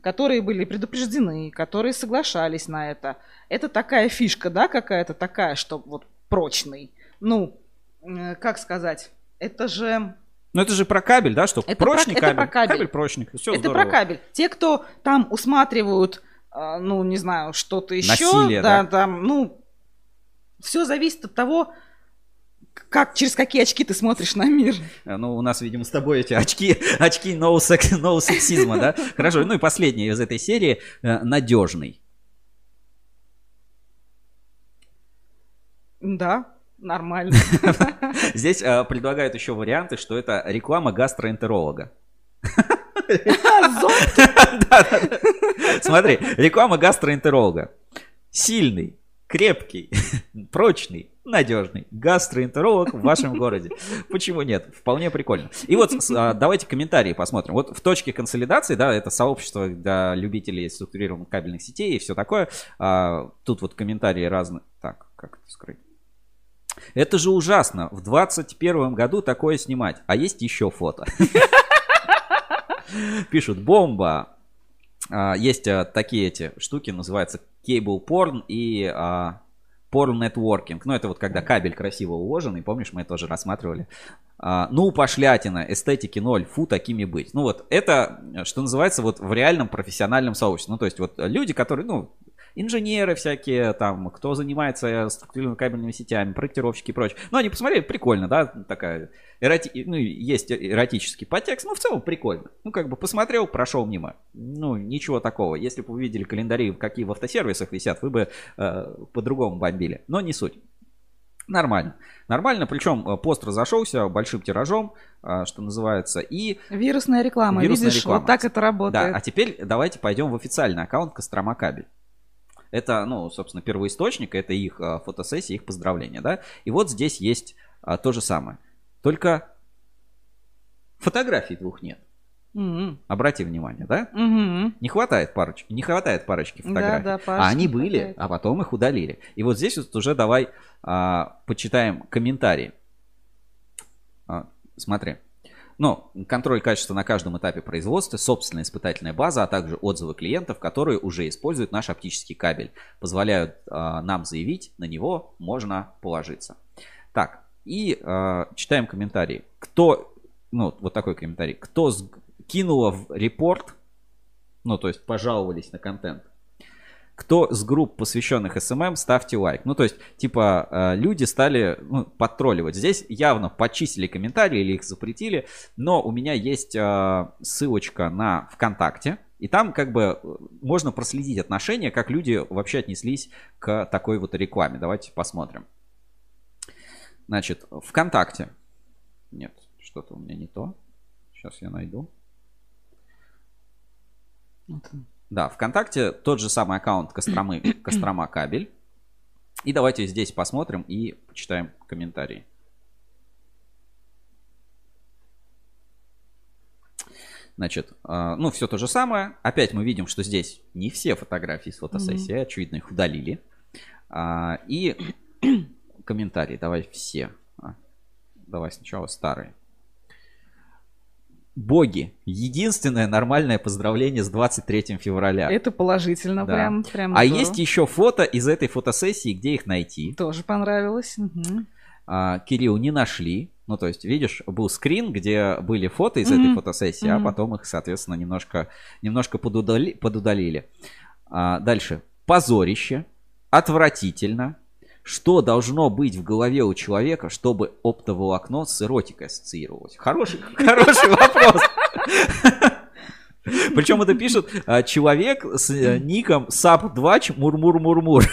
Speaker 2: которые были предупреждены, которые соглашались на это. Это такая фишка, да, какая-то такая, что вот прочный. Ну, как сказать, это же
Speaker 1: ну это же про кабель, да, что это прочный про, кабель. Это про кабель. Кабель прочник, все
Speaker 2: Это
Speaker 1: здорово.
Speaker 2: про кабель. Те, кто там усматривают, а, ну не знаю, что-то еще,
Speaker 1: Насилие,
Speaker 2: да, да, там, ну, все зависит от того, как, через какие очки ты смотришь на мир?
Speaker 1: А, ну, у нас, видимо, с тобой эти очки, очки no, sex, no сексизма, да? Хорошо, ну и последний из этой серии, э, надежный.
Speaker 2: Да, Нормально.
Speaker 1: Здесь э, предлагают еще варианты, что это реклама гастроэнтеролога. Смотри, реклама гастроэнтеролога. Сильный, крепкий, прочный, надежный гастроэнтеролог в вашем городе. Почему нет? Вполне прикольно. И вот а, давайте комментарии посмотрим. Вот в точке консолидации, да, это сообщество для любителей структурированных кабельных сетей и все такое. А, тут вот комментарии разные. Так, как это скрыть? Это же ужасно. В 21 году такое снимать. А есть еще фото. Пишут, бомба. А, есть а, такие эти штуки, называются cable porn и а, porn networking. Ну, это вот когда кабель красиво уложенный, помнишь, мы тоже рассматривали. ну, пошлятина, эстетики ноль, фу, такими быть. Ну, вот это, что называется, вот в реальном профессиональном сообществе. Ну, то есть вот люди, которые, ну, инженеры всякие, там, кто занимается структурированными кабельными сетями, проектировщики и прочее. Ну, они посмотрели, прикольно, да, такая, эроти... ну, есть эротический подтекст, ну, в целом прикольно. Ну, как бы посмотрел, прошел мимо. Ну, ничего такого. Если бы вы увидели календари, какие в автосервисах висят, вы бы э, по-другому бомбили. Но не суть. Нормально. Нормально, причем э, пост разошелся большим тиражом, э, что называется, и...
Speaker 2: Вирусная реклама, Вирусная видишь, реклама. вот так это работает.
Speaker 1: Да, а теперь давайте пойдем в официальный аккаунт Кострома Кабель. Это, ну, собственно, первоисточник, это их а, фотосессия, их поздравления, да. И вот здесь есть а, то же самое. Только фотографий двух нет. Mm-hmm. Обрати внимание, да?
Speaker 2: Mm-hmm.
Speaker 1: Не хватает парочки, не хватает парочки фотографий. Да, да, а они были, хватает. а потом их удалили. И вот здесь вот уже давай а, почитаем комментарии. А, смотри. Но контроль качества на каждом этапе производства, собственная испытательная база, а также отзывы клиентов, которые уже используют наш оптический кабель, позволяют э, нам заявить, на него можно положиться. Так, и э, читаем комментарии. Кто, ну, вот такой комментарий. Кто кинул в report, ну, то есть пожаловались на контент, кто с групп, посвященных SMM, ставьте лайк. Ну, то есть, типа, э, люди стали ну, подтролливать. Здесь явно почистили комментарии или их запретили, но у меня есть э, ссылочка на ВКонтакте, и там как бы можно проследить отношения, как люди вообще отнеслись к такой вот рекламе. Давайте посмотрим. Значит, ВКонтакте. Нет, что-то у меня не то. Сейчас я найду. Вот он. Да, ВКонтакте тот же самый аккаунт Костромы, Кострома Кабель. И давайте здесь посмотрим и почитаем комментарии. Значит, э, ну, все то же самое. Опять мы видим, что здесь не все фотографии с фотосессии, mm-hmm. очевидно, их удалили. А, и комментарии, давай все. А, давай сначала старые. Боги. Единственное нормальное поздравление с 23 февраля.
Speaker 2: Это положительно, да. прям, прям.
Speaker 1: А здорово. есть еще фото из этой фотосессии, где их найти.
Speaker 2: Тоже понравилось. Угу.
Speaker 1: А, Кирилл не нашли. Ну, то есть, видишь, был скрин, где были фото из mm-hmm. этой фотосессии, mm-hmm. а потом их, соответственно, немножко, немножко подудали, подудалили. А, дальше. Позорище. Отвратительно. Что должно быть в голове у человека, чтобы оптоволокно с эротикой ассоциировалось? Хороший, хороший вопрос. Причем это пишет а, человек с э, ником sap2 мур-мур-мур-мур.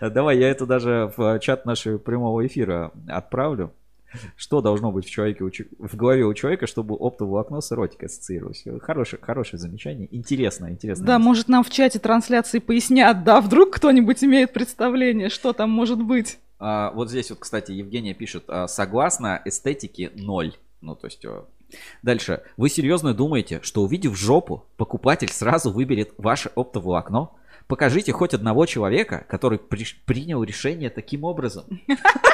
Speaker 1: Давай, я это даже в чат нашего прямого эфира отправлю. Что должно быть в, человеке, в голове у человека, чтобы оптоволокно с эротикой ассоциировалось? Хорошее, хорошее замечание. Интересно, интересно.
Speaker 2: Да, может нам в чате трансляции пояснят, да, вдруг кто-нибудь имеет представление, что там может быть.
Speaker 1: А, вот здесь вот, кстати, Евгения пишет, а, согласно эстетике ноль. Ну, то есть Дальше. Вы серьезно думаете, что увидев жопу, покупатель сразу выберет ваше оптоволокно? Покажите хоть одного человека, который при- принял решение таким образом.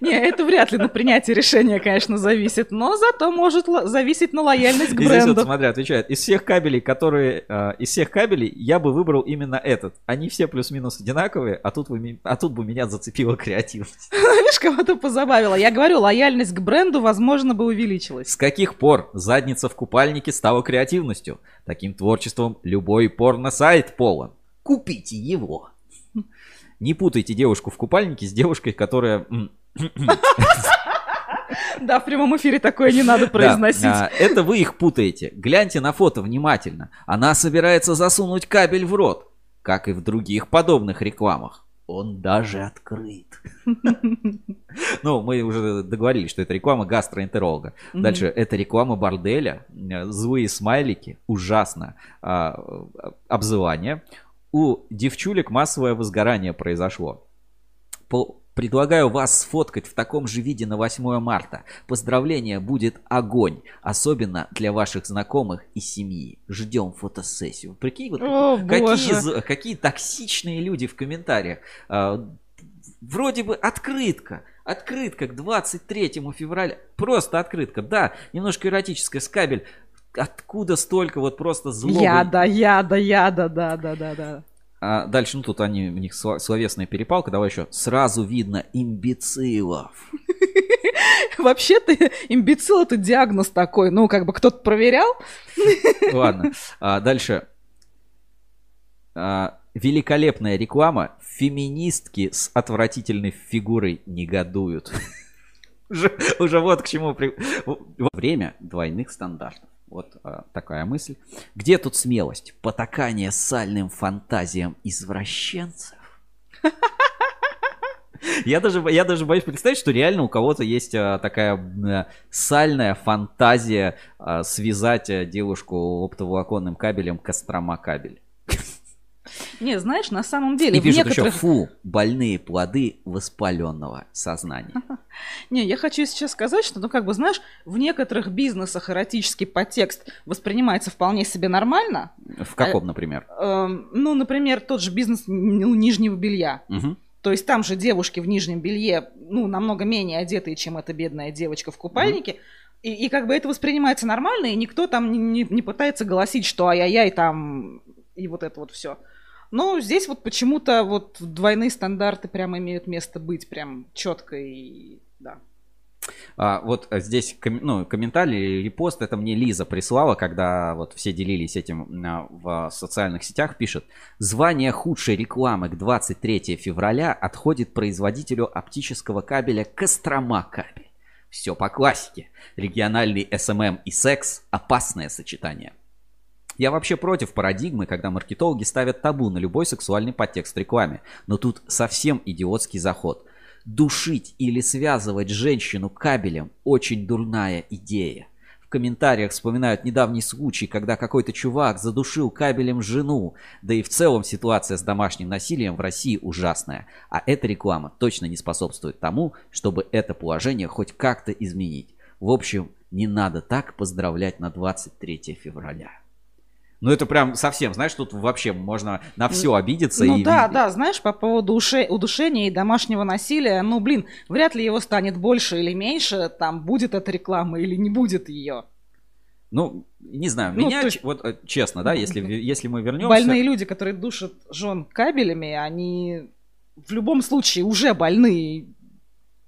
Speaker 2: Не, это вряд ли на принятие решения, конечно, зависит, но зато может зависеть на лояльность к бренду. Здесь вот,
Speaker 1: смотри, отвечает, из всех кабелей, которые, э, из всех кабелей я бы выбрал именно этот. Они все плюс-минус одинаковые, а тут, вы, а тут бы меня зацепила креативность.
Speaker 2: Видишь, кого-то позабавило. Я говорю, лояльность к бренду, возможно, бы увеличилась.
Speaker 1: С каких пор задница в купальнике стала креативностью? Таким творчеством любой порно-сайт полон. Купите его. Не путайте девушку в купальнике с девушкой, которая...
Speaker 2: Да, в прямом эфире такое не надо произносить. Да,
Speaker 1: это вы их путаете. Гляньте на фото внимательно. Она собирается засунуть кабель в рот, как и в других подобных рекламах. Он даже открыт. Ну, мы уже договорились, что это реклама гастроэнтеролога. Дальше, это реклама борделя, злые смайлики, ужасно. А, обзывание у девчулек массовое возгорание произошло. По Предлагаю вас сфоткать в таком же виде на 8 марта. Поздравление будет огонь. Особенно для ваших знакомых и семьи. Ждем фотосессию. Прикинь, вот О, какие, какие токсичные люди в комментариях. А, вроде бы открытка. Открытка к 23 февраля. Просто открытка. Да, немножко эротическая скабель откуда столько вот просто злобы?
Speaker 2: Яда, яда, яда, да, да, да, да.
Speaker 1: А дальше, ну тут они, у них словесная перепалка, давай еще. Сразу видно имбецилов.
Speaker 2: Вообще-то имбецил это диагноз такой, ну как бы кто-то проверял.
Speaker 1: Ладно, а, дальше. А, великолепная реклама. Феминистки с отвратительной фигурой негодуют. уже, уже вот к чему. Время двойных стандартов. Вот а, такая мысль. Где тут смелость? Потакание сальным фантазиям извращенцев? Я даже, я даже боюсь представить, что реально у кого-то есть а, такая а, сальная фантазия а, связать а, девушку оптоволоконным кабелем Кострома кабель.
Speaker 2: Не, знаешь, на самом деле...
Speaker 1: И пишут некоторых... еще, фу, больные плоды воспаленного сознания.
Speaker 2: Не, я хочу сейчас сказать, что, ну, как бы, знаешь, в некоторых бизнесах эротический подтекст воспринимается вполне себе нормально.
Speaker 1: В каком, например?
Speaker 2: Эм, ну, например, тот же бизнес ну, нижнего белья. То есть там же девушки в нижнем белье, ну, намного менее одетые, чем эта бедная девочка в купальнике. И, и как бы это воспринимается нормально, и никто там не, не, не пытается голосить, что ай-яй-яй там и вот это вот все. Но здесь вот почему-то вот двойные стандарты прямо имеют место быть, прям четко и да.
Speaker 1: А, вот здесь ком, ну, комментарий, репост, это мне Лиза прислала, когда вот все делились этим а, в социальных сетях, пишет, звание худшей рекламы к 23 февраля отходит производителю оптического кабеля Кострома кабель. Все по классике. Региональный SMM и секс – опасное сочетание. Я вообще против парадигмы, когда маркетологи ставят табу на любой сексуальный подтекст в рекламе. Но тут совсем идиотский заход. Душить или связывать женщину кабелем – очень дурная идея. В комментариях вспоминают недавний случай, когда какой-то чувак задушил кабелем жену. Да и в целом ситуация с домашним насилием в России ужасная. А эта реклама точно не способствует тому, чтобы это положение хоть как-то изменить. В общем, не надо так поздравлять на 23 февраля. Ну, это прям совсем, знаешь, тут вообще можно на все обидеться.
Speaker 2: Ну
Speaker 1: и...
Speaker 2: да, да, знаешь, по поводу уше... удушения и домашнего насилия, ну, блин, вряд ли его станет больше или меньше, там, будет эта реклама или не будет ее.
Speaker 1: Ну, не знаю,
Speaker 2: Ну,
Speaker 1: меня,
Speaker 2: есть-
Speaker 1: вот э, честно, да, если, если мы вернемся...
Speaker 2: Больные люди, которые душат жен кабелями, они в любом случае уже больны.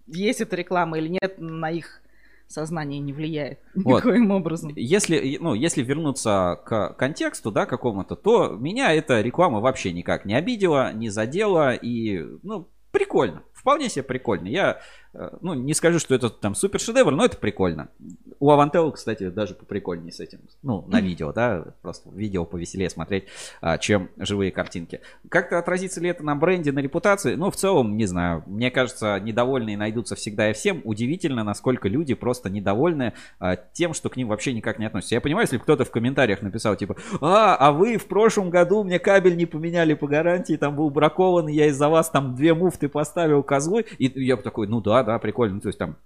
Speaker 2: Есть эта реклама или нет, на их сознание не влияет
Speaker 1: Вот.
Speaker 2: никоим образом.
Speaker 1: Если, ну, если вернуться к контексту, да, какому-то, то меня эта реклама вообще никак не обидела, не задела, и, ну, прикольно. Вполне себе прикольно. Я, ну, не скажу, что это там супер шедевр, но это прикольно. У Авантел, кстати, даже поприкольнее с этим. Ну, на видео, да, просто видео повеселее смотреть, а, чем живые картинки. Как-то отразится ли это на бренде, на репутации? Ну, в целом, не знаю. Мне кажется, недовольные найдутся всегда и всем. Удивительно, насколько люди просто недовольны а, тем, что к ним вообще никак не относятся. Я понимаю, если кто-то в комментариях написал, типа, а, а вы в прошлом году мне кабель не поменяли по гарантии, там был бракован, я из-за вас там две муфты поставил козлы. И я бы такой, ну да, да, прикольно. Ну, то есть там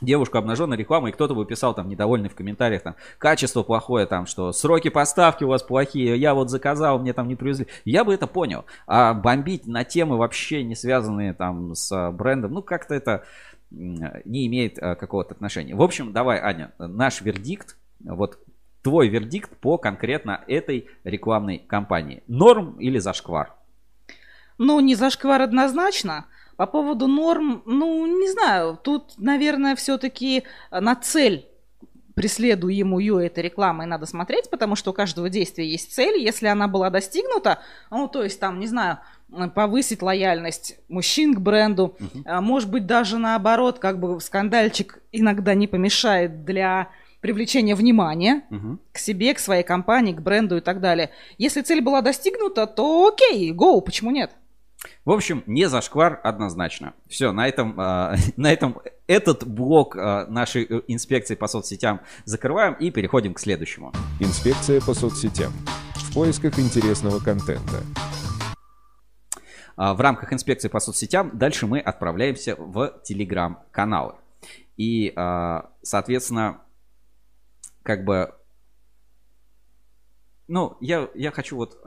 Speaker 1: девушка обнаженная реклама, и кто-то бы писал там недовольный в комментариях, там, качество плохое, там, что сроки поставки у вас плохие, я вот заказал, мне там не привезли. Я бы это понял. А бомбить на темы вообще не связанные там с а, брендом, ну, как-то это не имеет а, какого-то отношения. В общем, давай, Аня, наш вердикт, вот твой вердикт по конкретно этой рекламной кампании. Норм или зашквар?
Speaker 2: Ну, не зашквар однозначно. По поводу норм, ну, не знаю, тут, наверное, все-таки на цель преследуемую этой рекламой надо смотреть, потому что у каждого действия есть цель. Если она была достигнута, ну, то есть там, не знаю, повысить лояльность мужчин к бренду, а, может быть, даже наоборот, как бы скандальчик иногда не помешает для привлечения внимания к себе, к своей компании, к бренду и так далее. Если цель была достигнута, то окей, go, почему нет?
Speaker 1: В общем, не зашквар однозначно. Все, на этом, а, на этом этот блок а, нашей э, инспекции по соцсетям закрываем и переходим к следующему.
Speaker 3: Инспекция по соцсетям. В поисках интересного контента.
Speaker 1: А, В рамках инспекции по соцсетям дальше мы отправляемся в телеграм-каналы. И, соответственно, как бы, ну, я, я хочу вот,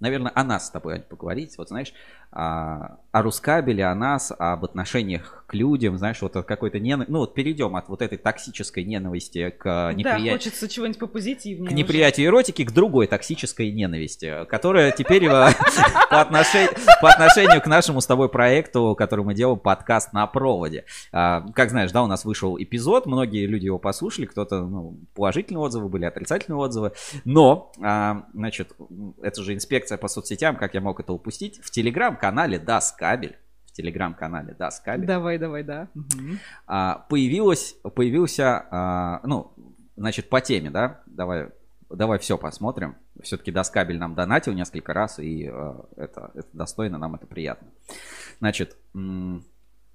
Speaker 1: наверное, о нас с тобой поговорить. Вот, знаешь, а, о Рускабеле, о нас, об отношениях к людям, знаешь, вот от какой-то ненависти. Ну, вот перейдем от вот этой токсической ненависти к
Speaker 2: Да,
Speaker 1: неприятию.
Speaker 2: хочется чего-нибудь попозитивнее.
Speaker 1: К
Speaker 2: уже.
Speaker 1: неприятию эротики, к другой токсической ненависти, которая теперь э, по отношению, к нашему с тобой проекту, который мы делаем, подкаст на проводе. А, Как знаешь, да, у нас вышел эпизод, многие люди его послушали, кто-то, ну, положительные отзывы были, отрицательные отзывы, но, а, значит, это же инспекция по соцсетям, как я мог это упустить, в телеграм-канале Das Кабель, телеграм-канале Das Кабель,
Speaker 2: Давай, давай, да.
Speaker 1: А, появилось, появился, а, ну, значит, по теме, да, давай, давай все посмотрим. Все-таки Доскабель нам донатил несколько раз, и а, это, это достойно, нам это приятно. Значит,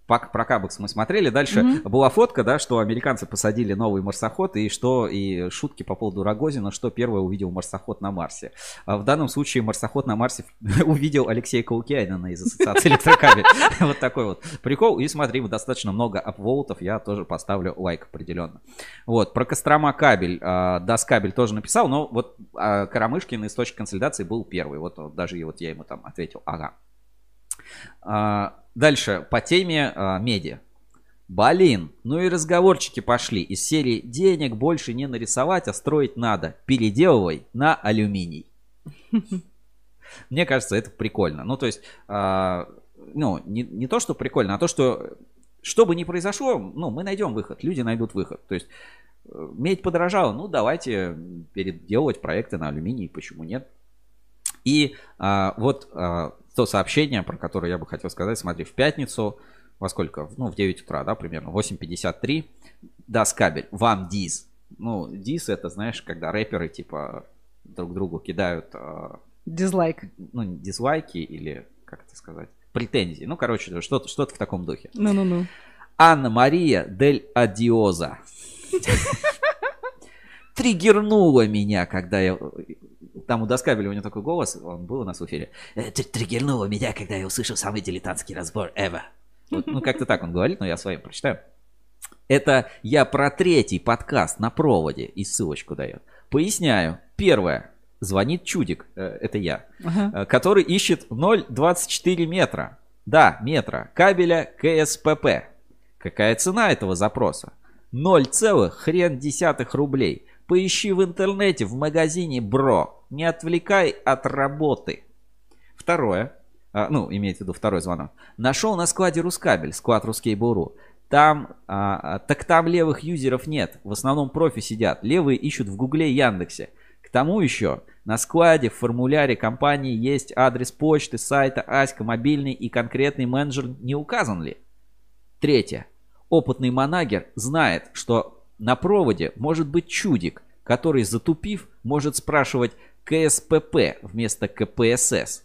Speaker 1: про Кабекс мы смотрели. Дальше
Speaker 2: Мгм.
Speaker 1: была фотка, да, что американцы посадили новый марсоход, и что, и шутки по поводу Рогозина, что первое увидел марсоход на Марсе. А в данном случае марсоход на Марсе увидел Алексея Каукианина из Ассоциации электрокабель. Вот такой вот прикол. И смотри, достаточно много апволтов, я тоже поставлю лайк определенно. Вот, про Кострома кабель, а, Доскабель тоже написал, но вот а, Карамышкин источник консолидации был первый. Вот вот даже и вот я ему там ответил, ага. А, Дальше, по теме а, медиа. Блин, ну и разговорчики пошли. Из серии «Денег больше не нарисовать, а строить надо. Переделывай на алюминий». Мне кажется, это прикольно. Ну, то есть, а, ну, не, не то, что прикольно, а то, что что бы ни произошло, ну, мы найдем выход, люди найдут выход. То есть, э, медь подорожала, ну, давайте переделывать проекты на алюминий, почему нет? И а, вот а, то сообщение, про которое я бы хотел сказать, смотри, в пятницу, во сколько? Ну, в 9 утра, да, примерно, 8.53, даст кабель, вам диз. Ну, диз это, знаешь, когда рэперы, типа, друг другу кидают, а,
Speaker 2: Дизлайк.
Speaker 1: ну, дизлайки или, как это сказать, претензии. Ну, короче, что-то что в таком духе.
Speaker 2: Ну-ну-ну.
Speaker 1: Анна Мария Дель Адиоза. триггернуло меня, когда я... Там у Доскабеля у него такой голос, он был у нас в эфире. «Э, «Тр- Триггернуло меня, когда я услышал самый дилетантский разбор ever. Вот, ну, как-то так он говорит, но я своим прочитаю. Это я про третий подкаст на проводе и ссылочку дает. Поясняю. Первое. Звонит чудик, э, это я,
Speaker 2: Ага.
Speaker 1: э, который ищет 0,24 метра. Да, метра. Кабеля КСПП. Какая цена этого запроса? 0, хрен десятых рублей. Поищи в интернете, в магазине Бро. Не отвлекай от работы. Второе. а, ну, имеется в виду второй звонок. Нашел на складе Рускабель, склад Рускейбл.ру. Там, а, а, так там левых юзеров нет. В основном профи сидят. Левые ищут в Гугле и Яндексе. К тому еще, на складе в формуляре компании есть адрес почты, сайта, Аська, мобильный и конкретный менеджер не указан ли? Третье. Опытный манагер знает, что на проводе может быть чудик, который, затупив, может спрашивать КСПП вместо КПСС.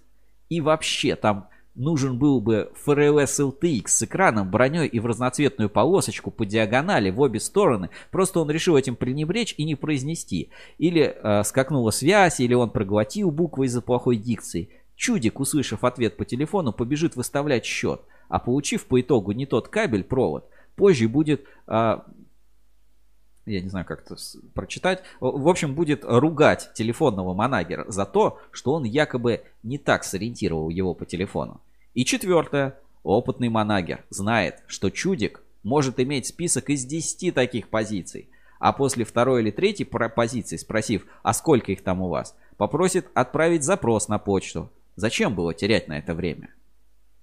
Speaker 1: И вообще там нужен был бы ФРЛС LTX с экраном, броней и в разноцветную полосочку по диагонали в обе стороны. Просто он решил этим пренебречь и не произнести. Или э, скакнула связь, или он проглотил буквы из-за плохой дикции. Чудик, услышав ответ по телефону, побежит выставлять счет. А получив по итогу не тот кабель, провод, позже будет а, я не знаю, как это прочитать. В общем, будет ругать телефонного манагера за то, что он якобы не так сориентировал его по телефону. И четвертое. Опытный манагер знает, что чудик может иметь список из 10 таких позиций. А после второй или третьей позиции, спросив, а сколько их там у вас, попросит отправить запрос на почту. Зачем было терять на это время?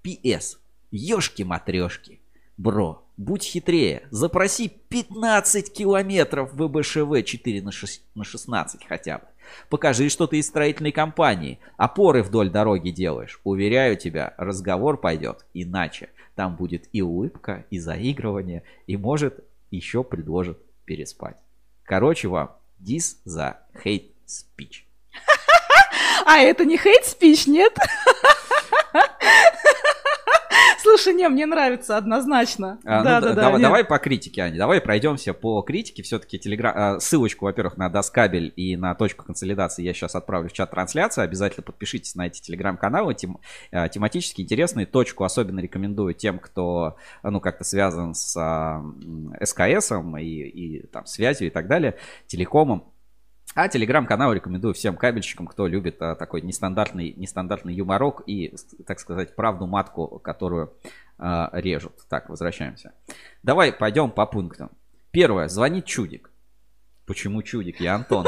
Speaker 1: П.С. Ёшки-матрёшки. Бро, будь хитрее. Запроси 15 километров ВБШВ 4 на, 6 на 16 хотя бы. Покажи, что ты из строительной компании. Опоры вдоль дороги делаешь. Уверяю тебя, разговор пойдет иначе. Там будет и улыбка, и заигрывание, и может еще предложат переспать. Короче вам, дис за hate speech.
Speaker 2: А это не хейт-спич, нет? Слушай, не, мне нравится однозначно.
Speaker 1: А, ну,
Speaker 2: да,
Speaker 1: да-
Speaker 2: да, да.
Speaker 1: давай, давай по критике, Аня. Давай пройдемся по критике. Все-таки телеграм... а, ссылочку, во-первых, на Доскабель и на точку консолидации я сейчас отправлю в чат трансляции. Обязательно подпишитесь на эти телеграм-каналы. Тем... а, Тематически интересные. Точку особенно рекомендую тем, кто ну, как-то связан с а, СКСом и, и там, связью и так далее, телекомом. А телеграм-канал рекомендую всем кабельщикам, кто любит а, такой нестандартный, нестандартный юморок и, так сказать, правду матку, которую а, режут. Так, возвращаемся. Давай пойдем по пунктам. Первое. Звонит чудик. Почему чудик? Я Антон.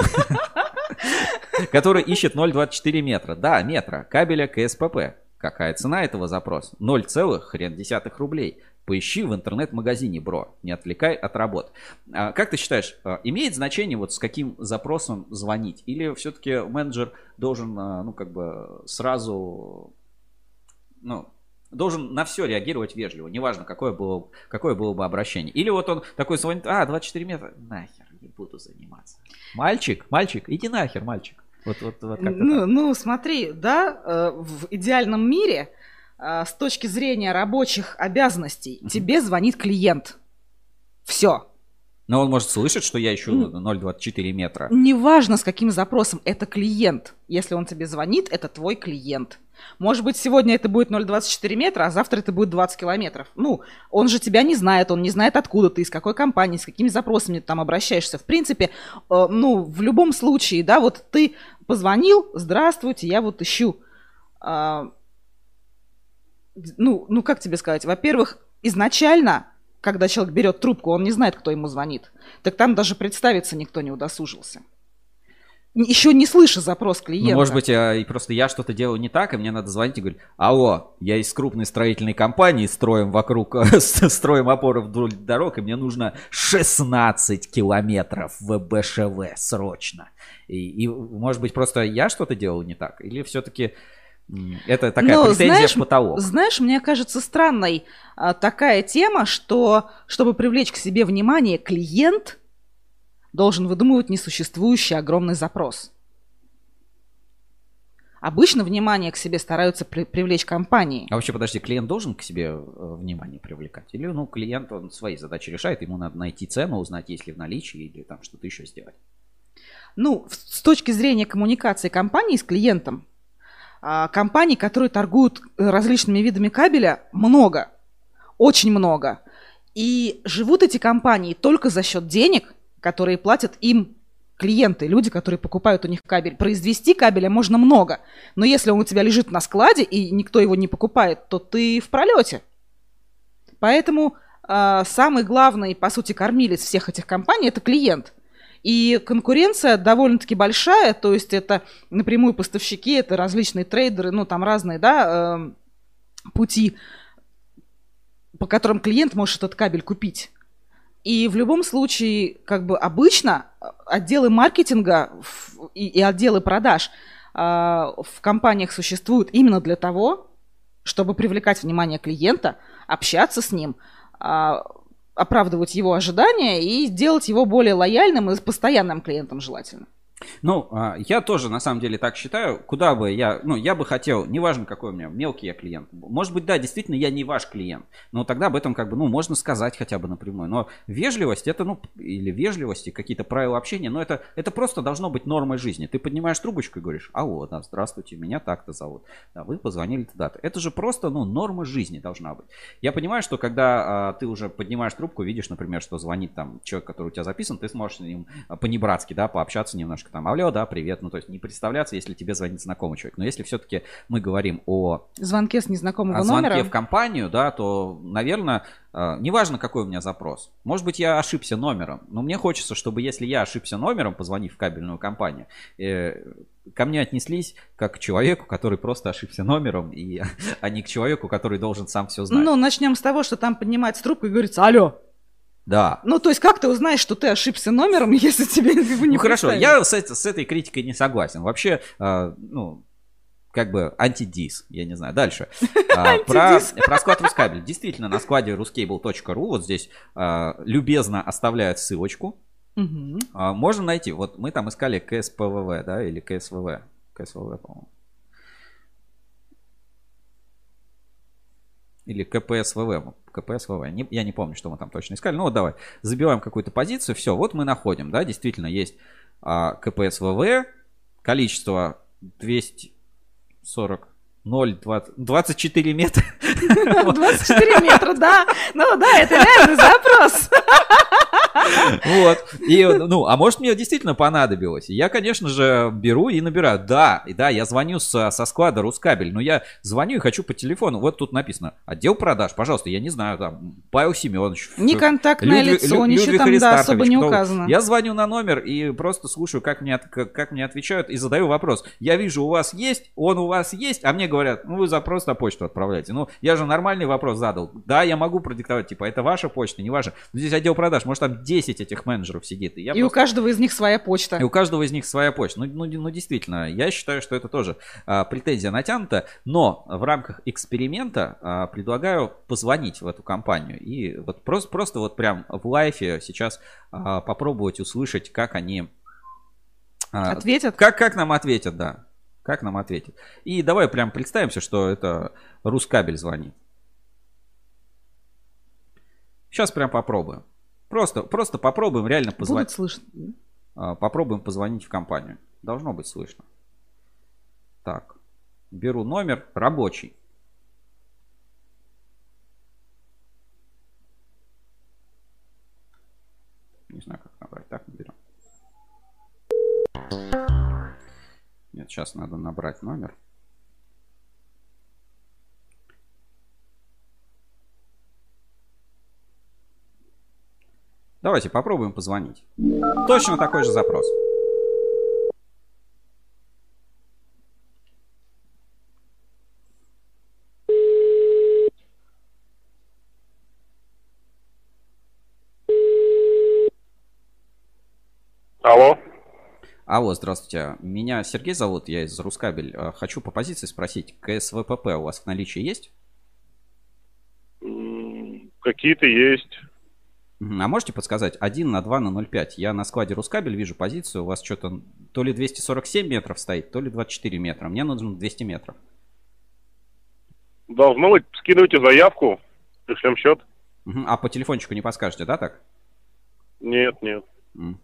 Speaker 1: Который ищет 0,24 метра. Да, метра. Кабеля КСПП. Какая цена этого запроса? 0, хрен десятых рублей. Поищи в интернет-магазине, бро. Не отвлекай от работ. А, как ты считаешь, а, имеет значение вот с каким запросом звонить? Или все-таки менеджер должен, а, ну, как бы сразу, ну, должен на все реагировать вежливо, неважно, какое было, какое было бы обращение. Или вот он такой звонит, а, 24 метра, нахер, не буду заниматься. Мальчик, мальчик, иди нахер, мальчик. Вот, вот, вот как-то
Speaker 2: Ну,
Speaker 1: так.
Speaker 2: ну, смотри, да, э, в идеальном мире с точки зрения рабочих обязанностей тебе звонит клиент. Все.
Speaker 1: Но он может слышать, что я ищу 0,24 метра.
Speaker 2: Неважно, с каким запросом, это клиент. Если он тебе звонит, это твой клиент. Может быть, сегодня это будет 0,24 метра, а завтра это будет 20 километров. Ну, он же тебя не знает, он не знает, откуда ты, из какой компании, с какими запросами ты там обращаешься. В принципе, э, ну, в любом случае, да, вот ты позвонил, здравствуйте, я вот ищу. а, ну, ну, как тебе сказать? Во-первых, изначально, когда человек берет трубку, он не знает, кто ему звонит. Так там даже представиться никто не удосужился. Еще не слыша запрос клиента.
Speaker 1: Ну, может быть, а, и просто я что-то делаю не так, и мне надо звонить и говорить, алло, я из крупной строительной компании, строим вокруг, строим опоры вдоль дорог, и мне нужно 16 километров ВБШВ срочно. И, и, может быть, просто я что-то делал не так? Или все-таки это такая
Speaker 2: Ну,
Speaker 1: претензия
Speaker 2: знаешь,
Speaker 1: в потолок?
Speaker 2: Знаешь, мне кажется странной а, такая тема, что чтобы привлечь к себе внимание, клиент должен выдумывать несуществующий огромный запрос. Обычно внимание к себе стараются при- привлечь компании.
Speaker 1: А вообще, подожди, клиент должен к себе э, внимание привлекать? Или, ну, клиент, он свои задачи решает, ему надо найти цену, узнать, есть ли в наличии, или там что-то еще сделать?
Speaker 2: Ну, с точки зрения коммуникации компании с клиентом, компаний, которые торгуют э, различными видами кабеля, много, очень много. И живут эти компании только за счет денег, которые платят им клиенты, люди, которые покупают у них кабель. Произвести кабеля можно много, но если он у тебя лежит на складе и никто его не покупает, то ты в пролете. Поэтому э, самый главный, по сути, кормилец всех этих компаний – это клиент. И конкуренция довольно-таки большая, то есть это напрямую поставщики, это различные трейдеры, ну там разные, да, э, пути, по которым клиент может этот кабель купить. И в любом случае, как бы обычно отделы маркетинга и, и отделы продаж э, в компаниях существуют именно для того, чтобы привлекать внимание клиента, общаться с ним, э, оправдывать его ожидания и сделать его более лояльным и постоянным клиентом желательно.
Speaker 1: Ну, а, я тоже на самом деле так считаю. Куда бы я, ну, я бы хотел, неважно какой у меня, мелкий я клиент. Может быть, да, действительно, я не ваш клиент. Но тогда об этом как бы, ну, можно сказать хотя бы напрямую. Но вежливость, это, ну, или вежливости, какие-то правила общения, но это, это просто должно быть нормой жизни. Ты поднимаешь трубочку и говоришь, алло, да, здравствуйте, меня так-то зовут. Да, вы позвонили туда-то. Это же просто, ну, норма жизни должна быть. Я понимаю, что когда а, ты уже поднимаешь трубку, видишь, например, что звонит там человек, который у тебя записан, ты сможешь с ним по-небратски, да, пообщаться немножко немножко там, алло, да, привет, ну то есть не представляться, если тебе звонит знакомый человек. Но если все-таки мы говорим о...
Speaker 2: Звонке с незнакомого
Speaker 1: о звонке
Speaker 2: номера.
Speaker 1: в компанию, да, то, наверное, э, неважно, какой у меня запрос. Может быть, я ошибся номером, но мне хочется, чтобы если я ошибся номером, позвонив в кабельную компанию, э, ко мне отнеслись как к человеку, который просто ошибся номером, и, а не к человеку, который должен сам все знать.
Speaker 2: Ну, начнем с того, что там поднимается трубка и говорится, алло,
Speaker 1: да.
Speaker 2: Ну, то есть, как ты узнаешь, что ты ошибся номером, если тебе его не
Speaker 1: Ну, хорошо, я с, с этой критикой не согласен. Вообще, э, ну, как бы антидис, я не знаю. Дальше. А, про, про склад Рускабель. Действительно, на складе ruscable.ru вот здесь а, любезно оставляют ссылочку. А, можно найти. Вот мы там искали КСПВВ, да, или КСВВ. КСВВ, по-моему. Или КПСВВ. КПСВВ. Не, я не помню, что мы там точно искали. Ну вот давай. Забиваем какую-то позицию. Все, вот мы находим. Да, действительно есть а, КПСВВ. Количество 240 0, 20, 24 метра.
Speaker 2: 24 метра, да. Ну да, это реальный запрос.
Speaker 1: Вот. И, ну, а может мне действительно понадобилось. Я, конечно же, беру и набираю. Да, и да, я звоню со, со склада Рускабель, но я звоню и хочу по телефону. Вот тут написано, отдел продаж, пожалуйста, я не знаю, там, Павел Семенович.
Speaker 2: Не контактное Людвиг, лицо, ничего там, да, особо не указано.
Speaker 1: Я звоню на номер и просто слушаю, как мне, как, как мне отвечают, и задаю вопрос. Я вижу, у вас есть, он у вас есть, а мне говорят, ну, вы запрос на почту отправляете. Ну, я же нормальный вопрос задал. Да, я могу продиктовать, типа, это ваша почта, не ваша. Здесь отдел продаж, может, там 10 этих менеджеров сидит.
Speaker 2: И, я и просто... у каждого из них своя почта.
Speaker 1: И у каждого из них своя почта. Ну, ну, ну действительно, я считаю, что это тоже а, претензия натянута, но в рамках эксперимента а, предлагаю позвонить в эту компанию и вот просто, просто вот прям в лайфе сейчас а, попробовать услышать, как они...
Speaker 2: А, ответят?
Speaker 1: Как, как нам ответят, да. Как нам ответят. И давай прям представимся, что это Рускабель звонит. Сейчас прям попробуем. Просто, просто попробуем реально позвонить.
Speaker 2: Будет слышно.
Speaker 1: А, попробуем позвонить в компанию. Должно быть слышно. Так. Беру номер рабочий. Не знаю, как набрать. Так, наберем. Нет, сейчас надо набрать номер. Давайте попробуем позвонить. Точно такой же запрос.
Speaker 5: Алло.
Speaker 1: Алло, здравствуйте. Меня Сергей зовут, я из Рускабель. Э, хочу по позиции спросить, КСВПП у вас в наличии есть?
Speaker 5: Какие-то есть.
Speaker 1: А можете подсказать? 1 на 2 на 0,5. Я на складе Рускабель вижу позицию. У вас что-то то ли 247 метров стоит, то ли 24 метра. Мне нужно 200 метров.
Speaker 5: Должно быть. Скидывайте заявку. Пришлем счет.
Speaker 1: А по телефончику не подскажете, да, так?
Speaker 5: Нет, нет.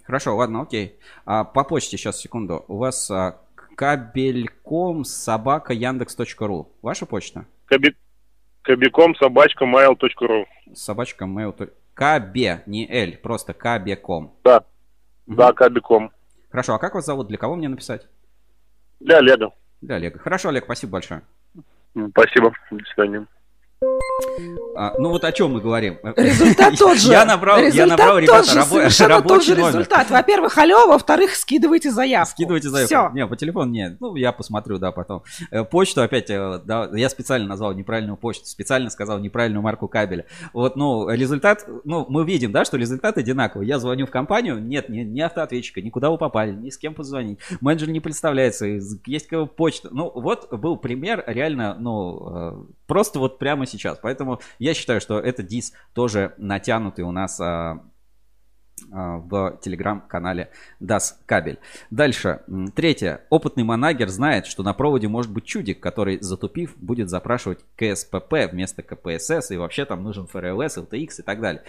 Speaker 1: Хорошо, ладно, окей. А, по почте сейчас, секунду. У вас а, кабельком собака яндекс.ру. Ваша почта?
Speaker 14: Каби... Кабиком собачка mail.ru.
Speaker 1: Собачка mail. КБ, не Л, просто кабеком.
Speaker 14: Да. Да, Кабиком.
Speaker 1: Хорошо, а как вас зовут? Для кого мне написать?
Speaker 14: Для Олега.
Speaker 1: Для Олега. Хорошо, Олег, спасибо большое.
Speaker 14: Спасибо. До свидания.
Speaker 1: А, ну вот о чем мы говорим.
Speaker 2: Результат тот же.
Speaker 1: Я набрал, я
Speaker 2: Результат
Speaker 1: набрал,
Speaker 2: тот
Speaker 1: ребята,
Speaker 2: же,
Speaker 1: рабо-
Speaker 2: совершенно тот же
Speaker 1: номер.
Speaker 2: результат. Во-первых, алло, во-вторых, скидывайте заявку.
Speaker 1: Скидывайте заявку.
Speaker 2: Все.
Speaker 1: Не, по телефону нет. Ну, я посмотрю, да, потом. Э, Почту опять, э, да, я специально назвал неправильную почту, специально сказал неправильную марку кабеля. Вот, ну, результат, ну, мы видим, да, что результат одинаковый. Я звоню в компанию, нет, ни, ни автоответчика, никуда вы попали, ни с кем позвонить. Менеджер не представляется, есть кого почта. Ну, вот был пример реально, ну, э, просто вот прямо сейчас. Поэтому я считаю, что это дис тоже натянутый у нас а, а, в телеграм-канале Das Кабель. Дальше. Третье. Опытный манагер знает, что на проводе может быть чудик, который, затупив, будет запрашивать КСПП вместо КПСС, и вообще там нужен ФРЛС, LTX и так далее.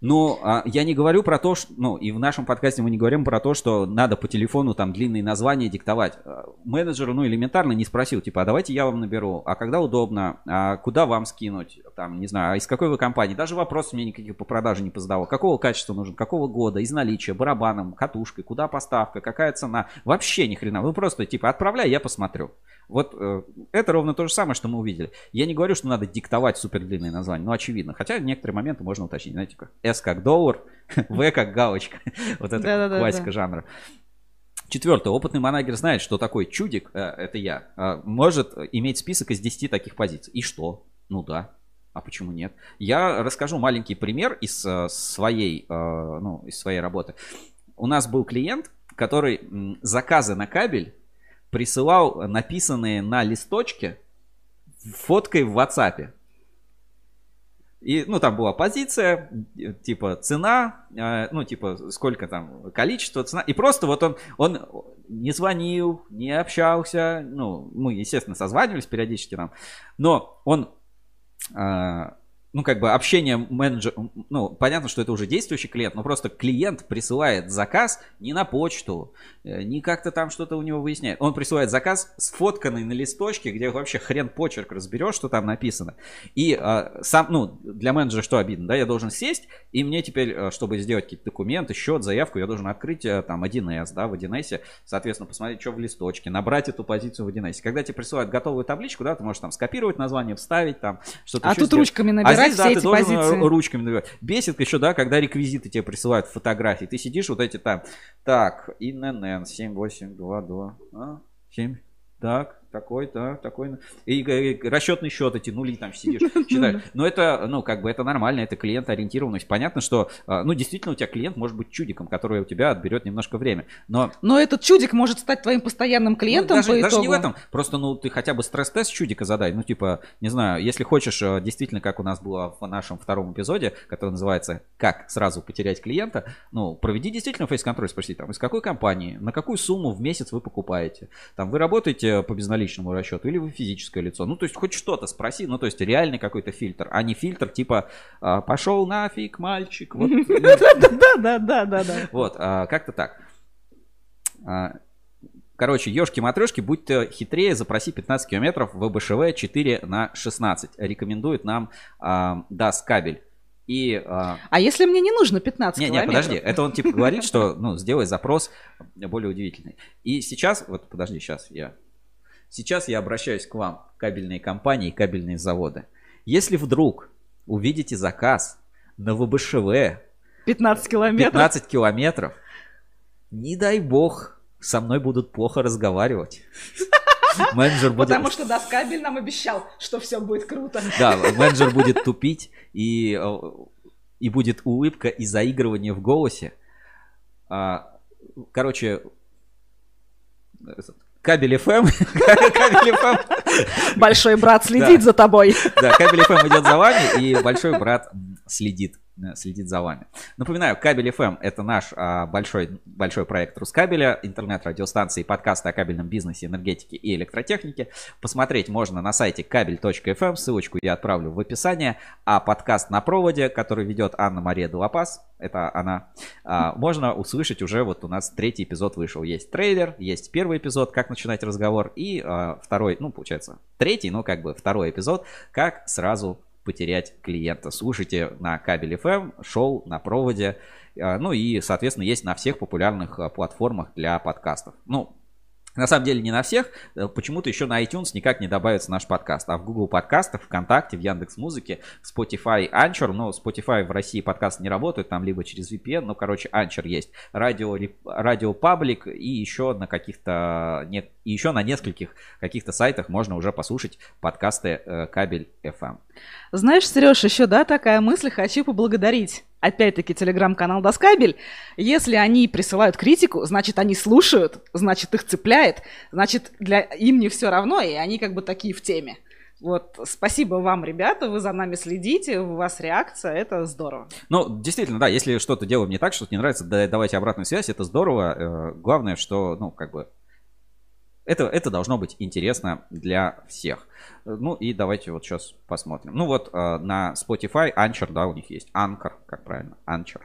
Speaker 1: Но а, я не говорю про то, что, ну, и в нашем подкасте мы не говорим про то, что надо по телефону там длинные названия диктовать. А, Менеджеру, ну, элементарно не спросил, типа, а давайте я вам наберу, а когда удобно, а куда вам скинуть, там, не знаю, а из какой вы компании. Даже вопросов мне никаких по продаже не позадавал. Какого качества нужен, какого года, из наличия, барабаном, катушкой, куда поставка, какая цена. Вообще ни хрена. Вы просто, типа, отправляй, я посмотрю. Вот э, это ровно то же самое, что мы увидели. Я не говорю, что надо диктовать супер длинные названия, ну очевидно. Хотя некоторые моменты можно уточнить. Знаете, как S как доллар, V как галочка. Вот это классика жанра. Четвертое. Опытный манагер знает, что такой чудик, э, это я, э, может иметь список из 10 таких позиций. И что? Ну да. А почему нет? Я расскажу маленький пример из э, своей, ну, из своей работы. У нас был клиент, который м, заказы на кабель присылал написанные на листочке фоткой в WhatsApp. И, ну, там была позиция, э, типа, цена, э, ну, типа, сколько там, количество, цена. И просто вот он, он не звонил, не общался. Ну, мы, естественно, созванивались периодически там. Но он, э, ну, как бы общение менеджера, ну, понятно, что это уже действующий клиент, но просто клиент присылает заказ не на почту, э, не как-то там что-то у него выясняет. Он присылает заказ сфотканный на листочке, где вообще хрен почерк разберешь, что там написано. И э, сам, ну, для менеджера что обидно, да, я должен сесть, и мне теперь, э, чтобы сделать какие-то документы, счет, заявку, я должен открыть э, там 1С, да, в 1С, соответственно, посмотреть, что в листочке, набрать эту позицию в 1С. Когда тебе присылают готовую табличку, да, ты можешь там скопировать название, вставить там, что-то
Speaker 2: А тут
Speaker 1: сделать.
Speaker 2: ручками набирать
Speaker 1: а здесь, да,
Speaker 2: все
Speaker 1: ты
Speaker 2: эти
Speaker 1: должен
Speaker 2: позиции.
Speaker 1: ру- ручками набирать. Бесит еще, да, когда реквизиты тебе присылают фотографии. Ты сидишь вот эти там, так, ИНН 7822, а, 7, так, такой, так, такой. И, э, расчетный счет эти нули там сидишь, считаешь. Но это, ну, как бы это нормально, это клиент-ориентированность. Понятно, что, а, ну, действительно, у тебя клиент может быть чудиком, который у тебя отберет немножко время. Но
Speaker 2: Но этот чудик может стать твоим постоянным клиентом
Speaker 1: ну, даже,
Speaker 2: по
Speaker 1: даже не
Speaker 2: итогу.
Speaker 1: в этом. Просто, ну, ты хотя бы стресс-тест чудика задай. Ну, типа, не знаю, если хочешь, э, действительно, как у нас было в нашем втором эпизоде, который называется «Как сразу потерять клиента», ну, проведи действительно фейс-контроль, спроси, там, из какой компании, на какую сумму в месяц вы покупаете. Там, вы работаете по безналичному расчету или вы физическое лицо. Ну, то есть, хоть что-то спроси, ну, то есть, реальный какой-то фильтр, а не фильтр типа а, «Пошел нафиг, мальчик». Вот,
Speaker 2: Да-да-да-да-да.
Speaker 1: вот, как-то так. А, Короче, ешки-матрешки, будь то хитрее, запроси 15 километров в БШВ 4 на 16. Рекомендует нам а, даст кабель. И а,
Speaker 2: А если мне не нужно 15
Speaker 1: не, не,
Speaker 2: километров?
Speaker 1: подожди, это он типа говорит, что, ну, сделай запрос более удивительный. И сейчас, вот, подожди, сейчас я, сейчас я обращаюсь к вам, кабельные компании, кабельные заводы. Если вдруг увидите заказ на ВБШВ
Speaker 2: 15 километров.
Speaker 1: 15 километров, не дай бог, со мной будут плохо разговаривать. Менеджер будет...
Speaker 2: Потому что Доскабель нам обещал, что все будет круто.
Speaker 1: Да, менеджер будет тупить, и, э, и будет улыбка и заигрывание в голосе. А, Короче, этот, кабель FM. Кабель FM.
Speaker 2: Большой брат следит
Speaker 1: Да.
Speaker 2: за тобой.
Speaker 1: Да, кабель FM идет за вами, и большой брат следит следит за вами. Напоминаю, Кабель FM это наш а, большой, большой проект Рускабеля, интернет-радиостанции подкасты о кабельном бизнесе, энергетике и электротехнике. Посмотреть можно на сайте кабель.фм, ссылочку я отправлю в описание. А подкаст на проводе, который ведет Анна-Мария Делапас, это она, а, можно услышать уже, вот у нас третий эпизод вышел. Есть трейлер, есть первый эпизод, как начинать разговор, и а, второй, ну, получается, третий, ну, как бы второй эпизод, как сразу потерять клиента. Слушайте на кабель FM, шоу на проводе. А, ну и, соответственно, есть на всех популярных а, платформах для подкастов. Ну, на самом деле не на всех. Э, почему-то еще на iTunes никак не добавится наш подкаст. А в Google подкастах, ВКонтакте, в Яндекс Музыке, Spotify, Anchor. Но Spotify в России подкаст не работает, там либо через VPN. Ну, короче, Anchor есть. Радио, радио Паблик и еще на каких-то... Нет, и еще на нескольких каких-то сайтах можно уже послушать подкасты э, Кабель FM.
Speaker 2: Знаешь, Сереж, еще, да, такая мысль, хочу поблагодарить опять-таки, телеграм-канал Доскабель. Если они присылают критику, значит, они слушают, значит, их цепляет, значит, для им не все равно, и они как бы такие в теме. Вот, спасибо вам, ребята, вы за нами следите, у вас реакция, это здорово.
Speaker 1: Ну, действительно, да, если что-то делаем не так, что-то не нравится, давайте обратную связь, это здорово. Э, главное, что, ну, как бы, это, это должно быть интересно для всех. Ну и давайте вот сейчас посмотрим. Ну вот э, на Spotify Anchor, да, у них есть. Anchor, как правильно? Anchor.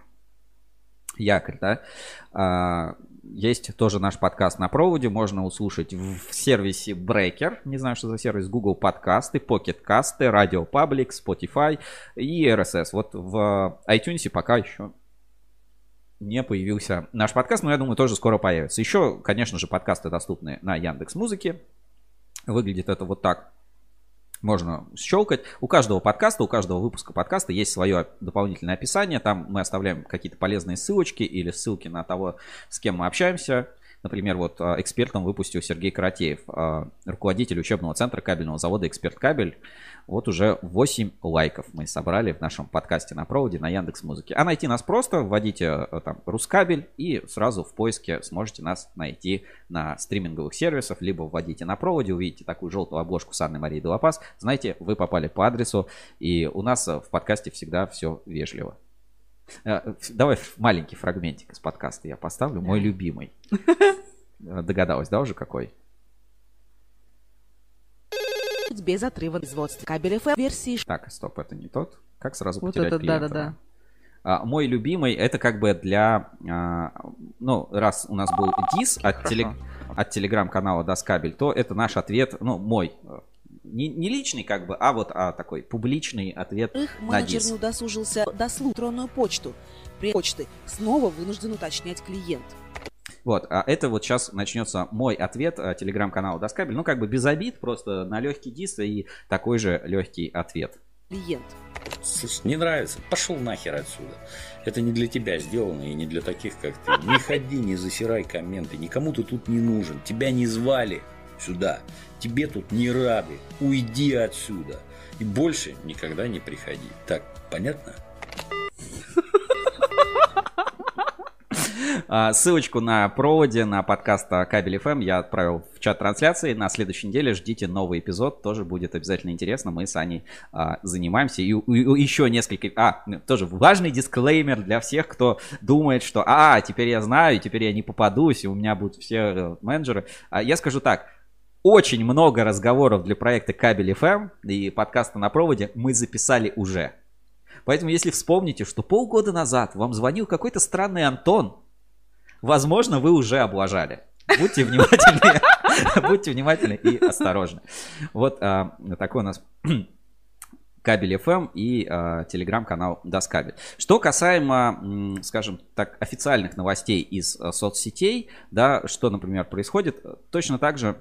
Speaker 1: Якорь, да. А, есть тоже наш подкаст на проводе, можно услышать в сервисе Breaker, не знаю, что за сервис, Google подкасты, Pocket касты, Radio Public, Spotify и RSS. Вот в iTunes пока еще не появился наш подкаст, но я думаю, тоже скоро появится. Еще, конечно же, подкасты доступны на Яндекс Музыке. Выглядит это вот так. Можно щелкать. У каждого подкаста, у каждого выпуска подкаста есть свое дополнительное описание. Там мы оставляем какие-то полезные ссылочки или ссылки на того, с кем мы общаемся. Например, вот а, экспертом выпустил Сергей Каратеев, а, руководитель учебного центра кабельного завода «Эксперт Кабель». Вот уже 8 лайков мы собрали в нашем подкасте на проводе на Яндекс Музыке. А найти нас просто, вводите э, там Рускабель и сразу в поиске сможете нас найти на стриминговых сервисах, либо вводите на проводе, увидите такую желтую обложку с Анной Марией Долопас. Знаете, вы попали по адресу, и у нас в подкасте всегда все вежливо. Э, давай маленький фрагментик из подкаста я поставлю. Мой любимый. Догадалась, да, уже какой?
Speaker 2: без отрыва производства кабеля FM версии.
Speaker 1: Так, стоп, это не тот. Как сразу вот потерять это, клиента? Да, да, да. А, мой любимый, это как бы для, а, ну, раз у нас был дис от, теле, от телеграм-канала Доскабель, то это наш ответ, ну, мой, не, не личный как бы, а вот а такой публичный ответ Их на
Speaker 2: менеджер не удосужился дослушать электронную почту. При почты снова вынужден уточнять клиент.
Speaker 1: Вот, а это вот сейчас начнется мой ответ э, телеграм-канала Доскабель. Ну, как бы без обид, просто на легкий дис и такой же легкий ответ.
Speaker 2: Клиент.
Speaker 15: Слушай, не нравится, пошел нахер отсюда. Это не для тебя сделано и не для таких, как ты. Не ходи, не засирай комменты, никому ты тут не нужен. Тебя не звали сюда. Тебе тут не рады. Уйди отсюда. И больше никогда не приходи. Так, понятно?
Speaker 1: А, ссылочку на проводе, на подкаст Кабель FM я отправил в чат трансляции. На следующей неделе ждите новый эпизод. Тоже будет обязательно интересно. Мы с Аней а, занимаемся. И, и, и еще несколько... А, тоже важный дисклеймер для всех, кто думает, что а, теперь я знаю, теперь я не попадусь, и у меня будут все э, менеджеры. А, я скажу так. Очень много разговоров для проекта Кабель FM и подкаста на проводе мы записали уже. Поэтому, если вспомните, что полгода назад вам звонил какой-то странный Антон, возможно, вы уже облажали. Будьте внимательны, будьте внимательны и осторожны. Вот а, такой у нас кабель FM и а, телеграм-канал Доскабель. Что касаемо, скажем так, официальных новостей из а, соцсетей, да, что, например, происходит, точно так же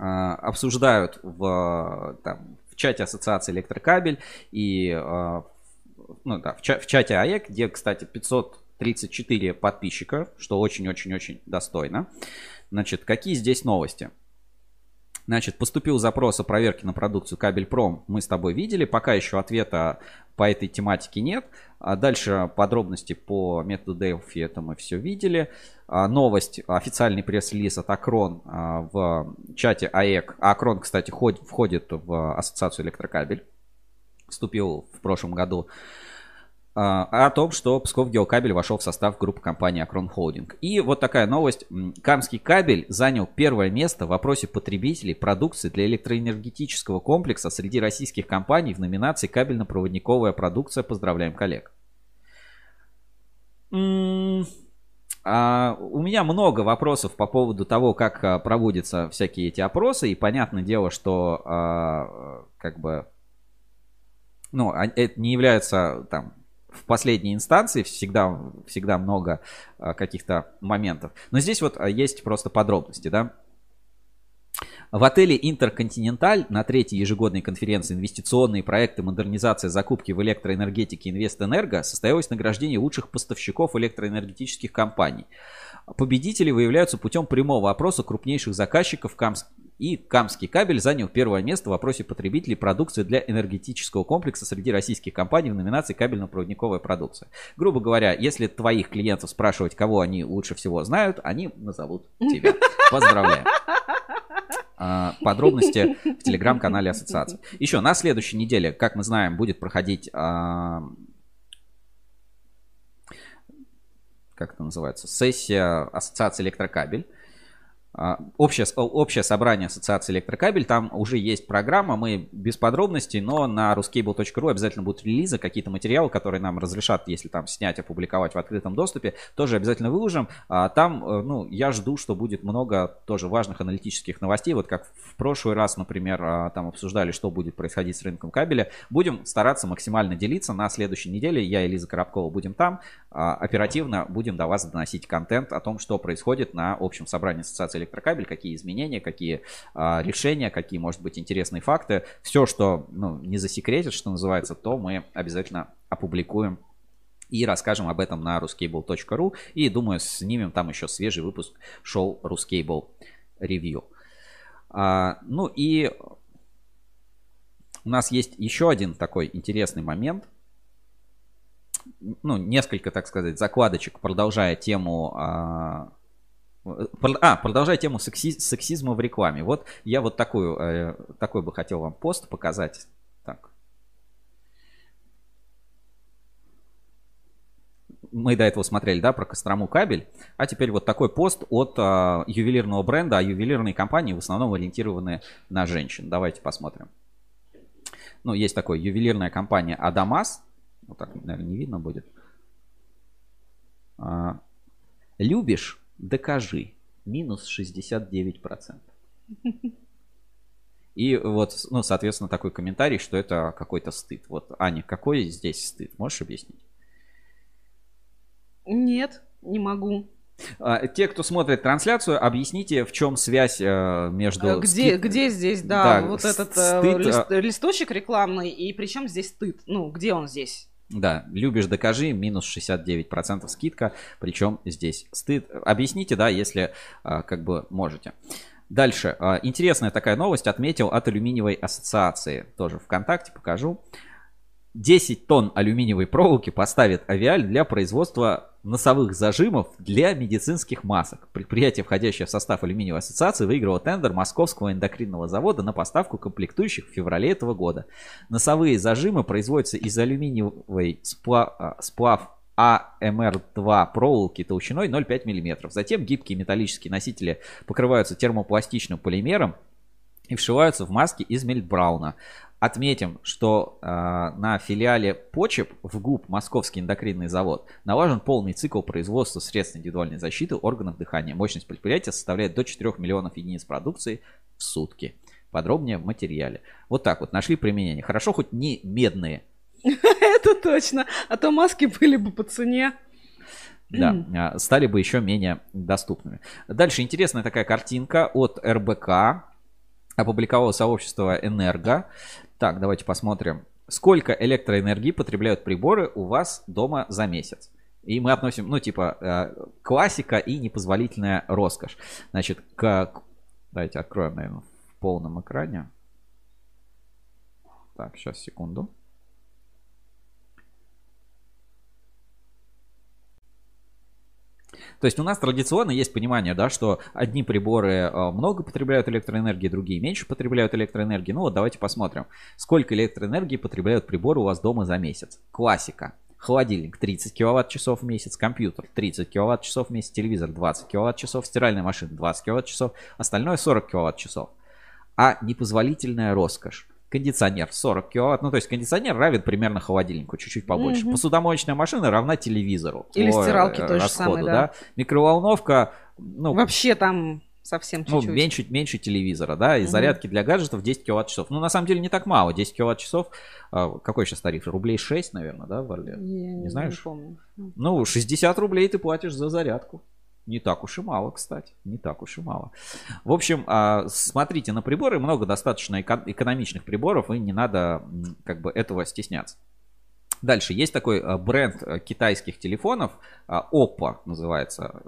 Speaker 1: обсуждают в, там, в чате Ассоциации Электрокабель и а, ну, да, в, ча- в чате АЭК, где, кстати, 500 34 подписчика, что очень-очень-очень достойно. Значит, какие здесь новости? Значит, поступил запрос о проверке на продукцию Кабельпром. Мы с тобой видели. Пока еще ответа по этой тематике нет. А дальше подробности по методу Delphi, это мы все видели. А новость, официальный пресс-релиз от Акрон а, в чате АЭК. Акрон, кстати, входит в Ассоциацию Электрокабель. вступил в прошлом году о том, что Псков Геокабель вошел в состав группы компании Акрон Холдинг. И вот такая новость. Камский кабель занял первое место в вопросе потребителей продукции для электроэнергетического комплекса среди российских компаний в номинации «Кабельно-проводниковая продукция». Поздравляем коллег. А, у меня много вопросов по поводу того, как а, проводятся всякие эти опросы. И понятное дело, что а, как бы ну, это не является там в последней инстанции всегда, всегда много а, каких-то моментов. Но здесь вот а, есть просто подробности, да. В отеле «Интерконтиненталь» на третьей ежегодной конференции «Инвестиционные проекты модернизации закупки в электроэнергетике Инвестэнерго» состоялось награждение лучших поставщиков электроэнергетических компаний. Победители выявляются путем прямого опроса крупнейших заказчиков и Камский кабель занял первое место в вопросе потребителей продукции для энергетического комплекса среди российских компаний в номинации кабельно-проводниковая продукция. Грубо говоря, если твоих клиентов спрашивать, кого они лучше всего знают, они назовут тебя. Поздравляю а, подробности в телеграм-канале ассоциации. Еще на следующей неделе, как мы знаем, будет проходить а, как это называется, сессия ассоциации электрокабель. А, общее, общее собрание Ассоциации Электрокабель, там уже есть программа, мы без подробностей, но на ruscable.ru обязательно будут релизы, какие-то материалы, которые нам разрешат, если там снять, опубликовать в открытом доступе, тоже обязательно выложим. А там, э, ну, я жду, что будет много тоже важных аналитических новостей, вот как в прошлый раз, например, а, там обсуждали, что будет происходить с рынком кабеля. Будем стараться максимально делиться на следующей неделе, я и Лиза Коробкова будем там, оперативно будем до вас доносить контент о том, что происходит на общем собрании Ассоциации электрокабель, какие изменения, какие а, решения, какие, может быть, интересные факты. Все, что ну, не засекретит, что называется, то мы обязательно опубликуем и расскажем об этом на ruscable.ru. И, думаю, снимем там еще свежий выпуск шоу Ruscable Review. А, ну и у нас есть еще один такой интересный момент. Ну, несколько, так сказать, закладочек, продолжая тему а, а, продолжая тему секси, сексизма в рекламе. Вот я вот такую, э, такой бы хотел вам пост показать. Так. Мы до этого смотрели, да, про Кострому кабель. А теперь вот такой пост от э, ювелирного бренда, а ювелирные компании в основном ориентированы на женщин. Давайте посмотрим. Ну, есть такой ювелирная компания Адамас. Вот так, наверное, не видно будет. А, любишь докажи. Минус 69%. И вот, ну, соответственно, такой комментарий, что это какой-то стыд. Вот, Аня, какой здесь стыд? Можешь объяснить?
Speaker 2: Нет, не могу.
Speaker 1: А, те, кто смотрит трансляцию, объясните, в чем связь э, между...
Speaker 2: Э, где, стыд... где здесь, да, да вот этот э, стыд... лист, листочек рекламный, и причем здесь стыд? Ну, где он здесь?
Speaker 1: Да, любишь, докажи, минус 69% скидка, причем здесь стыд. Объясните, да, если а, как бы можете. Дальше. А, интересная такая новость отметил от алюминиевой ассоциации. Тоже ВКонтакте покажу. 10 тонн алюминиевой проволоки поставит Авиаль для производства носовых зажимов для медицинских масок. Предприятие, входящее в состав алюминиевой ассоциации, выиграло тендер Московского эндокринного завода на поставку комплектующих в феврале этого года. Носовые зажимы производятся из алюминиевой сплав, а, сплав АМР-2 проволоки толщиной 0,5 мм. Затем гибкие металлические носители покрываются термопластичным полимером и вшиваются в маски из мельтбрауна. Отметим, что э, на филиале Почеп в ГУП Московский эндокринный завод налажен полный цикл производства средств индивидуальной защиты органов дыхания. Мощность предприятия составляет до 4 миллионов единиц продукции в сутки. Подробнее в материале. Вот так вот нашли применение. Хорошо, хоть не медные.
Speaker 2: Это точно. А то маски были бы по цене.
Speaker 1: Да, а, стали бы еще менее доступными. Дальше интересная такая картинка от РБК. Опубликовало сообщество Энерго. Так, давайте посмотрим. Сколько электроэнергии потребляют приборы у вас дома за месяц? И мы относим, ну, типа, э, классика и непозволительная роскошь. Значит, как... Давайте откроем, наверное, в полном экране. Так, сейчас, секунду. То есть у нас традиционно есть понимание, да, что одни приборы э, много потребляют электроэнергии, другие меньше потребляют электроэнергии. Ну вот давайте посмотрим, сколько электроэнергии потребляют приборы у вас дома за месяц. Классика. Холодильник 30 киловатт-часов в месяц, компьютер 30 киловатт-часов в месяц, телевизор 20 киловатт-часов, стиральная машина 20 киловатт-часов, остальное 40 киловатт-часов. А непозволительная роскошь кондиционер 40 киловатт. Ну, то есть кондиционер равен примерно холодильнику, чуть-чуть побольше. Угу. Посудомоечная машина равна телевизору.
Speaker 2: Или стиралке то же самое, да. да.
Speaker 1: Микроволновка, ну...
Speaker 2: Вообще там совсем
Speaker 1: чуть-чуть. Ну, меньше, меньше телевизора, да, и угу. зарядки для гаджетов 10 киловатт-часов. Ну, на самом деле, не так мало. 10 киловатт-часов, а, какой сейчас тариф? Рублей 6, наверное, да, в Орле?
Speaker 2: Я
Speaker 1: не знаешь?
Speaker 2: Не помню.
Speaker 1: Ну, 60 рублей ты платишь за зарядку. Не так уж и мало, кстати. Не так уж и мало. В общем, а, смотрите на приборы. Много достаточно экономичных приборов, и не надо как бы этого стесняться. Дальше есть такой э, бренд э, китайских телефонов, э, Oppo называется.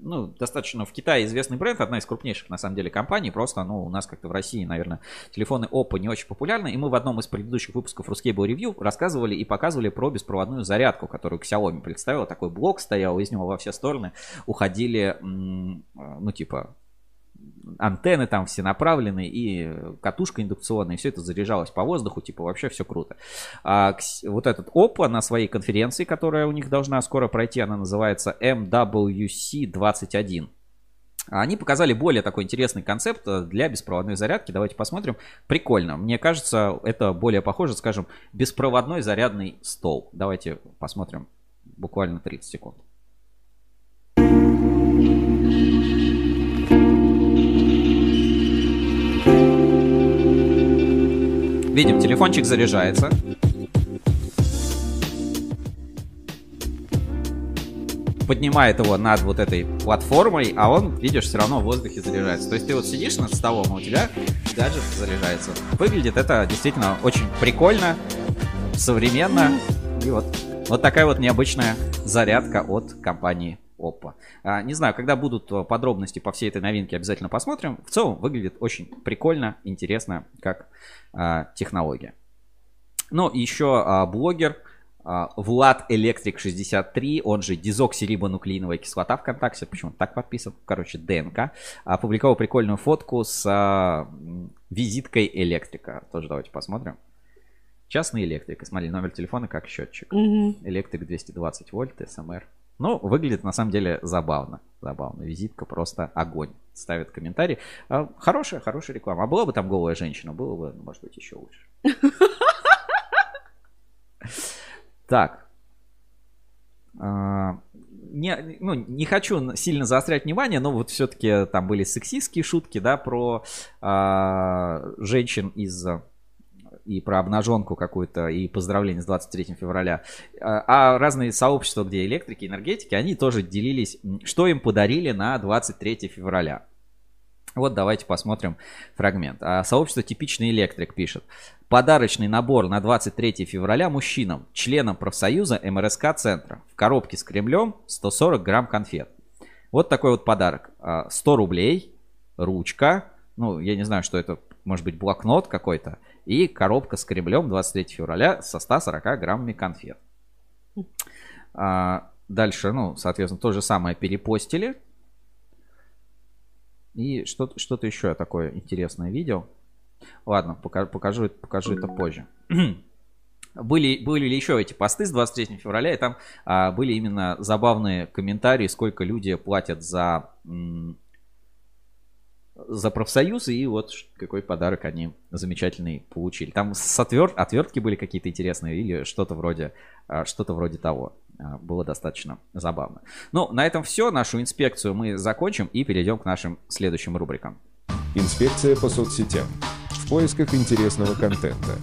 Speaker 1: Ну, достаточно в Китае известный бренд, одна из крупнейших на самом деле компаний. Просто, ну, у нас как-то в России, наверное, телефоны Oppo не очень популярны. И мы в одном из предыдущих выпусков Ruscable Review рассказывали и показывали про беспроводную зарядку, которую Xiaomi представила. Такой блок стоял, из него во все стороны уходили, ну, типа, антенны там все направлены, и катушка индукционная, и все это заряжалось по воздуху, типа вообще все круто. А, вот этот Oppo на своей конференции, которая у них должна скоро пройти, она называется MWC21. Они показали более такой интересный концепт для беспроводной зарядки. Давайте посмотрим. Прикольно. Мне кажется, это более похоже, скажем, беспроводной зарядный стол. Давайте посмотрим буквально 30 секунд. Видим, телефончик заряжается. поднимает его над вот этой платформой, а он, видишь, все равно в воздухе заряжается. То есть ты вот сидишь над столом, а у тебя гаджет заряжается. Выглядит это действительно очень прикольно, современно. И вот, вот такая вот необычная зарядка от компании Oppo. А, не знаю, когда будут э, подробности по всей этой новинке, обязательно посмотрим. В целом выглядит очень прикольно, интересно, как а, технология. Ну, еще а, блогер а, Влад Электрик 63, он же дезоксирибонуклеиновая кислота ВКонтакте, почему так подписан, короче, ДНК, опубликовал прикольную фотку с а, визиткой электрика. Тоже давайте посмотрим. Частный электрик. Смотри, номер телефона как счетчик.
Speaker 2: Угу.
Speaker 1: Электрик 220 вольт, СМР. Ну, выглядит на самом деле забавно. Забавно. Визитка просто огонь. Ставит комментарий. А, хорошая, хорошая реклама. А была бы там голая женщина, было бы, может быть, еще лучше. Так. А, не, ну, не хочу сильно заострять внимание, но вот все-таки там были сексистские шутки, да, про а, женщин из и про обнаженку какую-то, и поздравление с 23 февраля. А, а разные сообщества, где электрики, энергетики, они тоже делились, что им подарили на 23 февраля. Вот давайте посмотрим фрагмент. А сообщество «Типичный электрик» пишет. Подарочный набор на 23 февраля мужчинам, членам профсоюза МРСК центра. В коробке с Кремлем 140 грамм конфет. Вот такой вот подарок. 100 а, рублей, ручка, ну, я не знаю, что это, может быть, блокнот какой-то, и коробка с Кремлем 23 февраля со 140 граммами конфет. А, дальше, ну, соответственно, то же самое перепостили. И что-то что еще я такое интересное видел. Ладно, покажу, покажу, покажу это позже. были, были ли еще эти посты с 23 февраля, и там а, были именно забавные комментарии, сколько люди платят за за профсоюз, и вот какой подарок они замечательный получили. Там с отвер... отвертки были какие-то интересные, или что-то вроде, а, что-то вроде того. А, было достаточно забавно. Ну, на этом все. Нашу инспекцию мы закончим и перейдем к нашим следующим рубрикам.
Speaker 3: Инспекция по соцсетям. В поисках интересного контента.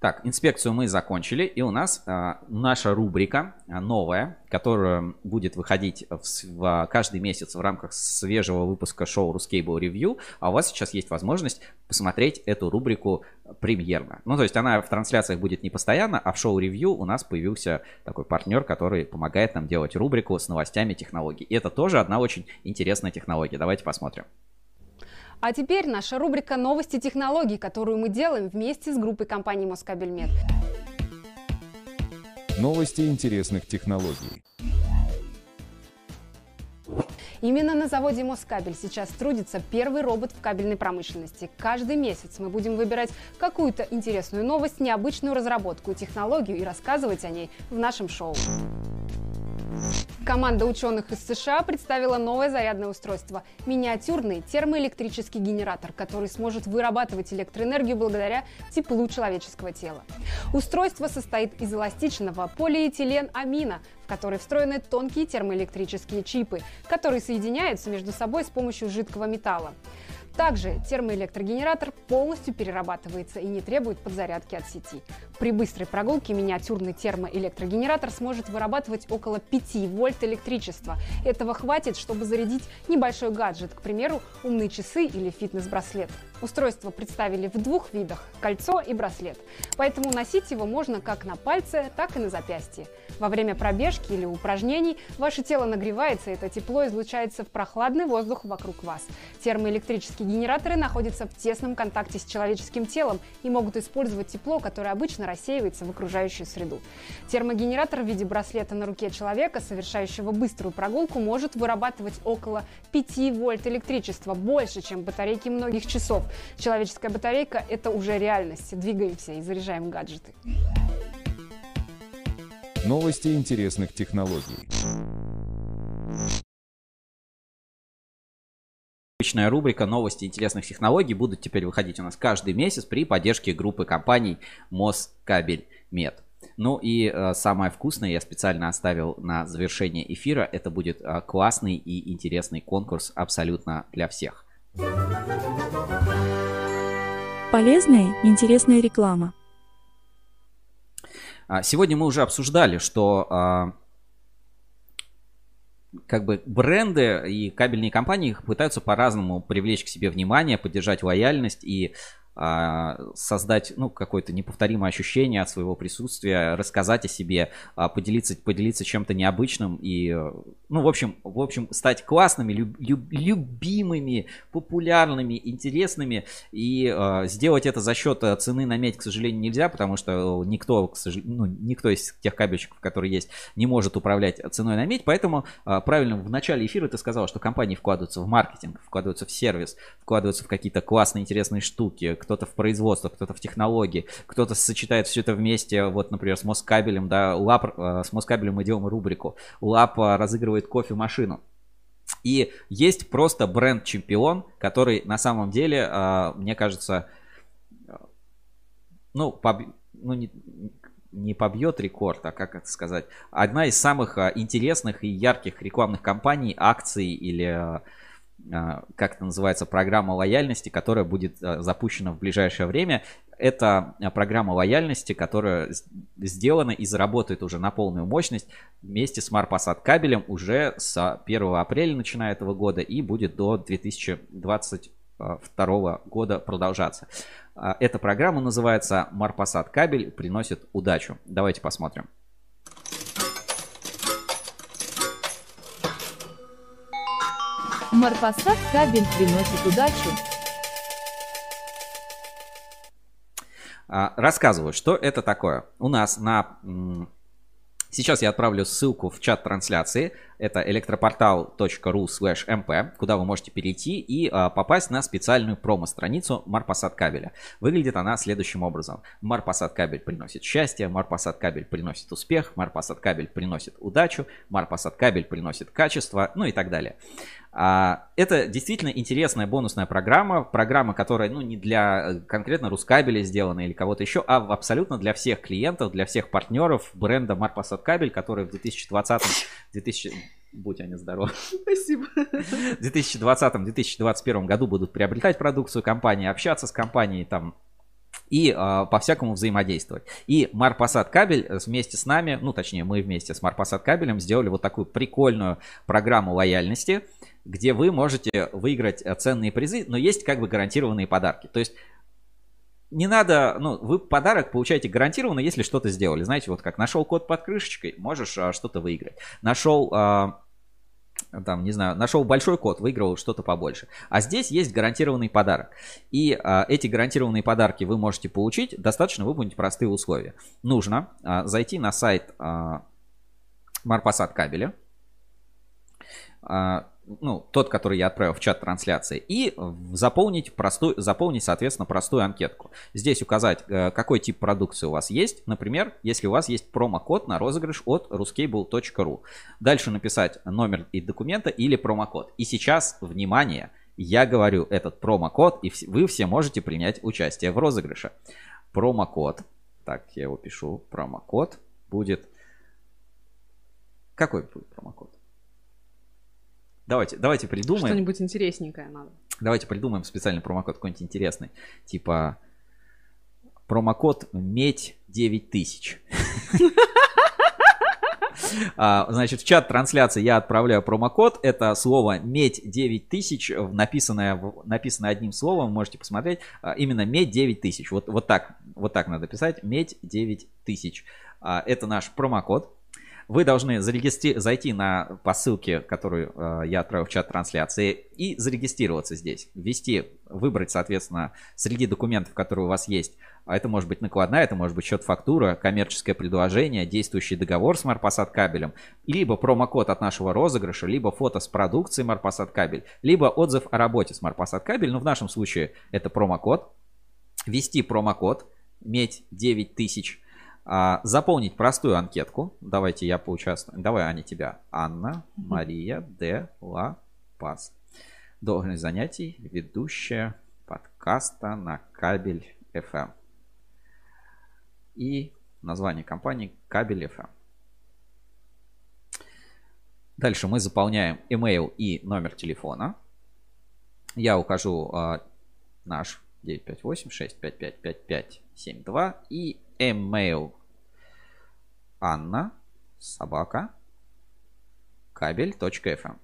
Speaker 1: Так, инспекцию мы закончили, и у нас а, наша рубрика а, новая, которая будет выходить в, в, каждый месяц в рамках свежего выпуска шоу Ruscable Review, а у вас сейчас есть возможность посмотреть эту рубрику премьерно. Ну, то есть она в трансляциях будет не постоянно, а в шоу Review у нас появился такой партнер, который помогает нам делать рубрику с новостями технологий. И это тоже одна очень интересная технология. Давайте посмотрим.
Speaker 16: А теперь наша рубрика «Новости технологий», которую мы делаем вместе с группой компании Москабельмет.
Speaker 3: Новости интересных технологий.
Speaker 16: Именно на заводе Москабель сейчас трудится первый робот в кабельной промышленности. Каждый месяц мы будем выбирать какую-то интересную новость, необычную разработку и технологию и рассказывать о ней в нашем шоу. Команда ученых из США представила новое зарядное устройство – миниатюрный термоэлектрический генератор, который сможет вырабатывать электроэнергию благодаря теплу человеческого тела. Устройство состоит из эластичного полиэтилен-амина, в который встроены тонкие термоэлектрические чипы, которые соединяются между собой с помощью жидкого металла. Также термоэлектрогенератор полностью перерабатывается и не требует подзарядки от сети. При быстрой прогулке миниатюрный термоэлектрогенератор сможет вырабатывать около 5 вольт электричества. Этого хватит, чтобы зарядить небольшой гаджет, к примеру, умные часы или фитнес-браслет. Устройство представили в двух видах – кольцо и браслет. Поэтому носить его можно как на пальце, так и на запястье. Во время пробежки или упражнений ваше тело нагревается, и это тепло излучается в прохладный воздух вокруг вас. Термоэлектрические генераторы находятся в тесном контакте с человеческим телом и могут использовать тепло, которое обычно рассеивается в окружающую среду. Термогенератор в виде браслета на руке человека, совершающего быструю прогулку, может вырабатывать около 5 вольт электричества, больше, чем батарейки многих часов. Человеческая батарейка – это уже реальность. Двигаемся и заряжаем гаджеты.
Speaker 3: Новости интересных технологий.
Speaker 1: Обычная рубрика «Новости интересных технологий» будут теперь выходить у нас каждый месяц при поддержке группы компаний Москабель Мед. Ну и э, самое вкусное я специально оставил на завершение эфира. Это будет э, классный и интересный конкурс абсолютно для всех.
Speaker 13: Полезная интересная реклама.
Speaker 1: А, сегодня мы уже обсуждали, что а, как бы бренды и кабельные компании пытаются по-разному привлечь к себе внимание, поддержать лояльность и создать ну, какое-то неповторимое ощущение от своего присутствия, рассказать о себе, а, поделиться, поделиться чем-то необычным и, ну, в общем, в общем, стать классными, люб, любимыми, популярными, интересными. И э, сделать это за счет цены на медь, к сожалению, нельзя, потому что никто, к сожалению, ну, никто из тех кабельщиков, которые есть, не может управлять ценой на медь, поэтому э, правильно в начале эфира ты сказал, что компании вкладываются в маркетинг, вкладываются в сервис, вкладываются в какие-то классные, интересные штуки, кто-то в производство, кто-то в технологии, кто-то сочетает все это вместе, вот, например, с Москабелем, да, ЛАП, э, с Москабелем мы делаем рубрику, ЛАП э, разыгрывает кофемашину. И есть просто бренд-чемпион, который на самом деле, э, мне кажется, ну, поб... ну не, не побьет рекорд, а как это сказать, одна из самых интересных и ярких рекламных кампаний, акций или как это называется, программа лояльности, которая будет а, запущена в ближайшее время. Это а, программа лояльности, которая сделана и заработает уже на полную мощность вместе с Марпасад кабелем уже с 1 апреля начиная этого года и будет до 2022 года продолжаться. Эта программа называется Марпасад кабель приносит удачу. Давайте посмотрим.
Speaker 17: Марпасад кабель приносит удачу.
Speaker 1: А, рассказываю, что это такое. У нас на... Сейчас я отправлю ссылку в чат трансляции. Это электропортал.ру slash mp, куда вы можете перейти и а, попасть на специальную промо-страницу Марпасад кабеля. Выглядит она следующим образом. Марпасад кабель приносит счастье, Марпасад кабель приносит успех, Марпасад кабель приносит удачу, Марпасад кабель приносит качество, ну и так далее. А, это действительно интересная бонусная программа, программа, которая ну, не для э, конкретно Рускабеля сделана или кого-то еще, а абсолютно для всех клиентов, для всех партнеров бренда Марпасад кабель, который в 2020 2000 будь они здоровы.
Speaker 2: Спасибо.
Speaker 1: В 2020-2021 году будут приобретать продукцию компании, общаться с компанией там и э, по-всякому взаимодействовать. И Марпасад кабель вместе с нами, ну точнее мы вместе с Марпасад кабелем сделали вот такую прикольную программу лояльности, где вы можете выиграть ценные призы, но есть как бы гарантированные подарки. То есть не надо, ну, вы подарок получаете гарантированно, если что-то сделали. Знаете, вот как нашел код под крышечкой, можешь а, что-то выиграть. Нашел, а, там, не знаю, нашел большой код, выиграл что-то побольше. А здесь есть гарантированный подарок. И а, эти гарантированные подарки вы можете получить, достаточно выполнить простые условия. Нужно а, зайти на сайт а, Марпасад кабеля. А, ну, тот, который я отправил в чат трансляции, и заполнить простую, заполнить, соответственно, простую анкетку. Здесь указать, э, какой тип продукции у вас есть. Например, если у вас есть промокод на розыгрыш от ruscable.ru. Дальше написать номер и документа или промокод. И сейчас, внимание, я говорю этот промокод, и вы все можете принять участие в розыгрыше. Промокод, так, я его пишу, промокод будет... Какой будет промокод? Давайте, давайте придумаем.
Speaker 2: Что-нибудь интересненькое надо.
Speaker 1: Давайте придумаем специальный промокод какой-нибудь интересный. Типа промокод медь 9000. А, значит, в чат трансляции я отправляю промокод. Это слово медь 9000, написанное, написанное одним словом, можете посмотреть. А, именно медь 9000. Вот, вот так, вот так надо писать. Медь 9000. А, это наш промокод. Вы должны зарегистри... зайти на по ссылке, которую э, я отправил в чат трансляции, и зарегистрироваться здесь. Ввести, выбрать, соответственно, среди документов, которые у вас есть. А это может быть накладная, это может быть счет фактура, коммерческое предложение, действующий договор с Марпасад кабелем, либо промокод от нашего розыгрыша, либо фото с продукцией Марпасад кабель, либо отзыв о работе с Марпасад кабель. Ну, в нашем случае это промокод. Ввести промокод, медь 9000 а, заполнить простую анкетку. Давайте я поучаствую. Давай, Аня, тебя. Анна Мария де Ла Пас. Должность занятий, ведущая подкаста на кабель FM. И название компании кабель FM. Дальше мы заполняем email и номер телефона. Я укажу а, наш 958 655 5572 и email Анна, собака, кабель.фм.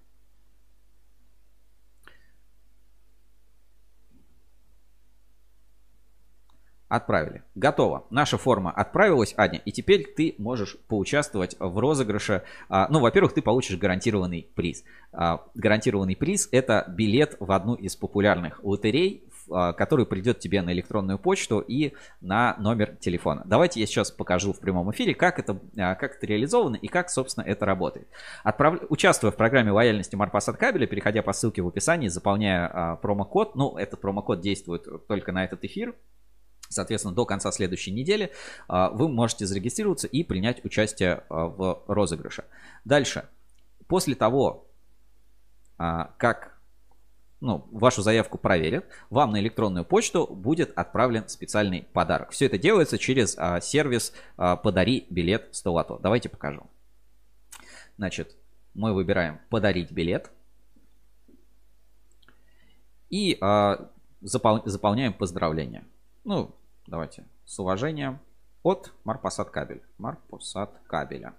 Speaker 1: Отправили. Готово. Наша форма отправилась, Аня, и теперь ты можешь поучаствовать в розыгрыше. А, ну, во-первых, ты получишь гарантированный приз. А, гарантированный приз – это билет в одну из популярных лотерей который придет тебе на электронную почту и на номер телефона. Давайте я сейчас покажу в прямом эфире, как это, а, как это реализовано и как, собственно, это работает. Отправ... Участвуя в программе лояльности Марпас кабеля, переходя по ссылке в описании, заполняя а, промокод, ну, этот промокод действует только на этот эфир, Соответственно, до конца следующей недели вы можете зарегистрироваться и принять участие в розыгрыше. Дальше. После того, как ну, вашу заявку проверят, вам на электронную почту будет отправлен специальный подарок. Все это делается через а, сервис а, «Подари билет 100 лото». Давайте покажу. Значит, мы выбираем «Подарить билет» и а, запол заполняем поздравления. Ну, давайте, с уважением от Марпасад Кабель. Марпасад Кабеля.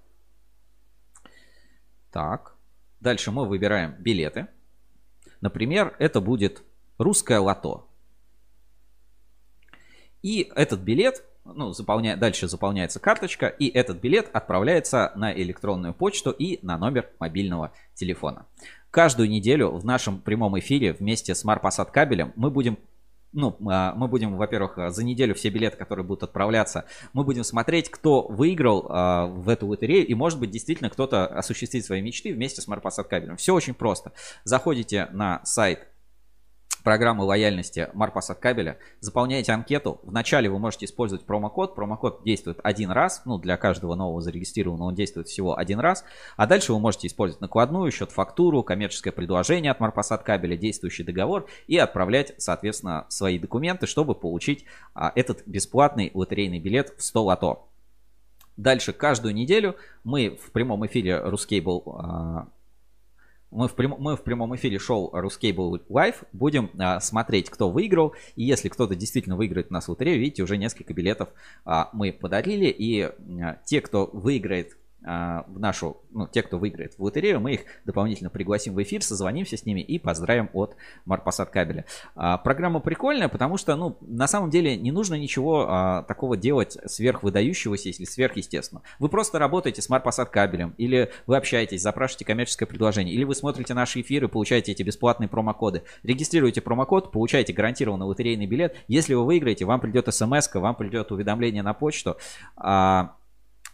Speaker 1: Так, дальше мы выбираем билеты. Например, это будет русское лото. И этот билет, ну, заполня... дальше заполняется карточка, и этот билет отправляется на электронную почту и на номер мобильного телефона. Каждую неделю в нашем прямом эфире вместе с Марпасад кабелем мы будем ну, а, мы будем, во-первых, за неделю все билеты, которые будут отправляться, мы будем смотреть, кто выиграл а, в эту лотерею, и, может быть, действительно кто-то осуществит свои мечты вместе с Марпасад кабелем. Все очень просто. Заходите на сайт программы лояльности Марпасад кабеля, заполняете анкету. Вначале вы можете использовать промокод. Промокод действует один раз. Ну, для каждого нового зарегистрированного он действует всего один раз. А дальше вы можете использовать накладную, счет фактуру, коммерческое предложение от Марпасад кабеля, действующий договор и отправлять, соответственно, свои документы, чтобы получить а, этот бесплатный лотерейный билет в 100 лото. Дальше каждую неделю мы в прямом эфире Ruscable мы в, прям, мы в прямом эфире шоу Ruscable Live будем а, смотреть, кто выиграл. И если кто-то действительно выиграет у нас лотерею, видите, уже несколько билетов а, мы подарили. И а, те, кто выиграет в нашу, ну, те, кто выиграет в лотерею, мы их дополнительно пригласим в эфир, созвонимся с ними и поздравим от Марпасад кабеля. А, программа прикольная, потому что, ну, на самом деле не нужно ничего а, такого делать сверхвыдающегося, если сверхъестественно. Вы просто работаете с Марпасад кабелем, или вы общаетесь, запрашиваете коммерческое предложение, или вы смотрите наши эфиры, получаете эти бесплатные промокоды. Регистрируете промокод, получаете гарантированный лотерейный билет. Если вы выиграете, вам придет смс, вам придет уведомление на почту. А,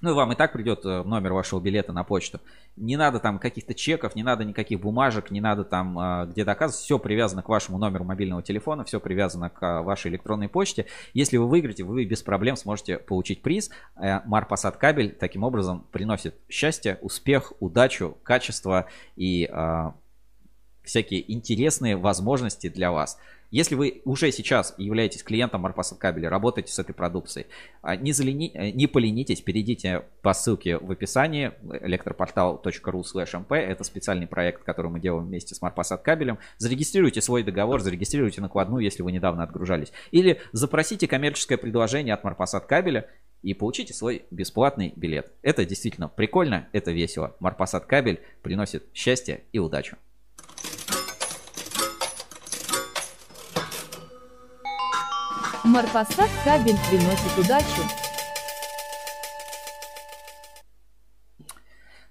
Speaker 1: Ну и вам и так придет э, номер вашего билета на почту. Не надо там каких-то чеков, не надо никаких бумажек, не надо там э, где доказывать. Все привязано к вашему номеру мобильного телефона, все привязано к э, вашей электронной почте. Если вы выиграете, вы без проблем сможете получить приз. Марпасад кабель таким образом приносит счастье, успех, удачу, качество и всякие интересные возможности для вас. Если вы уже сейчас являетесь клиентом Марпасад кабеля, работаете с этой продукцией, а, не, залени... Не поленитесь, перейдите по ссылке в описании электропортал.ру mp. Это специальный проект, который мы делаем вместе с Марпасад кабелем. Зарегистрируйте свой договор, зарегистрируйте накладную, если вы недавно отгружались. Или запросите коммерческое предложение от Марпасад кабеля и получите свой бесплатный билет. Это действительно прикольно, это весело. Марпасад кабель приносит счастье и удачу.
Speaker 17: Марпасад кабель приносит удачу.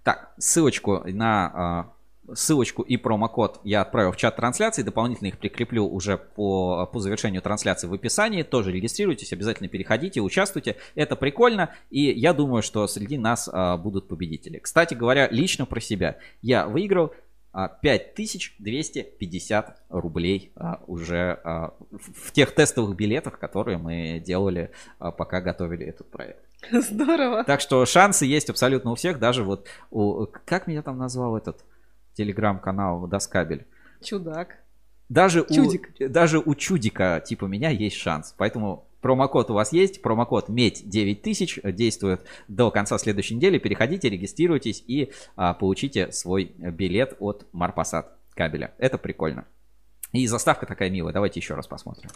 Speaker 1: Так, ссылочку на а, ссылочку и промокод я отправил в чат трансляции. Дополнительно их прикреплю уже по, по завершению трансляции в описании. Тоже регистрируйтесь, обязательно переходите, участвуйте. Это прикольно. И я думаю, что среди нас а, будут победители. Кстати говоря, лично про себя. Я выиграл 5250 а, рублей а, уже а, в тех тестовых билетах, которые мы делали, пока готовили этот проект.
Speaker 2: Здорово.
Speaker 1: Так что шансы есть абсолютно у всех, даже вот у... Как меня там назвал этот телеграм-канал Доскабель?
Speaker 2: Чудак.
Speaker 1: Даже Чудик. у, даже у чудика типа меня есть шанс. Поэтому Промокод у вас есть, промокод MEDь9000 действует до конца следующей недели. Переходите, регистрируйтесь и а, получите свой билет от Марпасад кабеля. Это прикольно. И заставка такая милая. Давайте еще раз посмотрим.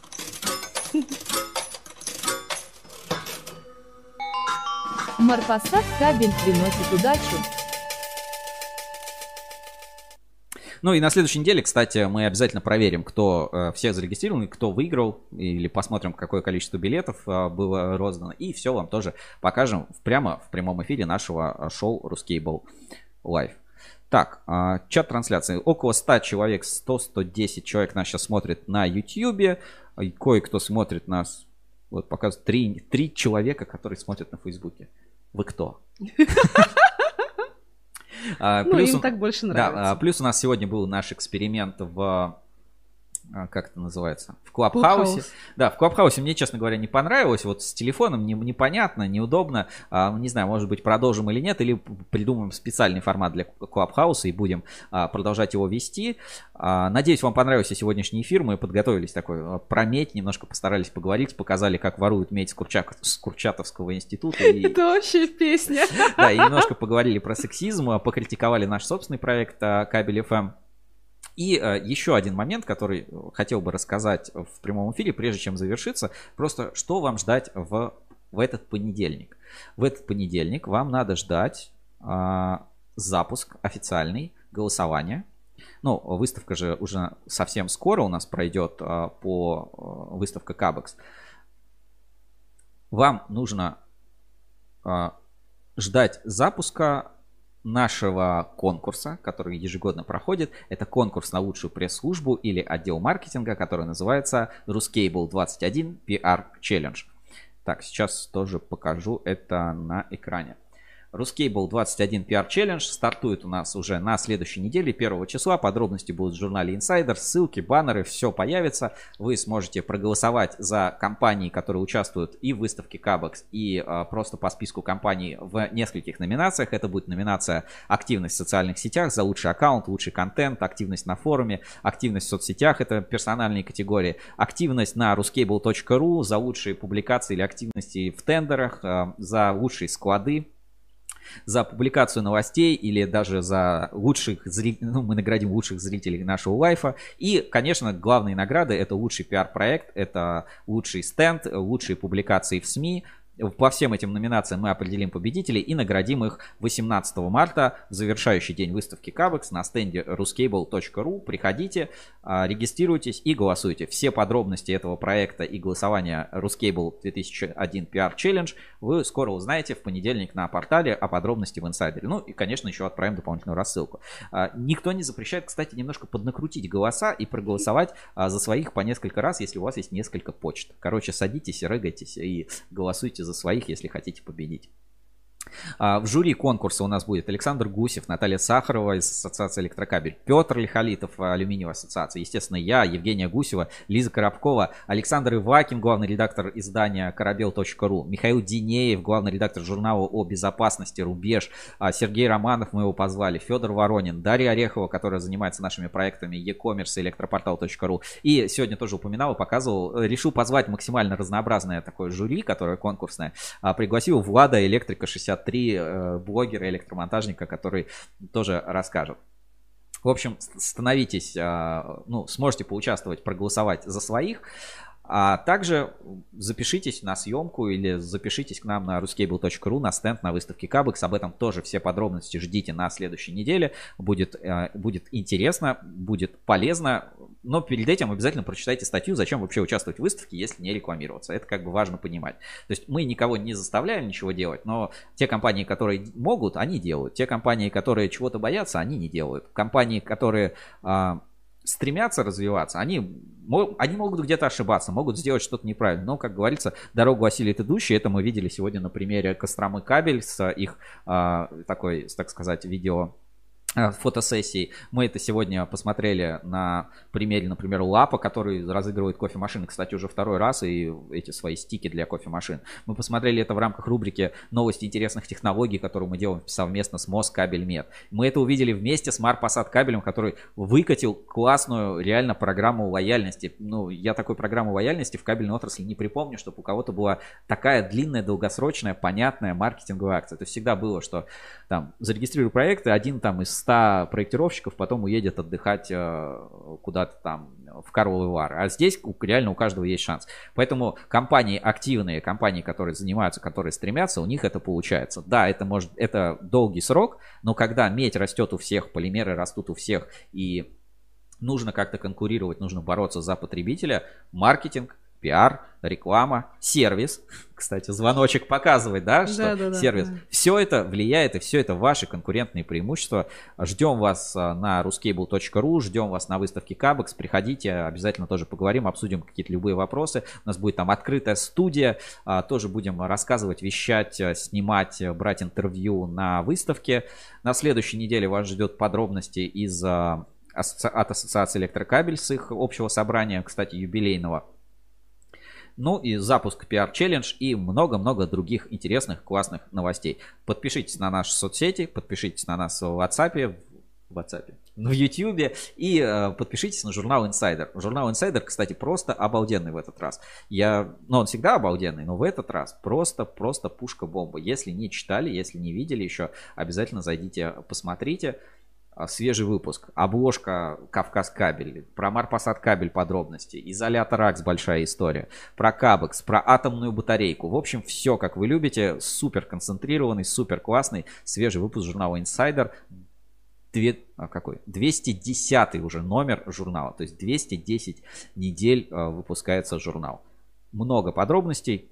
Speaker 17: Марпасад кабель приносит удачу.
Speaker 1: Ну и на следующей неделе, кстати, мы обязательно проверим, кто э, всех зарегистрирован, кто выиграл, или посмотрим, какое количество билетов э, было роздано. И все вам тоже покажем прямо в прямом эфире нашего э, шоу Рускейбл Лайв. Так, э, чат трансляции. Около 100 человек, 100-110 человек нас сейчас смотрит на YouTube. Кое-кто смотрит нас, вот показывает, 3, 3 человека, которые смотрят на Фейсбуке. Вы кто?
Speaker 2: А, ну, плюс им так больше нравится.
Speaker 1: Да, плюс у нас сегодня был наш эксперимент в а, как это называется, в Клабхаусе. Да, в Клабхаусе мне, честно говоря, не понравилось. Вот с телефоном не, непонятно, неудобно. А, не знаю, может быть, продолжим или нет, или придумаем специальный формат для Клабхауса и будем а, продолжать его вести. А, надеюсь, вам понравился сегодняшний эфир. Мы подготовились такой а, про медь, немножко постарались поговорить, показали, как воруют медь с, Курчак, с Курчатовского института.
Speaker 2: И... Это вообще песня.
Speaker 1: Да, и немножко поговорили про сексизм, покритиковали наш собственный проект а, Кабель FM. И э, еще один момент, который хотел бы рассказать в прямом эфире, прежде чем завершиться, просто что вам ждать в, в этот понедельник. В этот понедельник вам надо ждать э, запуск официальный голосования. Ну, выставка же уже совсем скоро у нас пройдет э, по э, выставка Кабекс. Вам нужно э, ждать запуска нашего конкурса, который ежегодно проходит. Это конкурс на лучшую пресс-службу или отдел маркетинга, который называется Ruscable 21 PR Challenge. Так, сейчас тоже покажу это на экране. Ruscable 21 PR Challenge стартует у нас уже на следующей неделе, 1 числа. Подробности будут в журнале Insider, ссылки, баннеры, все появится. Вы сможете проголосовать за компании, которые участвуют и в выставке Кабекс, и э, просто по списку компаний в нескольких номинациях. Это будет номинация «Активность в социальных сетях» за лучший аккаунт, лучший контент, активность на форуме, активность в соцсетях, это персональные категории, активность на ruscable.ru за лучшие публикации или активности в тендерах, э, за лучшие склады, за публикацию новостей или даже за лучших зрителей, ну, мы наградим лучших зрителей нашего лайфа. И, конечно, главные награды это лучший пиар-проект, это лучший стенд, лучшие публикации в СМИ, по всем этим номинациям мы определим победителей и наградим их 18 марта в завершающий день выставки Кабекс на стенде ruscable.ru. Приходите, а, регистрируйтесь и голосуйте. Все подробности этого проекта и голосования Ruscable 2001 PR Challenge вы скоро узнаете в понедельник на портале, а подробности в инсайдере. Ну и, конечно, еще отправим дополнительную рассылку. А, никто не запрещает, кстати, немножко поднакрутить голоса и проголосовать а, за своих по несколько раз, если у вас есть несколько почт. Короче, садитесь, рыгайтесь и голосуйте за своих, если хотите победить. А, В жюри конкурса у нас будет Александр Гусев, Наталья Сахарова из Ассоциации Электрокабель, Петр Лихолитов, Алюминиевая ассоциация, естественно, я, Евгения Гусева, Лиза Коробкова, Александр Ивакин, главный редактор издания корабел.ру, Михаил Динеев, главный редактор журнала о безопасности «Рубеж», а, Сергей Романов, мы его позвали, Федор Воронин, Дарья Орехова, которая занимается нашими проектами e-commerce электропортал.ру. И сегодня тоже упоминал и показывал, э, решил позвать максимально разнообразное такое жюри, которое конкурсное. А, Пригласил Влада Электрика 63, э, блогера, электромонтажника, который тоже расскажет. В общем, становитесь, а, ну, сможете поучаствовать, проголосовать за своих. А также запишитесь на съемку или запишитесь к нам на ruscable.ru на стенд на выставке Кабекс. Об этом тоже все подробности ждите на следующей неделе. Будет, э, будет интересно, будет полезно. Но перед этим обязательно прочитайте статью, зачем вообще участвовать в выставке, если не рекламироваться. Это как бы важно понимать. То есть мы никого не заставляем ничего делать, но те компании, которые могут, они делают. Те компании, которые чего-то боятся, они не делают. Компании, которые а, стремятся развиваться, они, они могут где-то ошибаться, могут сделать что-то неправильно. Но, как говорится, дорогу осилит идущий. Это мы видели сегодня на примере Костромы Кабель с их а, такой, так сказать, видео а, фотосессии. Мы это сегодня посмотрели на примере, например, Лапа, который разыгрывает кофемашины, кстати, уже второй раз, и эти свои стики для кофемашин. Мы посмотрели это в рамках рубрики «Новости интересных технологий», которую мы делаем совместно с Москабельмет. Мы это увидели вместе с Марпасад кабелем, который выкатил классную реально программу лояльности. Ну, я такой программы лояльности в кабельной отрасли не припомню, чтобы у кого-то была такая длинная, долгосрочная, понятная маркетинговая акция. Это всегда было, что там зарегистрирую проекты, один там из 100 проектировщиков потом уедет отдыхать э, куда-то там в Карловый Вар. А здесь реально у каждого есть шанс. Поэтому компании активные, компании, которые занимаются, которые стремятся, у них это получается. Да, это может, это долгий срок, но когда медь растет у всех, полимеры растут у всех, и нужно как-то конкурировать, нужно бороться за потребителя, маркетинг, пиар, реклама, сервис. Кстати, звоночек показывает, да, что
Speaker 2: Да-да-да,
Speaker 1: сервис.
Speaker 2: да.
Speaker 1: Все это влияет, и все это ваши конкурентные преимущества. Ждем вас а, на ruscable.ru, ждем вас на выставке Кабекс. Приходите, обязательно тоже поговорим, обсудим какие-то любые вопросы. У нас будет там открытая студия, а, тоже будем рассказывать, вещать, а, снимать, а, брать интервью на выставке. На следующей неделе вас ждет подробности из от Ассоциации Электрокабель с их общего собрания, кстати, юбилейного. Ну и запуск PR Challenge и много-много других интересных, классных новостей. Подпишитесь на наши соцсети, подпишитесь на нас в WhatsApp, в WhatsApp, в YouTube и э, подпишитесь на журнал Insider. Журнал Insider, кстати, просто обалденный в этот раз. Я, ну он всегда обалденный, но в этот раз просто, просто пушка-бомба. Если не читали, если не видели еще, обязательно зайдите, посмотрите. А, Свежий выпуск. Обложка Кавказ кабель. Про Марпасад кабель подробности. Изолятор АКС большая история. Про Кабекс. Про атомную батарейку. В общем, все как вы любите. Супер концентрированный, супер классный. Свежий выпуск журнала Insider. Две, а, какой? 210 уже номер журнала. То есть 210 недель а, выпускается журнал. Много подробностей,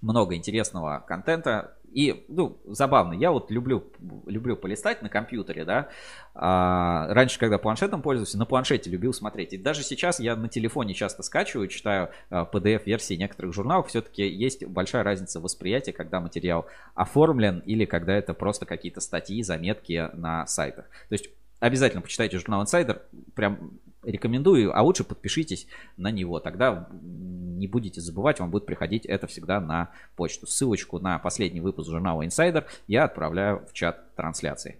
Speaker 1: много интересного контента. И, ну, забавно, я вот люблю, люблю полистать на компьютере, да. А, раньше, когда планшетом пользовался, на планшете любил смотреть. И даже сейчас я на телефоне часто скачиваю, читаю а, PDF-версии некоторых журналов. Все-таки есть большая разница восприятия, когда материал оформлен или когда это просто какие-то статьи, заметки на сайтах. То есть обязательно почитайте журнал Insider, прям рекомендую, а лучше подпишитесь на него, тогда не будете забывать, вам будет приходить это всегда на почту. Ссылочку на последний выпуск журнала Insider я отправляю в чат трансляции.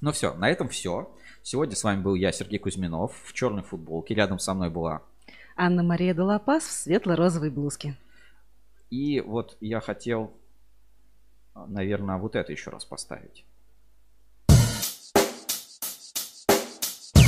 Speaker 1: Ну все, на этом все. Сегодня с вами был я, Сергей Кузьминов, в черной футболке. Рядом со мной была
Speaker 2: Анна-Мария Долопас в светло-розовой блузке.
Speaker 1: И вот я хотел, наверное, вот это еще раз поставить.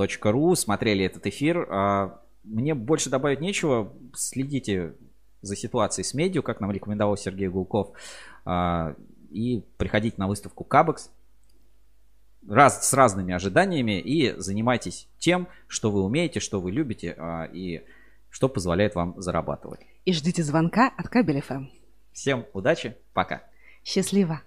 Speaker 1: ruscable.ru, смотрели этот эфир. А, Мне больше добавить нечего. Следите за ситуацией с медиа, как нам рекомендовал Сергей Гулков. А, И приходите на выставку Кабекс раз, с разными ожиданиями и занимайтесь тем, что вы умеете, что вы любите а, и что позволяет вам зарабатывать.
Speaker 2: И ждите звонка от Кабель ФМ.
Speaker 1: Всем удачи, пока.
Speaker 2: Счастливо.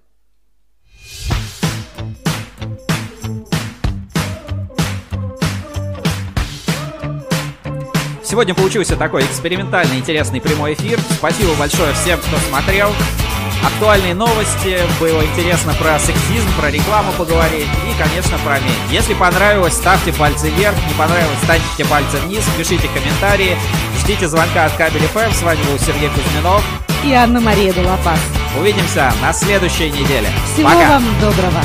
Speaker 1: Сегодня получился такой экспериментальный, интересный прямой эфир. Спасибо большое всем, кто смотрел. Актуальные новости, было интересно про сексизм, про рекламу поговорить и, конечно, про медь. Если понравилось, ставьте пальцы вверх, не понравилось, ставьте пальцы вниз, пишите комментарии, ждите звонка от Кабель ФМ. С вами был Сергей Кузьминов.
Speaker 2: И Анна-Мария Долопас.
Speaker 1: Увидимся на следующей неделе.
Speaker 2: Всего
Speaker 1: Пока.
Speaker 2: вам доброго.